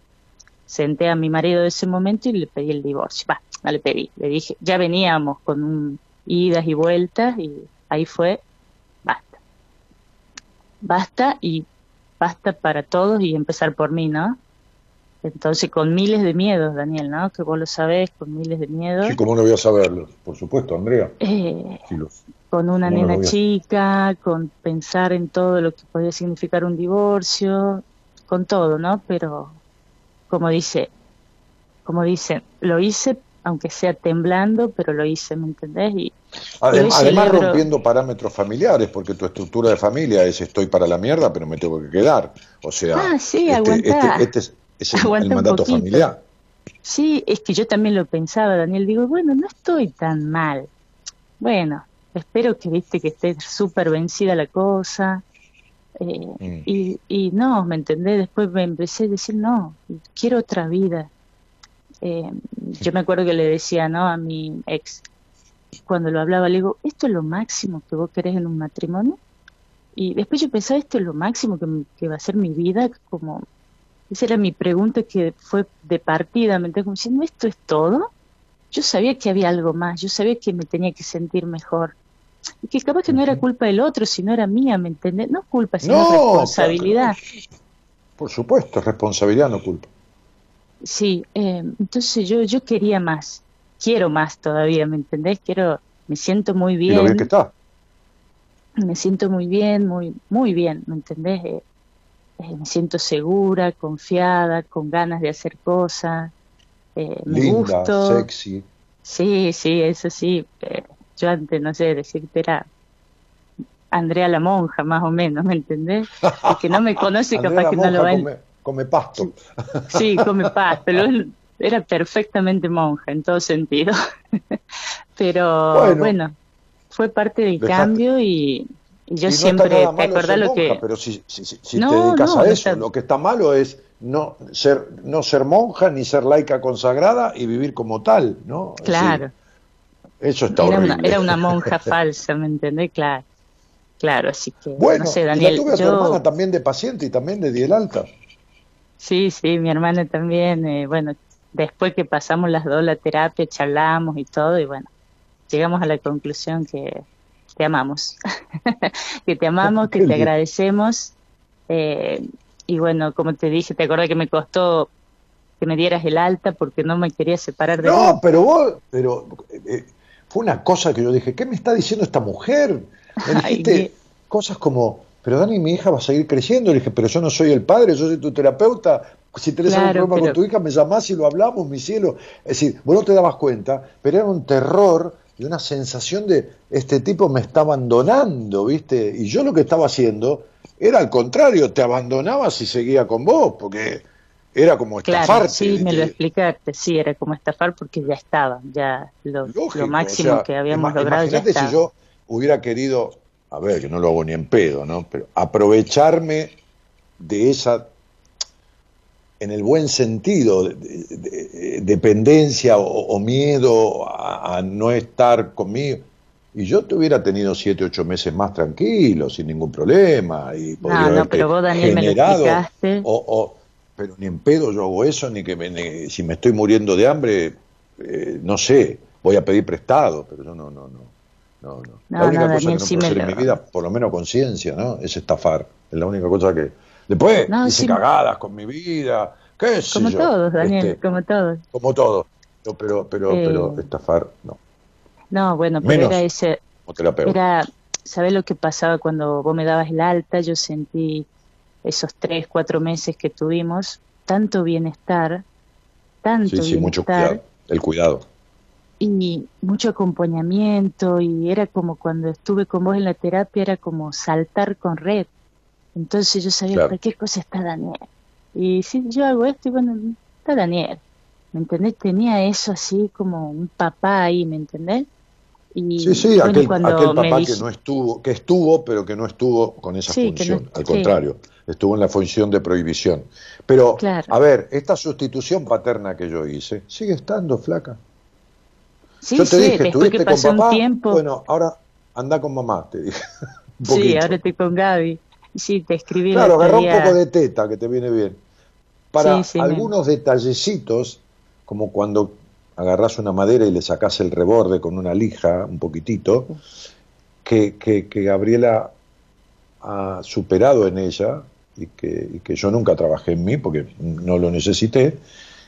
senté a mi marido de ese momento y le pedí el divorcio. Va, no le pedí, le dije, ya veníamos con un, idas y vueltas y ahí fue, basta. Basta y basta para todos y empezar por mí, ¿no? Entonces, con miles de miedos, Daniel, ¿no? Que vos lo sabés, con miles de miedos. Sí, ¿cómo no voy a saberlo? Por supuesto, Andrea. Eh, Sí, lo- con una ¿Cómo no nena a- chica, con pensar en todo lo que podía significar un divorcio, con todo, ¿no? Pero, como dice, como dicen, lo hice, aunque sea temblando, pero lo hice, ¿me entendés? Y, Adem- además rompiendo parámetros familiares, porque tu estructura de familia es estoy para la mierda, pero me tengo que quedar. O sea, Ah, sí, este, este- este es, es el, mandato familiar. Sí, es que yo también lo pensaba, Daniel. Digo, bueno, no estoy tan mal. Bueno, espero que viste que esté súper vencida la cosa. Eh, Mm. y, y no, ¿me entendés? Después me empecé a decir, no, quiero otra vida. Eh, yo me acuerdo que le decía, ¿no? A mi ex, cuando lo hablaba, le digo, ¿esto es lo máximo que vos querés en un matrimonio? Y después yo pensaba, esto es lo máximo que, que va a ser mi vida, como esa era mi pregunta que fue de partida, ¿me entiendes? Como diciendo, ¿esto es todo? Yo sabía que había algo más, yo sabía que me tenía que sentir mejor. Que capaz que no era culpa del otro, sino era mía, ¿me entendés? No culpa, sino No, responsabilidad. Por supuesto, responsabilidad no culpa. Sí, eh, entonces yo, yo quería más, quiero más todavía, ¿me entendés? Quiero, me siento muy Y lo bien bien, que está. me siento muy bien, muy, muy bien, ¿me entendés? Eh, eh, me siento segura, confiada, con ganas de hacer cosas, eh, me Linda, gusto. sexy. Sí, sí, eso sí. Yo antes, no sé, decirte era Andrea la monja, más o menos, ¿me entendés? El que no me conoce capaz la que no lo va a... come, come pasto. Sí, come paz, pero él era perfectamente monja en todo sentido. pero Bueno. bueno, fue parte del cambio y, y yo Y no está siempre, ¿te acordás lo monja, que... Pero si, si, si- si No, te dedicas no, a eso, está- lo que está malo es no ser, no ser monja ni ser laica consagrada y vivir como tal, ¿no? Claro. decir, eso está Era horrible. una, era una monja falsa, ¿me entendés? Claro, claro, así que, Bueno, no sé, y Daniel, la tuve a tu hermana también de paciente y también de Diel Alta. Sí, sí, mi hermana también, eh, bueno, después que pasamos las dos la terapia, charlamos y todo, y bueno, llegamos a la conclusión que te amamos, que te amamos, que te agradecemos, eh, y bueno, como te dije, te acuerdas que me costó que me dieras el alta porque no me quería separar de No, vos. pero vos, pero eh, fue una cosa que yo dije, ¿qué me está diciendo esta mujer? Me dijiste cosas como, pero Dani, mi hija va a seguir creciendo. Le dije, pero yo no soy el padre, yo soy tu terapeuta. Si tenés algún Claro, problema con tu hija, me llamás y lo hablamos, mi cielo. Es decir, vos no te dabas cuenta, pero era un terror y una sensación de, este tipo me está abandonando, ¿viste? Y yo lo que estaba haciendo era al contrario, te abandonabas y seguía con vos, porque era como Claro, estafarte. sí, me lo explicaste, sí, era como estafar porque ya estaba, ya lo, Lógico, lo máximo o sea, que habíamos logrado Imagínate si yo hubiera querido, a ver, que no lo hago ni en pedo, ¿no? Pero aprovecharme de esa, en el buen sentido, de- de- de- dependencia o, o miedo a, a no estar conmigo. Y yo te hubiera tenido siete, ocho meses más tranquilo, sin ningún problema. Y podría No, no, pero vos, Daniel, me lo generado, explicaste. o, o- pero ni en pedo yo hago eso, ni que me- ni- si me estoy muriendo de hambre, eh, no sé, voy a pedir prestado, pero yo no, no, no. no, no. No, la única no, cosa Daniel, que no sí puedo hacer en mi vida, por lo menos conciencia, ¿no? Es estafar. Es la única cosa que. Después hice sí. cagadas con mi vida, qué sé Como yo, todos, Daniel, este, como todos. como todo. Pero, pero, pero, Eh. pero estafar, no. No, bueno, pero Menos era ese, Como terapeuta. era, ¿sabés lo que pasaba cuando vos me dabas el alta? Yo sentí esos tres, cuatro meses que tuvimos, tanto bienestar, tanto sí, sí, mucho cuidado. El cuidado. y mucho acompañamiento y era como cuando estuve con vos en la terapia, era como saltar con red. Entonces yo sabía Claro. para qué cosa está Daniel. Y si yo hago esto, y bueno, está Daniel. ¿Me entendés? Tenía eso así como un papá ahí, ¿me entendés? Y Sí, sí, bueno, aquel, me papá que no estuvo, que estuvo, pero que no estuvo con esa Sí, que no- función. Al sí. Estuvo en la función de prohibición. Pero, Claro. a ver, esta sustitución paterna que yo hice, sigue estando flaca. Sí, yo te sí, dije, ¿estuviste con papá? Bueno, ahora anda con mamá, te dije. Un sí, poquito. ahora estoy con Gaby. Sí, te escribí Claro, otro agarrá un poco de teta, que te viene bien. Para Sí, sí, me- algunos detallecitos, como cuando agarrás una madera y le sacás el reborde con una lija, un poquitito, que, que, que Gabriela ha superado en ella, y que, y que yo nunca trabajé en mí porque no lo necesité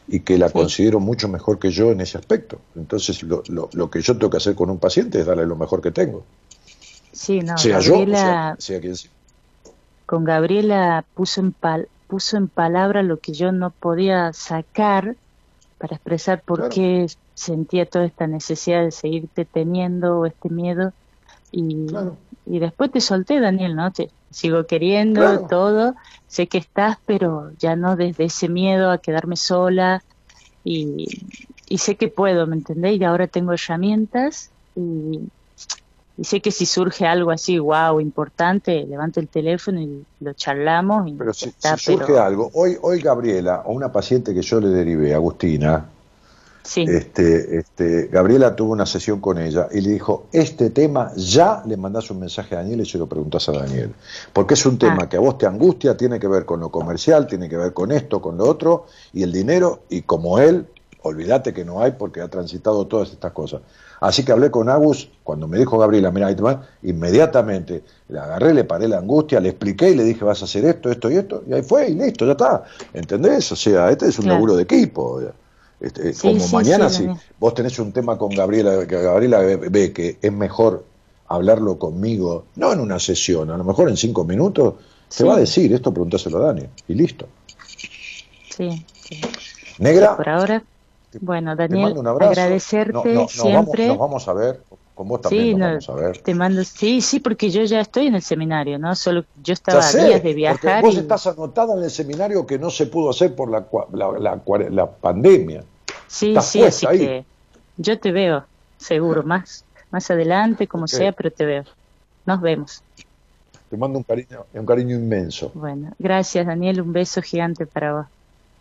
y que la considero mucho mejor que yo en ese aspecto. Entonces, lo, lo, lo, que yo tengo que hacer con un paciente es darle lo mejor que tengo. Sí, no, sea Gabriela, yo, sea, sea quien sea. Con Gabriela puso en, pal, puso en palabra lo que yo no podía sacar para expresar por Claro. qué sentía toda esta necesidad de seguirte teniendo o este miedo. Y, Claro. Y después te solté, Daniel, ¿no? Te sigo queriendo, Claro. todo. Sé que estás, pero ya no desde ese miedo a quedarme sola. Y, y sé que puedo, ¿me entendés? Y ahora tengo herramientas y, y sé que si surge algo así, wow, importante, levanto el teléfono y lo charlamos. Y Pero si, está, si surge pero- algo, hoy, hoy Gabriela, o una paciente que yo le derivé, Agustina, Sí, este, este, Gabriela tuvo una sesión con ella y le dijo, este tema ya le mandás un mensaje a Daniel y se lo preguntás a Daniel. Porque es un tema Ah. que a vos te angustia, tiene que ver con lo comercial, tiene que ver con esto, con lo otro, y el dinero, y como él, olvídate que no hay porque ha transitado todas estas cosas. Así que hablé con Agus, cuando me dijo Gabriela, mira, ahí te va", inmediatamente le agarré, le paré la angustia, le expliqué y le dije, vas a hacer esto, esto y esto, y ahí fue, y listo, ya está. ¿Entendés? O sea, este es un Claro. laburo de equipo. Este, Sí, como sí, mañana, sí, si vos tenés un tema con Gabriela, que Gabriela ve, que es mejor hablarlo conmigo, no en una sesión, a lo mejor en cinco minutos, te va a decir, esto preguntáselo a Dani, y listo. sí, sí. Negra, Por ahora, bueno, Daniel, agradecerte No, no, nos siempre. Vamos, nos vamos a ver, con vos también Sí, nos no, vamos a ver. te mando, sí, sí, porque yo ya estoy en el seminario, ¿no? Solo yo estaba sé, días de viajar vos y estás anotada en el seminario que no se pudo hacer por la, la, la cuare- la pandemia. sí, estás sí, así ahí. que yo te veo, seguro, más, más adelante, como sea, pero te veo. Nos vemos. Te mando un cariño, un cariño inmenso. Bueno, gracias, Daniel, un beso gigante para vos.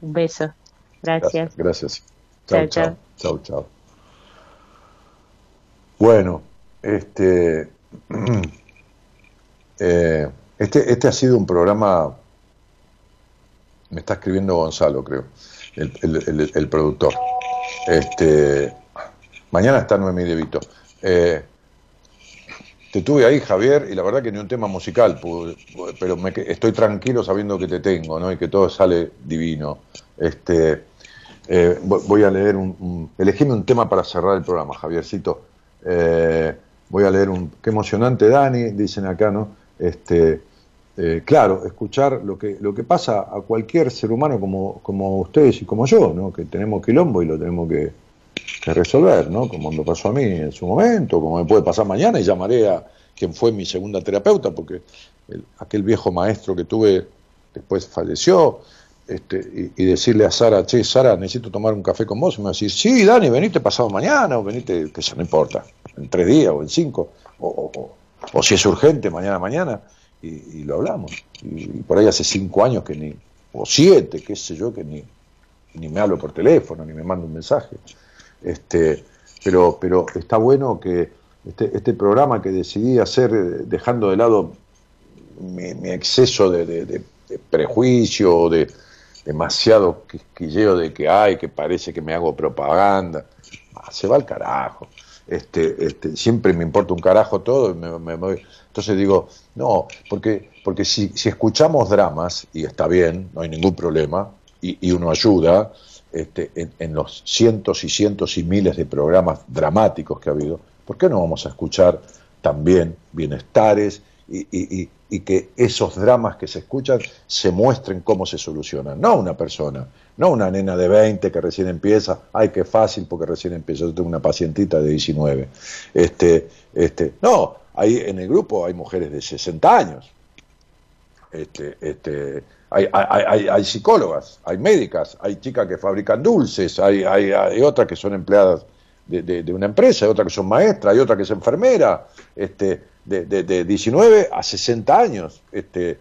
Un beso. Gracias. Gracias. Chao. chao. Chao, chao. Bueno, este, eh, este, este ha sido un programa, me está escribiendo Gonzalo, creo, el, el- el- productor. Este, mañana está Noemí De. Eh, te tuve ahí, Javier, y la verdad que ni un tema musical, pero me estoy tranquilo sabiendo que te tengo, ¿no? Y que todo sale divino. Este, eh, vo- voy a leer un, un- elegime un tema para cerrar el programa, Javiercito. Eh, voy a leer un, qué emocionante, Dani, dicen acá, ¿no? Este, eh, claro, escuchar lo que, lo que pasa a cualquier ser humano como, como ustedes y como yo, ¿no? Que tenemos quilombo y lo tenemos que, resolver, ¿no? Como me pasó a mí en su momento, como me puede pasar mañana y llamaré a quien fue mi segunda terapeuta, porque el- aquel viejo maestro que tuve después falleció, este, y, y decirle a Sara, che, Sara, necesito tomar un café con vos, y me va a decir, sí, Dani, venite pasado mañana, o venite, que eso no importa, en tres días o en cinco, o, o- o- si es urgente, mañana, mañana, y, lo hablamos. Y, y por ahí hace cinco años que ni, o siete, qué sé yo, que ni, ni me hablo por teléfono, ni me mando un mensaje. Este, pero, pero está bueno que este, este programa que decidí hacer eh, dejando de lado mi, mi exceso de, de- de- de prejuicio, de demasiado quisquilleo de que hay, que parece que me hago propaganda, Ah, se va al carajo. Este, este, siempre me importa un carajo todo. me- me. Entonces digo, no, porque, porque si, si escuchamos dramas, y está bien, no hay ningún problema, y, y uno ayuda, este, en, en los cientos y cientos y miles de programas dramáticos que ha habido, ¿por qué no vamos a escuchar también bienestares y, y- y- y que esos dramas que se escuchan se muestren cómo se solucionan? No una persona, no una nena de 20 que recién empieza, ay, qué fácil porque recién empieza, yo tengo una pacientita de 19. Este, este, no, hay, en el grupo hay mujeres de 60 años, este, este, hay, hay, hay, hay psicólogas, hay médicas, hay chicas que fabrican dulces, hay, hay, otras que son empleadas de, de- una empresa, hay otras que son maestras, hay otra que es enfermera, este, de, de, de 19 a 60 años. Este,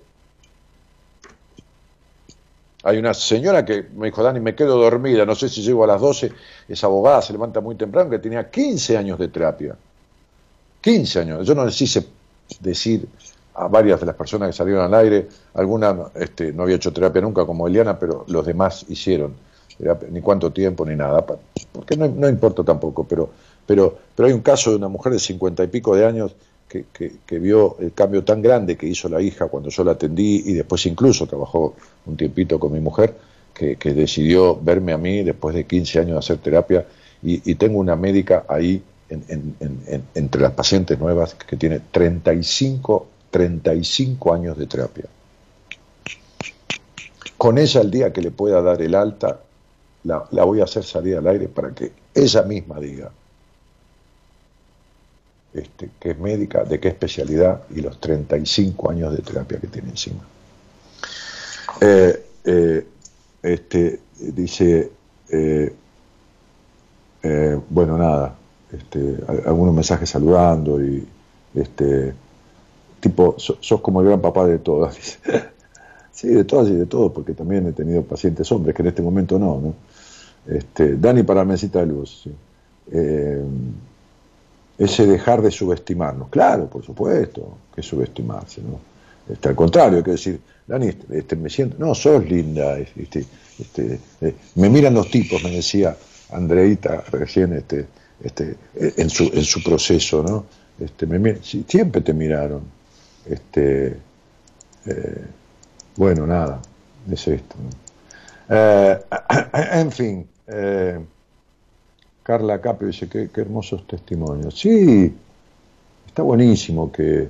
hay una señora que me dijo, Dani, me quedo dormida, no sé si llego a las 12, es abogada, se levanta muy temprano, que tenía 15 años de terapia. 15 años. Yo no les hice decir a varias de las personas que salieron al aire, alguna este, no había hecho terapia nunca como Eliana, pero los demás hicieron, ni cuánto tiempo ni nada, porque no, no importa tampoco, pero, pero, pero hay un caso de una mujer de cincuenta y pico de años que, vio el cambio tan grande que hizo la hija cuando yo la atendí y después incluso trabajó un tiempito con mi mujer, que, decidió verme a mí después de 15 años de hacer terapia y, tengo una médica ahí entre las pacientes nuevas que tiene 35, 35 años de terapia. Con ella el día que le pueda dar el alta, la, la voy a hacer salir al aire para que ella misma diga, este, que es médica, de qué especialidad y los 35 años de terapia que tiene encima. Eh, eh, este, dice, eh, bueno, nada, este, algunos mensajes saludando y este, tipo, sos, como el gran papá de todas. sí, de todas y de todos, porque también he tenido pacientes hombres que en este momento no. ¿no? Este, Dani para mesita de luz. Sí ese dejar de subestimarnos. Claro, por supuesto, que subestimarse, ¿no? Este, al contrario, hay que decir, Dani, este, este, me siento, no, sos linda, este, este, eh, me miran los tipos, me decía Andreita recién este, este, en, su, en su proceso, ¿no? Este, me, siempre te miraron. Este, eh, bueno, nada, es esto. Eh, en fin. Carla Caprio dice, qué, hermosos testimonios. Sí, está buenísimo que...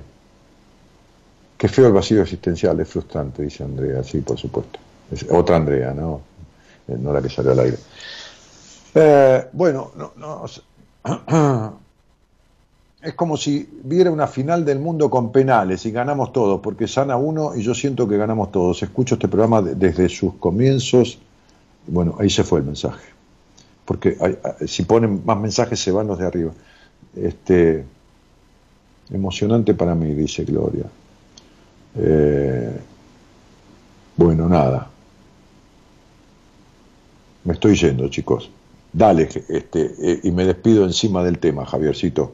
Feo el vacío existencial, es frustrante, dice Andrea, sí, por supuesto. Es otra Andrea, ¿no? Eh, no la que salió al aire. Eh, bueno, no, no, es como si viera una final del mundo con penales y ganamos todos, porque sana uno y yo siento que ganamos todos. Escucho este programa desde sus comienzos. Bueno, ahí se fue el mensaje porque si ponen más mensajes se van los de arriba. Este, emocionante para mí, dice Gloria. Eh, bueno, nada. Me estoy yendo, chicos. Dale, este, eh, y me despido encima del tema, Javiercito.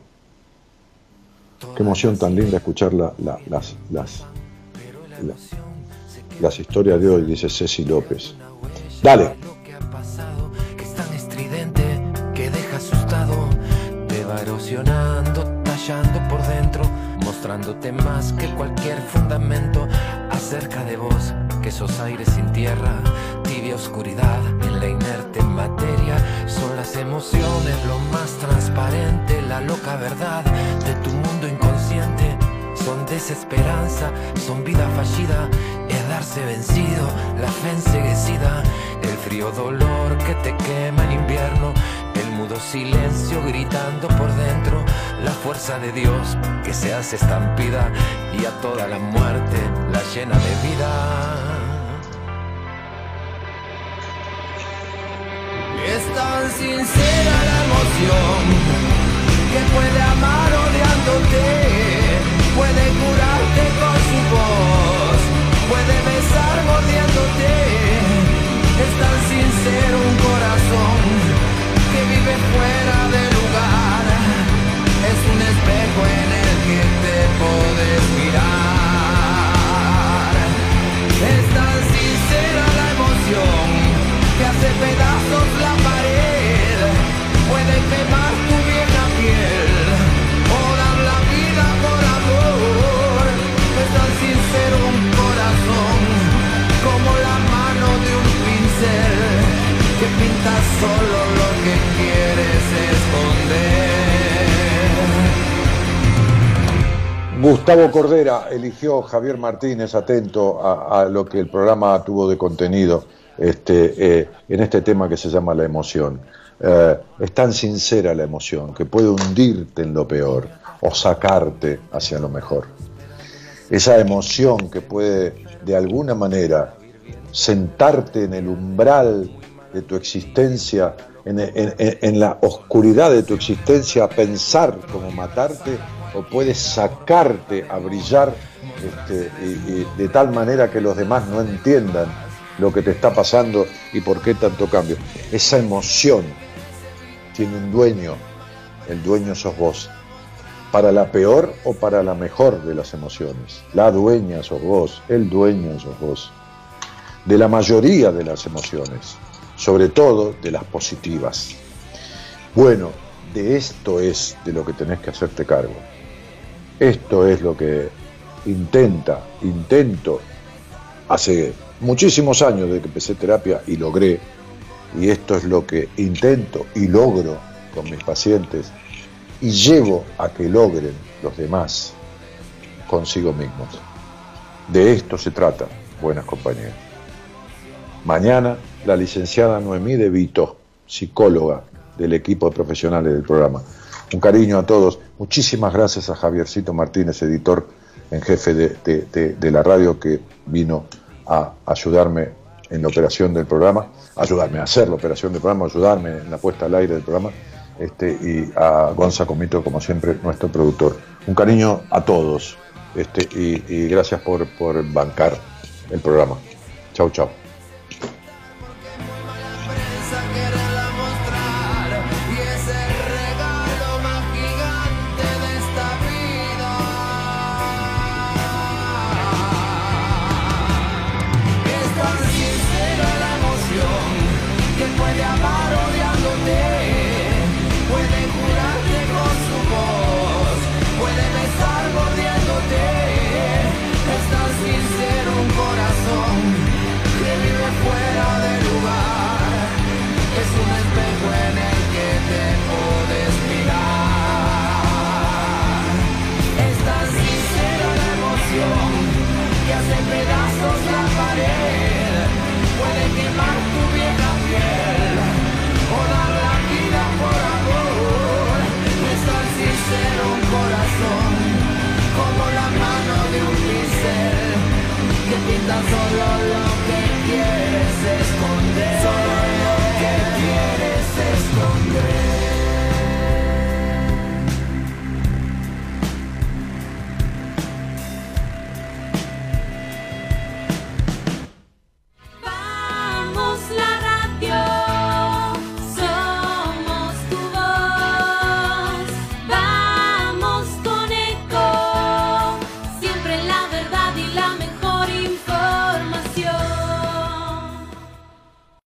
Qué emoción tan linda escuchar las, las, las historias de hoy, dice Ceci López. Dale. Tallando por dentro, mostrándote más que cualquier fundamento acerca de vos, que sos aire sin tierra, tibia oscuridad en la inerte materia, son las emociones lo más transparente, la loca verdad de tu mundo inconsciente. Son desesperanza, son vida fallida, es darse vencido, la fe enseguecida, el frío dolor que te quema en invierno, mudo silencio gritando por dentro la fuerza de Dios que se hace estampida y a toda la muerte la llena de vida. Es tan sincera la emoción que puede amar odiándote, puede curarte Cordera eligió Javier Martínez, atento a, lo que el programa tuvo de contenido este, eh, en este tema que se llama la emoción. Eh, es tan sincera la emoción que puede hundirte en lo peor o sacarte hacia lo mejor. Esa emoción que puede de alguna manera sentarte en el umbral de tu existencia, en, la oscuridad de tu existencia, pensar como matarte, o puedes sacarte a brillar este, de tal manera que los demás no entiendan lo que te está pasando y por qué tanto cambio. Esa emoción tiene un dueño, el dueño sos vos, para la peor o para la mejor de las emociones. La dueña sos vos, el dueño sos vos, de la mayoría de las emociones sobre todo de las positivas. Bueno, de esto es de lo que tenés que hacerte cargo. Esto es lo que intenta, intento, hace muchísimos años de que empecé terapia y logré, y esto es lo que intento y logro con mis pacientes, y llevo a que logren los demás consigo mismos. De esto se trata, buenas compañías. Mañana, la licenciada Noemí De Vito, psicóloga del equipo de profesionales del programa. Un cariño a todos. Muchísimas gracias a Javiercito Martínez, editor en jefe de, la radio, que vino a ayudarme en la operación del programa, ayudarme a hacer la operación del programa, ayudarme en la puesta al aire del programa, este, y a Gonza Comito, como siempre, nuestro productor. Un cariño a todos este, y, y gracias por, por bancar el programa. Chau, chau.